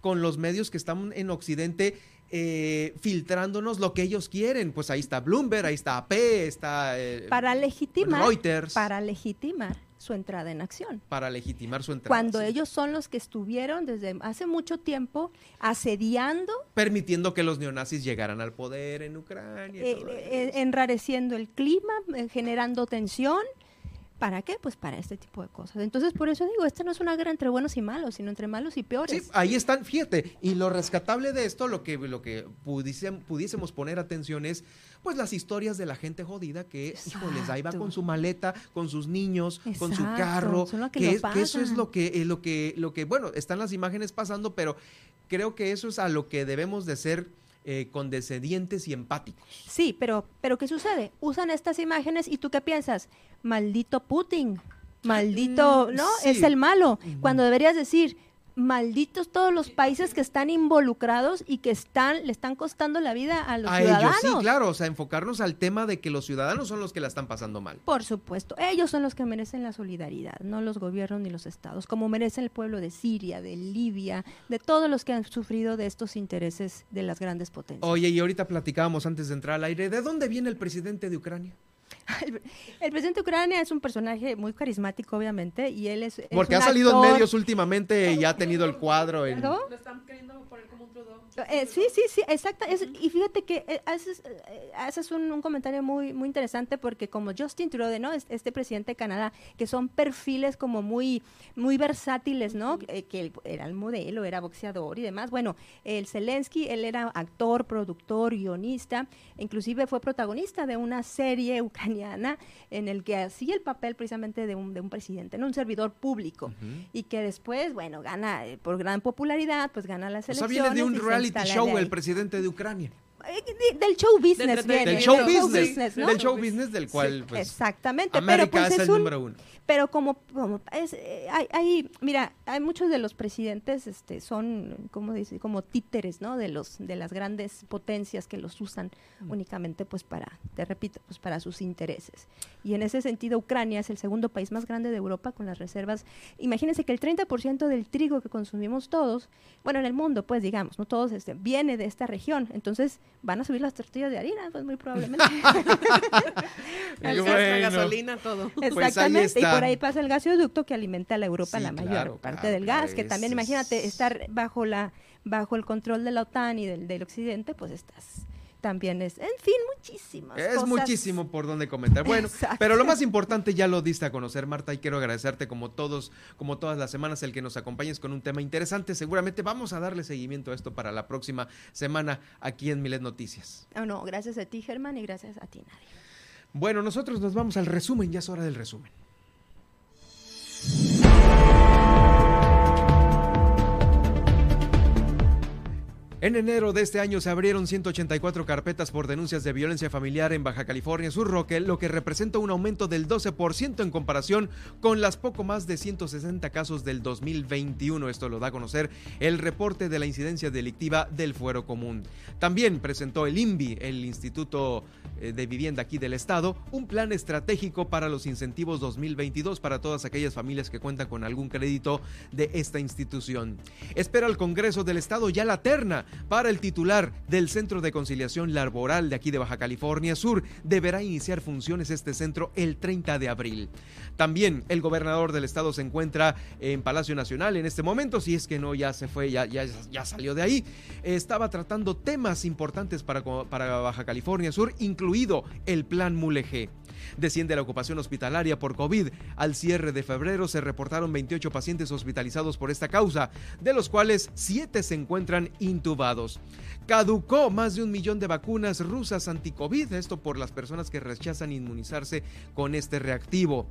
con los medios que están en Occidente eh, filtrándonos lo que ellos quieren. Pues ahí está Bloomberg, ahí está AP, está eh, para legitimar, Reuters. Para legitimar su entrada en acción. Para legitimar su entrada. Cuando ellos son los que estuvieron desde hace mucho tiempo asediando. Permitiendo que los neonazis llegaran al poder en Ucrania. Eh, enrareciendo el clima, generando tensión ¿Para qué? Pues para este tipo de cosas. Entonces, por eso digo, esta no es una guerra entre buenos y malos, sino entre malos y peores. Sí, ahí están, fíjate, y lo rescatable de esto, lo que, lo que pudiésemos poner atención es, pues las historias de la gente jodida que, híjoles, ahí va con su maleta, con sus niños, con su carro, que, eso es lo que, eh, lo que, lo que, bueno, están las imágenes pasando, pero creo que eso es a lo que debemos de ser eh, condescendientes y empáticos. Sí, pero, pero ¿qué sucede? Usan estas imágenes y tú qué piensas? Maldito Putin, maldito, mm, ¿no? Es el malo. Cuando deberías decir, malditos todos los países que están involucrados y que están le están costando la vida a los ciudadanos. sí, claro, o sea, enfocarnos al tema de que los ciudadanos son los que la están pasando mal. Por supuesto, ellos son los que merecen la solidaridad, no los gobiernos ni los estados, como merecen el pueblo de Siria, de Libia, de todos los que han sufrido de estos intereses de las grandes potencias. Oye, y ahorita platicábamos antes de entrar al aire, ¿de dónde viene el presidente de Ucrania? [LAUGHS] El, presidente de Ucrania es un personaje muy carismático, obviamente, y él es. Porque ha salido en medios últimamente y ha tenido el cuadro en. Lo están queriendo poner como un eh, sí, sí, sí, exacto. y fíjate que eh, haces, eh, haces un, comentario muy, muy interesante porque como Justin Trudeau, ¿no? Este presidente de Canadá, que son perfiles como muy, muy versátiles, ¿no? que él era el modelo, era boxeador y demás. Bueno, el Zelensky, él era actor, productor, guionista, inclusive fue protagonista de una serie [LAUGHS] ucraniana en el que hacía el papel precisamente de un, de un presidente, ¿no? Un servidor público. Y que después, bueno, gana por gran popularidad, pues gana las elecciones. O sea, viene de un reality show el presidente de Ucrania. Eh, del show business, del, show, business, del show business del cual pues, exactamente América pero pues, es, el número uno pero como, como es, eh, hay, hay, mira hay muchos de los presidentes este son como dice como títeres no de los de las grandes potencias que los usan mm. únicamente pues para te repito pues para sus intereses. Y en ese sentido Ucrania es el segundo país más grande de Europa con las reservas. Imagínense que el 30% del trigo que consumimos todos bueno en el mundo pues digamos no todos este viene de esta región. Entonces van a subir las tortillas de harina, pues muy probablemente. [LAUGHS] [LAUGHS] el la gasolina, todo. Pues Exactamente, y por ahí pasa el gasoducto que alimenta a la Europa la mayor parte del gas, que también imagínate estar bajo la bajo el control de la OTAN y del, del occidente, pues estás también es, en fin, muchísimas. Es muchísimo por donde comentar. Bueno, pero lo más importante ya lo diste a conocer, Marta, y quiero agradecerte como todos, como todas las semanas, el que nos acompañes con un tema interesante. Seguramente vamos a darle seguimiento a esto para la próxima semana aquí en Milet Noticias. Oh, no, gracias a ti, Germán, y gracias a ti, Nadia. Bueno, nosotros nos vamos al resumen, ya es hora del resumen. En enero de este año se abrieron 184 carpetas por denuncias de violencia familiar en Baja California Sur, Roque, lo que representa un aumento del 12% en comparación con las poco más de 160 casos del 2021. Esto lo da a conocer el reporte de la incidencia delictiva del Fuero Común. También presentó el INVI, el Instituto eh, de Vivienda aquí del Estado, un plan estratégico para los incentivos 2022 para todas aquellas familias que cuentan con algún crédito de esta institución. Espera el Congreso del Estado ya la terna para el titular del Centro de Conciliación Laboral de aquí de Baja California Sur. Deberá iniciar funciones este centro el 30 de abril. También el gobernador del estado se encuentra en Palacio Nacional en este momento, si es que no ya se fue, ya, ya, ya salió de ahí. Estaba tratando temas importantes para, para Baja California Sur, incluido el Plan Mulegé. Desciende la ocupación hospitalaria por COVID. Al cierre de febrero se reportaron 28 pacientes hospitalizados por esta causa, de los cuales 7 se encuentran intubados. Caducó más de un millón de vacunas rusas anti-COVID, esto por las personas que rechazan inmunizarse con este reactivo.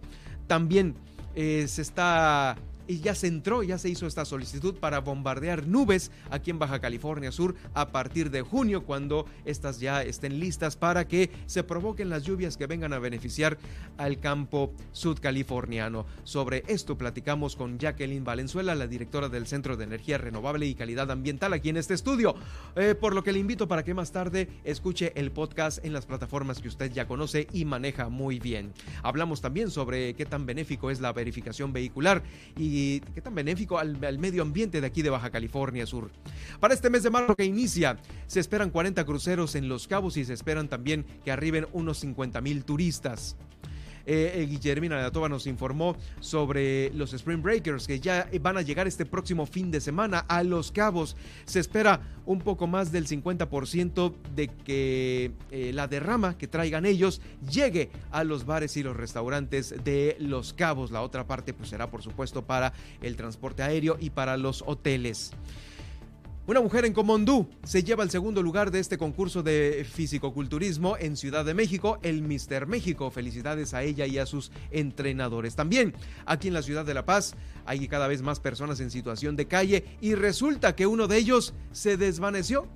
También eh, se está y ya se entró, ya se hizo esta solicitud para bombardear nubes aquí en Baja California Sur a partir de junio, cuando estas ya estén listas para que se provoquen las lluvias que vengan a beneficiar al campo sudcaliforniano. Sobre esto platicamos con Jacqueline Valenzuela, la directora del Centro de Energía Renovable y Calidad Ambiental aquí en este estudio, eh, por lo que le invito para que más tarde escuche el podcast en las plataformas que usted ya conoce y maneja muy bien. Hablamos también sobre qué tan benéfico es la verificación vehicular y qué tan benéfico al, medio ambiente de aquí de Baja California Sur. Para este mes de marzo que inicia, se esperan 40 cruceros en Los Cabos y se esperan también que arriben unos 50 mil turistas. Eh, Guillermina de la Toba nos informó sobre los Spring Breakers que ya van a llegar este próximo fin de semana a Los Cabos. Se espera un poco más del 50% de que eh, la derrama que traigan ellos llegue a los bares y los restaurantes de Los Cabos. La otra parte pues será por supuesto para el transporte aéreo y para los hoteles. Una mujer en Comondú se lleva el segundo lugar de este concurso de fisicoculturismo en Ciudad de México, el Mister México. Felicidades a ella y a sus entrenadores. También aquí en la ciudad de La Paz hay cada vez más personas en situación de calle y resulta que uno de ellos se desvaneció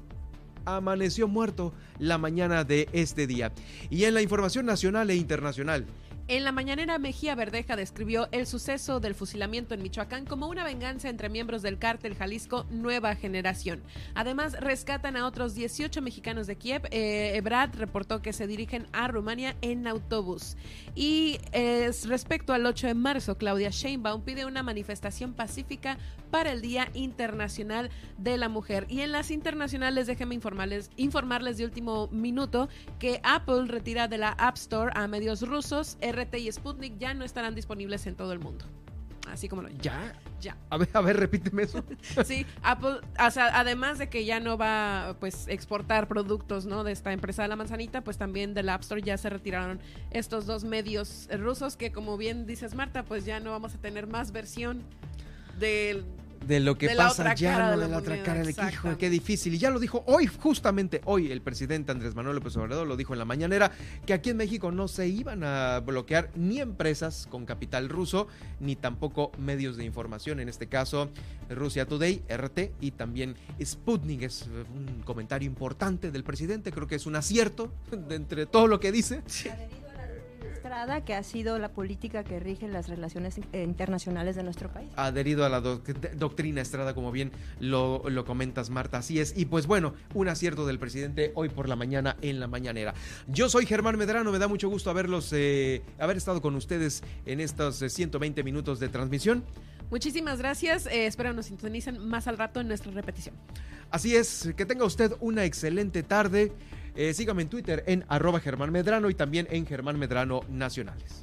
amaneció muerto la mañana de este día. Y en la información nacional e internacional, en la mañanera, Mejía Verdeja describió el suceso del fusilamiento en Michoacán como una venganza entre miembros del cártel Jalisco Nueva Generación. Además, rescatan a otros 18 mexicanos de Kiev. Eh, Brad reportó que se dirigen a Rumania en autobús. Y respecto al 8 de marzo, Claudia Sheinbaum pide una manifestación pacífica para el Día Internacional de la Mujer. Y en las internacionales, déjenme informarles, informarles de último minuto que Apple retira de la App Store a medios rusos. RT y Sputnik ya no estarán disponibles en todo el mundo. Así como lo ¿Ya? Ya. A ver, a ver, repíteme eso. [LAUGHS] sí, Apple, o sea, además de que ya no va pues exportar productos, ¿no? De esta empresa de la manzanita, pues también del App Store ya se retiraron estos dos medios rusos que como bien dices Marta, pues ya no vamos a tener más versión del de lo que pasa ya, no de la, otra cara del hijo, qué difícil. Y ya lo dijo hoy, justamente hoy, el presidente Andrés Manuel López Obrador lo dijo en la mañanera, que aquí en México no se iban a bloquear ni empresas con capital ruso, ni tampoco medios de información, en este caso Rusia Today, RT y también Sputnik. Es un comentario importante del presidente, creo que es un acierto de entre todo lo que dice. Que ha sido la política que rige las relaciones internacionales de nuestro país. Adherido a la doctrina Estrada, como bien lo, lo comentas, Marta. Así es. Y pues bueno, un acierto del presidente hoy por la mañana en la mañanera. Yo soy Germán Medrano, me da mucho gusto haberlos, eh, haber estado con ustedes en estos 120 eh, minutos de transmisión. Muchísimas gracias. Eh, espero nos sintonicen más al rato en nuestra repetición. Así es, que tenga usted una excelente tarde. Eh, sígame en Twitter en arroba Germán Medrano y también en Germán Medrano Nacionales.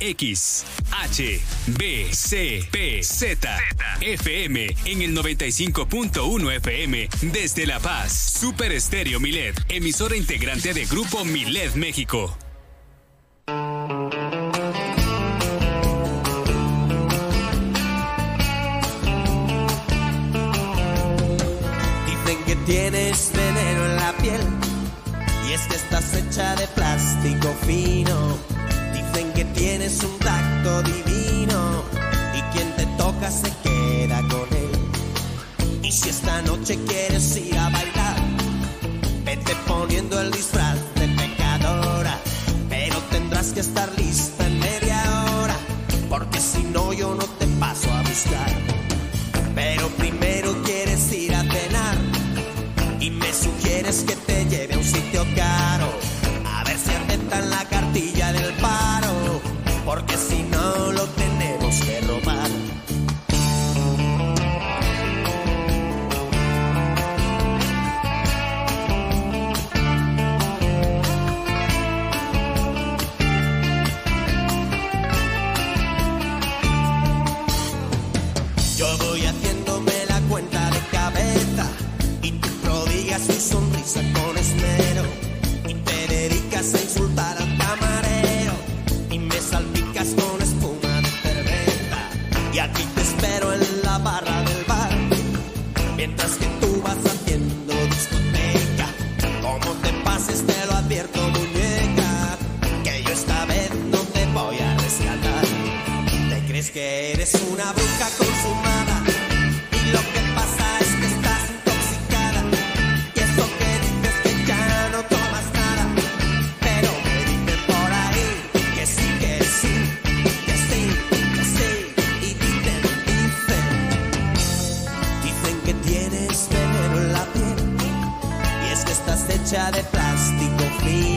X, H, B, C, P, Z, FM en el 95.1 FM desde La Paz. Super Estéreo Milet, emisora integrante de Grupo Milet México. Dicen que tienes veneno en la piel y es que estás hecha de plástico fino Dicen que tienes un tacto divino y quien te toca se queda con él. Y si esta noche quieres ir a bailar, vete poniendo el disfraz de pecadora. Pero tendrás que estar lista en media hora, porque si no yo no te paso a buscar. Pero primero quieres ir a cenar y me sugieres que te lleve a un sitio caro. A ver si aceptan la cartilla del par porque si no lo tenemos mientras que tú vas haciendo discoteca. Como te pases, te lo advierto, muñeca, que yo esta vez no te voy a rescatar. Te crees que eres una bruja consumada, de